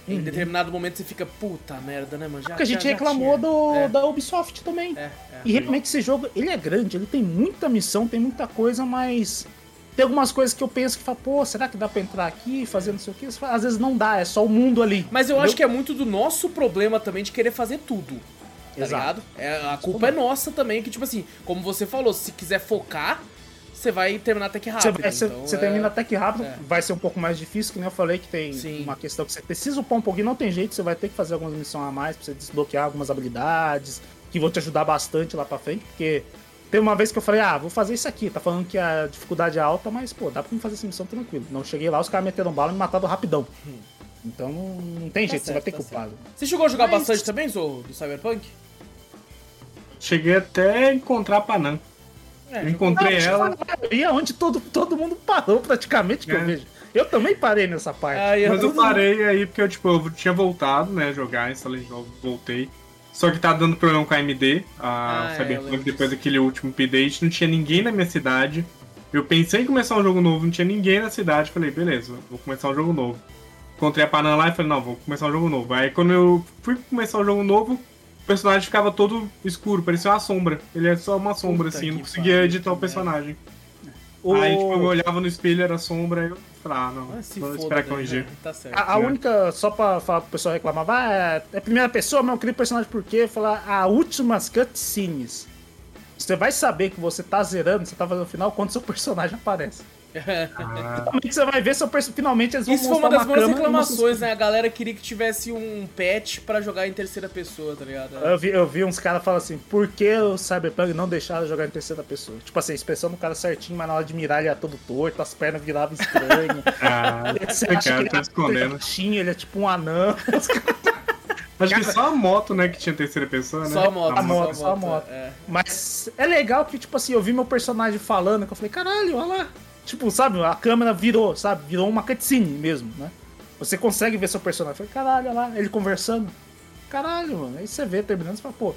Em uhum. determinado momento você fica, puta merda, né, mano? Já, Porque a gente já, reclamou do, é. da Ubisoft também. É, é, e realmente esse jogo, ele é grande, ele tem muita missão, tem muita coisa, mas tem algumas coisas que eu penso que fala, pô, será que dá pra entrar aqui, fazer não sei o que? Às vezes não dá, é só o mundo ali. Mas eu entendeu? acho que é muito do nosso problema também de querer fazer tudo. Tá Exato. ligado? É, a culpa é nossa também, que tipo assim, como você falou, se quiser focar, você vai terminar até que rápido. Você, vai, você, então, você é... termina até que rápido, é. vai ser um pouco mais difícil, que nem eu falei que tem Sim. uma questão que você precisa upar um pouquinho, não tem jeito, você vai ter que fazer algumas missões a mais pra você desbloquear algumas habilidades, que vão te ajudar bastante lá pra frente, porque tem uma vez que eu falei, ah, vou fazer isso aqui, tá falando que a dificuldade é alta, mas pô, dá pra me fazer essa missão tranquilo. Não cheguei lá, os caras meteram bala e me mataram rapidão. Hum. Então não, não tem tá jeito, certo, você vai ter tá que upar. Você chegou a jogar mas... bastante também, Zorro, do Cyberpunk? Cheguei até a encontrar Panam. É, Eu encontrei Não, ela. E é onde todo, todo mundo parou praticamente, que É. eu vejo. Eu também parei nessa parte. Aí Mas eu parei aí porque eu, tipo, eu tinha voltado, né, jogar, instalei de novo, voltei. Só que tá dando problema com a AMD, Ah, a é, eu Cyberpunk, lembro depois daquele último update, não tinha ninguém na minha cidade. Eu pensei em começar um jogo novo, não tinha ninguém na cidade. Falei, beleza, vou começar um jogo novo. Encontrei a Panam lá e falei, não, vou começar um jogo novo. Aí quando eu fui começar o jogo novo, o personagem ficava todo escuro, parecia uma sombra. Ele é só uma sombra, Puta assim, eu não que conseguia pariu, editar o que personagem. O- Aí, tipo, eu olhava no espelho, era sombra, aí eu falei, ah, não, Ah, se vou foda, esperar né? Tá certo. A, a né? única, só pra falar pro pessoal reclamar, ah, é- é primeira pessoa, mas eu criei personagem por quê? Falar, a últimas cutscenes. Você vai saber que você tá zerando, você tá fazendo o final, quando seu personagem aparece. Ah, Finalmente você vai ver seu personagem. Finalmente eles vão Isso foi uma das boas reclamações, né? A galera queria que tivesse um patch pra jogar em terceira pessoa, tá ligado? Eu vi, eu vi uns caras falando assim, por que o Cyberpunk não deixaram jogar em terceira pessoa? Tipo assim, a expressão do cara certinho, mas na hora de mirar ele é todo torto, as pernas viravam estranhas. ah, Você que cara ele tá é escondendo. baixinho, ele é tipo um anão. Acho que só a moto, né, que tinha terceira pessoa, né? Só a moto, A moto, só só a moto. É. Mas é legal que, tipo assim, eu vi meu personagem falando, que eu falei, caralho, olha lá. Tipo, sabe, a câmera virou, sabe? Virou uma cutscene mesmo, né? Você consegue ver seu personagem. Eu falei, caralho, olha lá, ele conversando. Caralho, mano. Aí você vê terminando e fala, pô,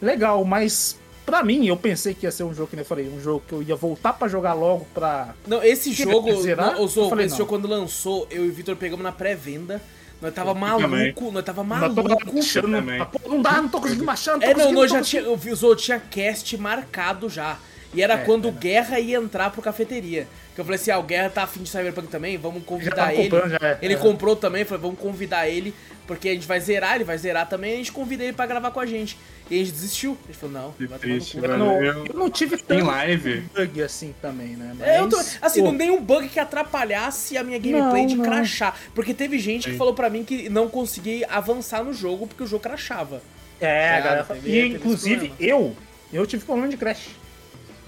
legal, mas pra mim, eu pensei que ia ser um jogo, que nem eu falei, um jogo que eu ia voltar pra jogar logo pra. Não, esse Que jogo, não, Zou, Eu falei, esse não. jogo quando lançou, eu e o Vitor pegamos na pré-venda. Nós tava Eu também. maluco, nós tava maluco. também. ah, pô, não dá, não tô conseguindo baixar, não tô É, não, tô já tinha, eu vi, o Zou tinha cast marcado já. E era É, quando é, o Guerra ia entrar pro cafeteria. Que eu falei assim, ah, o Guerra tá afim de Cyberpunk também, vamos convidar ele. comprando, já é. Ele É. comprou também, falei, vamos convidar ele, porque a gente vai zerar, ele vai zerar também, a gente convida ele pra gravar com a gente. E a gente desistiu. A gente falou, não, Que vai tomar no cu. Eu não, Eu- não tive tanto live. bug assim também, né? É, eu tô, Mas, assim, pô, não tem um bug que atrapalhasse a minha gameplay Não, de não. crachar. Porque teve gente que Sim. falou pra mim que não conseguia avançar no jogo porque o jogo crachava. É, Tá a galera E inclusive eu, eu tive problema de crash.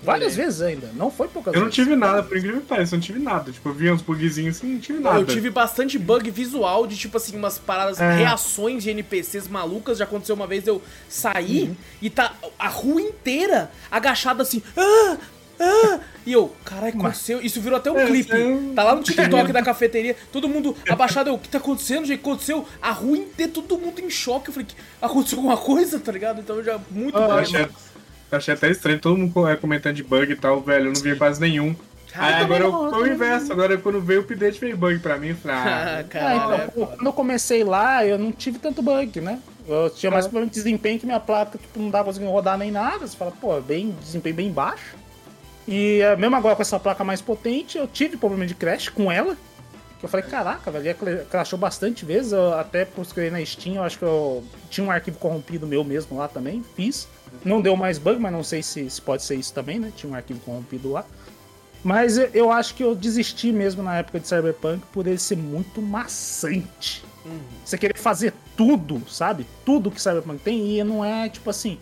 Várias vezes ainda, não foi poucas Eu não vezes. tive nada, por incrível que pareça, eu não tive nada. Tipo, eu vi uns bugzinhos assim, não tive nada. Eu tive bastante bug visual de, tipo assim, umas paradas, É. reações de NPCs malucas. Já aconteceu uma vez eu sair e tá a rua inteira agachada assim. Ah! Ah! E eu, caralho, aconteceu. Isso virou até um É, clipe. é. Tá lá no TikTok da cafeteria, todo mundo abaixado. Eu, o que tá acontecendo, gente? Aconteceu a rua inteira, todo mundo em choque. Eu falei, "Que- aconteceu alguma coisa, tá ligado? Então já muito Ah, achei, eu achei até estranho, todo mundo é, comentando de bug e tal, velho. Eu não vi quase nenhum. Aí eu agora não, eu foi o também inverso. Agora quando veio o update veio bug pra mim. Eu falei, Ah, ah, Ah, caralho, então, é pô, foda. quando eu comecei lá, eu não tive tanto bug, né? Eu tinha mais problema de desempenho que minha placa tipo, não tava conseguindo rodar nem nada. Você fala, pô, bem, desempenho bem baixo. E eh, mesmo agora com essa placa mais potente, eu tive problema de crash com ela. Que eu falei, caraca, velho, ela crashou bastante vezes. Eu até procurei na Steam, eu acho que eu tinha um arquivo corrompido meu mesmo lá também, fiz. Não deu mais bug, mas não sei se, se pode ser isso também, né? Tinha um arquivo corrompido lá. Mas eu, eu acho que eu desisti mesmo na época de Cyberpunk por ele ser muito maçante. Você querer fazer tudo, sabe? Tudo que Cyberpunk tem e não é tipo assim.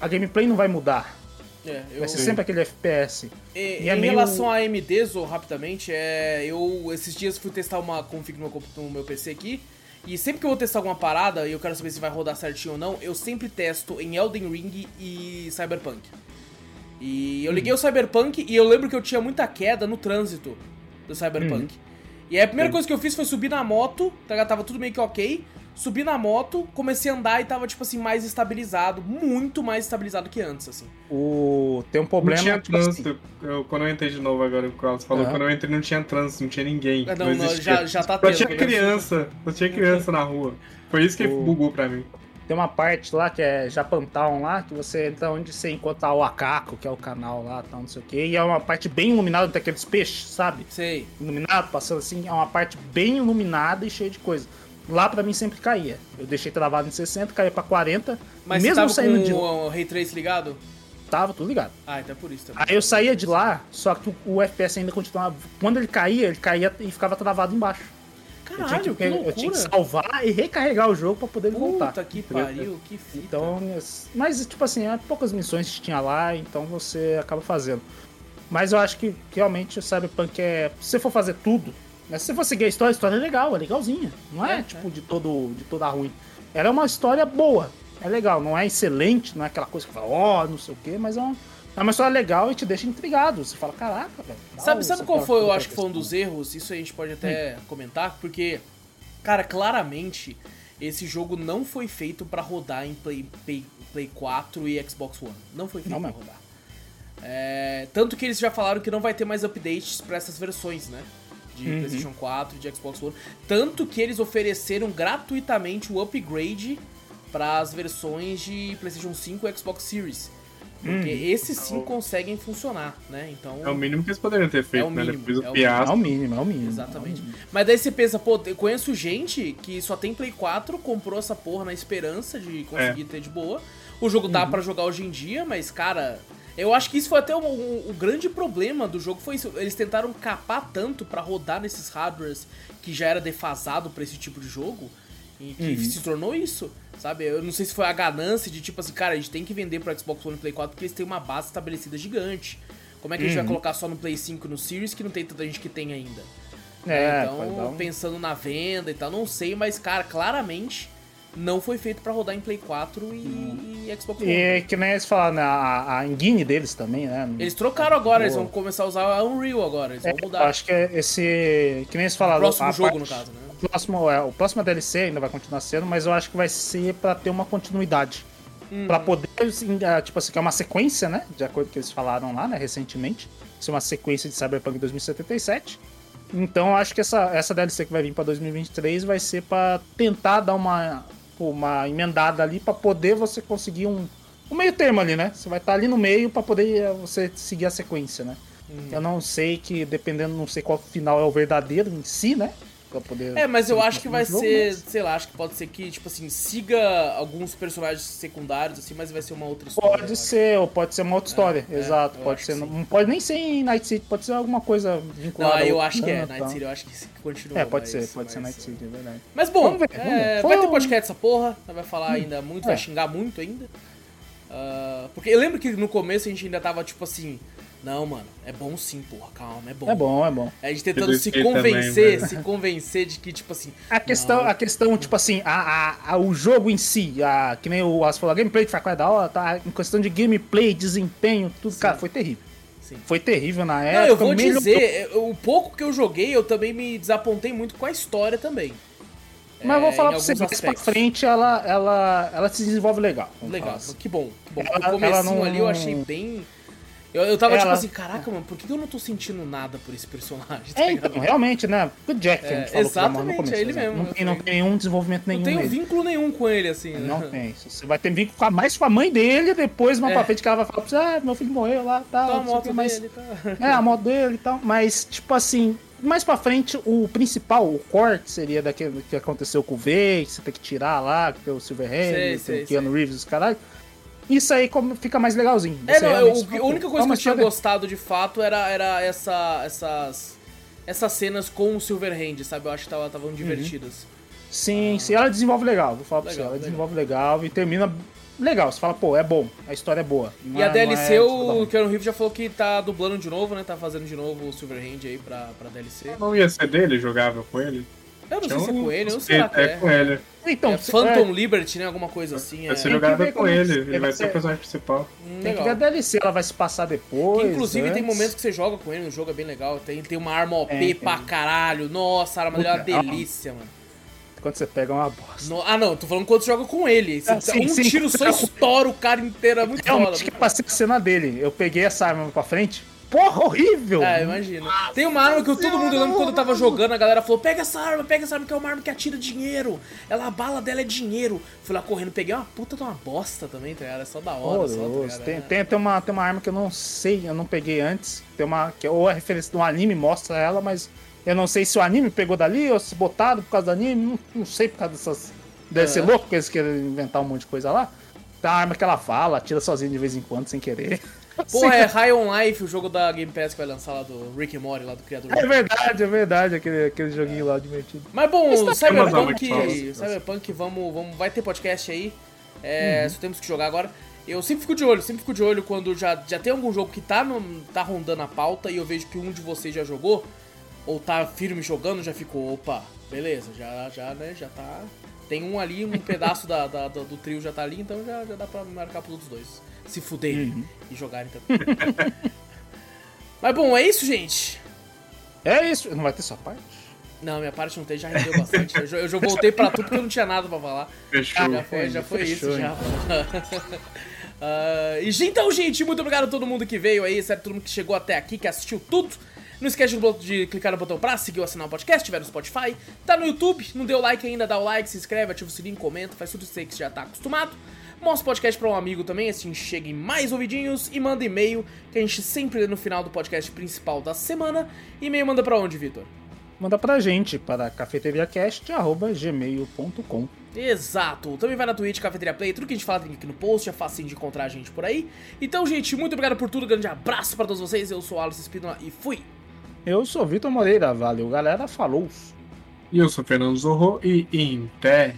A gameplay não vai mudar. É, eu- Vai ser sempre aquele FPS. E, E em é meio- relação a AMD, Zo, rapidamente, é, eu esses dias fui testar uma config no meu, comp- no meu PC aqui. E sempre que eu vou testar alguma parada e eu quero saber se vai rodar certinho ou não, eu sempre testo em Elden Ring e Cyberpunk. E eu liguei o Cyberpunk e eu lembro que eu tinha muita queda no trânsito do Cyberpunk. E aí a primeira coisa que eu fiz foi subir na moto, tá tava tudo meio que ok. Subi na moto, comecei a andar e tava, tipo assim, mais estabilizado. Muito mais estabilizado que antes, assim. O... Tem um não problema. tinha tipo assim, trânsito. Eu- quando eu entrei de novo agora, o Carlos falou, Aham. quando eu entrei não tinha trânsito, não tinha ninguém. Ah, não, não, existia. já- já tá Só tendo, tinha né? criança, só tinha criança na rua. Foi isso que O- bugou pra mim. Tem uma parte lá que é Japantown lá, que você entra onde você encontra o Akako, que é o canal lá, tal, não sei o que. E é uma parte bem iluminada, tem aqueles peixes, sabe? Sei. Iluminado, passando assim, é uma parte bem iluminada e cheia de coisa. Lá pra mim sempre caía. Eu deixei travado em 60, caía pra 40. Mas mesmo tava saindo com de o Ray Trace ligado? tava tudo ligado. Ah, então é por isso também. Aí eu saía de lá, só que o, FPS ainda continuava. Quando ele caía, ele caía e ficava travado embaixo. Eu tinha, Caralho, que, que eu tinha que salvar e recarregar o jogo pra poder ele voltar. Puta que pariu, que fita. Então, mas tipo assim, é poucas missões que tinha lá, então você acaba fazendo. Mas eu acho que que realmente o Cyberpunk é. Se você for fazer tudo, né? Se você for seguir a história, a história é legal, é legalzinha. Não é, É, tipo de todo de toda ruim. Ela é uma história boa, é legal, não é excelente, não é aquela coisa que fala, ó, não sei o quê, mas é uma, É uma história legal e te deixa intrigado. Você fala, caraca, velho. Sabe, sabe qual foi, eu acho que foi um dos erros? Isso a gente pode até hum. comentar, porque, cara, claramente esse jogo não foi feito para rodar em Play, Play, Play 4 e Xbox One. Não foi feito não, pra rodar. É, tanto que eles já falaram que não vai ter mais updates para essas versões, né? De uhum. PlayStation 4 e de Xbox One. Tanto que eles ofereceram gratuitamente o upgrade para as versões de PlayStation 5 e Xbox Series. Porque hum. esses sim conseguem funcionar, né? Então. É o mínimo que eles poderiam ter feito, é o né? mínimo, Depois do é, é o mínimo, é o mínimo. Exatamente. É o mínimo. Mas daí você pensa, pô, eu conheço gente que só tem Play 4, comprou essa porra na esperança de conseguir é. ter de boa. O jogo dá uhum. para jogar hoje em dia, mas, cara. Eu acho que isso foi até o, o, o grande problema do jogo, foi isso. Eles tentaram capar tanto para rodar nesses hardwares que já era defasado para esse tipo de jogo, e que uhum. se tornou isso. Sabe? Eu não sei se foi a ganância de tipo assim, cara, a gente tem que vender pro Xbox One e Play 4 porque eles têm uma base estabelecida gigante. Como é que uhum. a gente vai uhum. colocar só no Play 5 no Series que não tem tanta gente que tem ainda? É, então, um... pensando na venda e tal, não sei, mas, cara, claramente não foi feito para rodar em Play 4 e, e Xbox One. E que nem eles falaram, né, a, a engine deles também, né? Eles trocaram agora, Boa. eles vão começar a usar a Unreal agora, eles é, vão mudar. Acho que é esse. Que nem eles falaram. O próximo jogo, parte... no caso, né? próximo, é, o próximo DLC ainda vai continuar sendo, mas eu acho que vai ser para ter uma continuidade. Uhum. para poder, assim, é, tipo assim, que é uma sequência, né? De acordo com o que eles falaram lá, né, recentemente. Ser uma sequência de Cyberpunk 2077. Então eu acho que essa, essa DLC que vai vir para 2023 vai ser para tentar dar uma, uma emendada ali para poder você conseguir um, um meio termo ali, né? Você vai estar tá ali no meio para poder é, você seguir a sequência, né? Uhum. Eu não sei que, dependendo, não sei qual final é o verdadeiro em si, né? Pra poder. É, mas eu acho que vai ser, sei lá, acho que pode ser que, tipo assim, siga alguns personagens secundários, assim, mas vai ser uma outra história. Pode ser, ou pode ser uma outra história, é, exato. É, pode ser. Não pode nem ser em Night City, pode ser alguma coisa vinculada. Não, eu acho que é, Night City, eu acho que continua. É, pode ser, pode ser Night City, é verdade. Mas bom, vamos ver, vamos ver. É, vai ter podcast essa porra, vai falar hum, ainda muito, vai é. xingar muito ainda. Uh, porque eu lembro que no começo a gente ainda tava, tipo assim. Não, mano, é bom sim, porra, calma, é bom. É bom, é bom. A gente tentando se convencer, também, se convencer de que, tipo assim. A questão, a questão tipo assim, a, a, a, o jogo em si, a, que nem o As falou, a gameplay de Far Cry é da hora, tá? Em questão de gameplay, desempenho, tudo, sim. cara, foi terrível. Sim. Foi terrível na época. Não, eu vou dizer, o pouco que eu joguei, eu também me desapontei muito com a história também. Mas é, eu vou é, falar pra você, mais pra frente ela, ela, ela se desenvolve legal. Legal, que bom. Que bom. Ela, o comecinho não... ali eu achei bem eu, eu tava tipo ela... tipo assim, caraca, mano, por que eu não tô sentindo nada por esse personagem? Tá é, então, realmente, né? O Jack, é, falou Exatamente, começo, é ele mesmo. Não tem, não tem nenhum desenvolvimento nenhum. Não tem um vínculo nenhum com ele, assim. Não né? tem. Você vai ter vínculo com a, mais com a mãe dele, depois uma é. pra frente que ela vai falar pra você, ah, meu filho morreu lá, tal. Tá, a moto mas... dele, tá. É, a moto dele e tal. Mas, tipo assim, mais pra frente, o principal, o corte seria daquele que aconteceu com o V, que você tem que tirar lá, que tem o Silverhand, tem o Keanu Reeves, os caralho. Isso aí como fica mais legalzinho. É, não, eu, a única coisa que eu tinha gostado de fato era, era essa, essas, essas cenas com o Silverhand, sabe? Eu acho que estavam uhum. divertidas. Sim, ah. sim, ela desenvolve legal, vou falar legal, pra você. Ela legal. desenvolve legal e termina legal. Você fala, pô, é bom, a história é boa. Não e é, a DLC, é, o Keanu Reeves já falou que tá dublando de novo, né? Tá fazendo de novo o Silverhand aí pra, pra DLC. Não ia ser dele, jogável com ele? Eu não sei se é com ele, eu não sei lá é. É com ele. Então, é Phantom é... Liberty, né? Alguma coisa assim. Vai ser jogável com ele, ele vai ser o personagem principal. Hum, tem que ver a DLC, ela vai se passar depois. Que, inclusive antes. tem momentos que você joga com ele, o jogo é bem legal. Tem, tem uma arma OP é, pra caralho. Nossa, a arma dele é uma delícia, mano. Quando você pega uma bosta. No, ah, não, tô falando quando você joga com ele. Você, ah, sim, um sim, tiro só estoura o cara inteiro, é muito foda. Eu que passei a cena dele. Eu peguei essa arma pra frente, porra, horrível! É, imagina. Tem uma arma que todo mundo, eu lembro quando eu tava jogando, a galera falou: pega essa arma, pega essa arma, que é uma arma que atira dinheiro. Ela, a bala dela é dinheiro. Fui lá correndo, peguei uma puta de uma bosta também, tá ligado? É só da hora, só, tá tem, tem, tem, uma, tem uma arma que eu não sei, eu não peguei antes. Tem uma. Que, ou a referência do anime mostra ela, mas eu não sei se o anime pegou dali ou se botaram por causa do anime. Não, não sei por causa dessas. Deve é. ser louco porque eles querem inventar um monte de coisa lá. Tem uma arma que ela fala, atira sozinha de vez em quando, sem querer. Pô, é High on Life, o jogo da Game Pass que vai lançar lá do Rick and Morty, lá do criador. É verdade, é verdade, aquele, aquele joguinho lá divertido. Mas bom, tá Cyberpunk, Cyberpunk, vamos, vamos, vai ter podcast aí. É, uhum. Só temos que jogar agora. Eu sempre fico de olho, sempre fico de olho quando já, já tem algum jogo que tá, no, tá rondando a pauta e eu vejo que um de vocês já jogou, ou tá firme jogando, já ficou, opa, beleza, já, já, né, já tá Tem um ali, um pedaço da, da- do, do trio já tá ali, então já, já dá pra marcar pros outros dois. Se fuderem Uhum. e jogarem também. Mas bom, é isso, gente. É isso, não vai ter sua parte? Não, minha parte não tem, já rendeu bastante. Eu já, eu já voltei pra tu porque eu não tinha nada pra falar. Fechou. Já foi, já foi Fechou, isso, já. Ah, e então, gente, muito obrigado a todo mundo que veio aí, certo? Todo mundo que chegou até aqui, que assistiu tudo. Não esquece de, de clicar no botão pra seguir ou assinar o podcast, tiver no Spotify. Tá no YouTube, não deu like ainda, dá o like, se inscreve, ativa o sininho, comenta, faz tudo isso aí que você já tá acostumado. Mostra o podcast pra um amigo também, assim cheguem mais ouvidinhos e manda e-mail, que a gente sempre lê no final do podcast principal da semana. E-mail manda pra onde, Vitor? Manda pra gente para cafeteriacast.gmail.com. Exato. Também vai na Twitch, Cafeteria Play, tudo que a gente fala tem aqui no post, é fácil de encontrar a gente por aí. Então, gente, muito obrigado por tudo, grande abraço pra todos vocês. Eu sou o Alisson Espínola e fui. Eu sou Vitor Moreira, valeu galera, falou! E eu sou Fernando Zorro e em pé.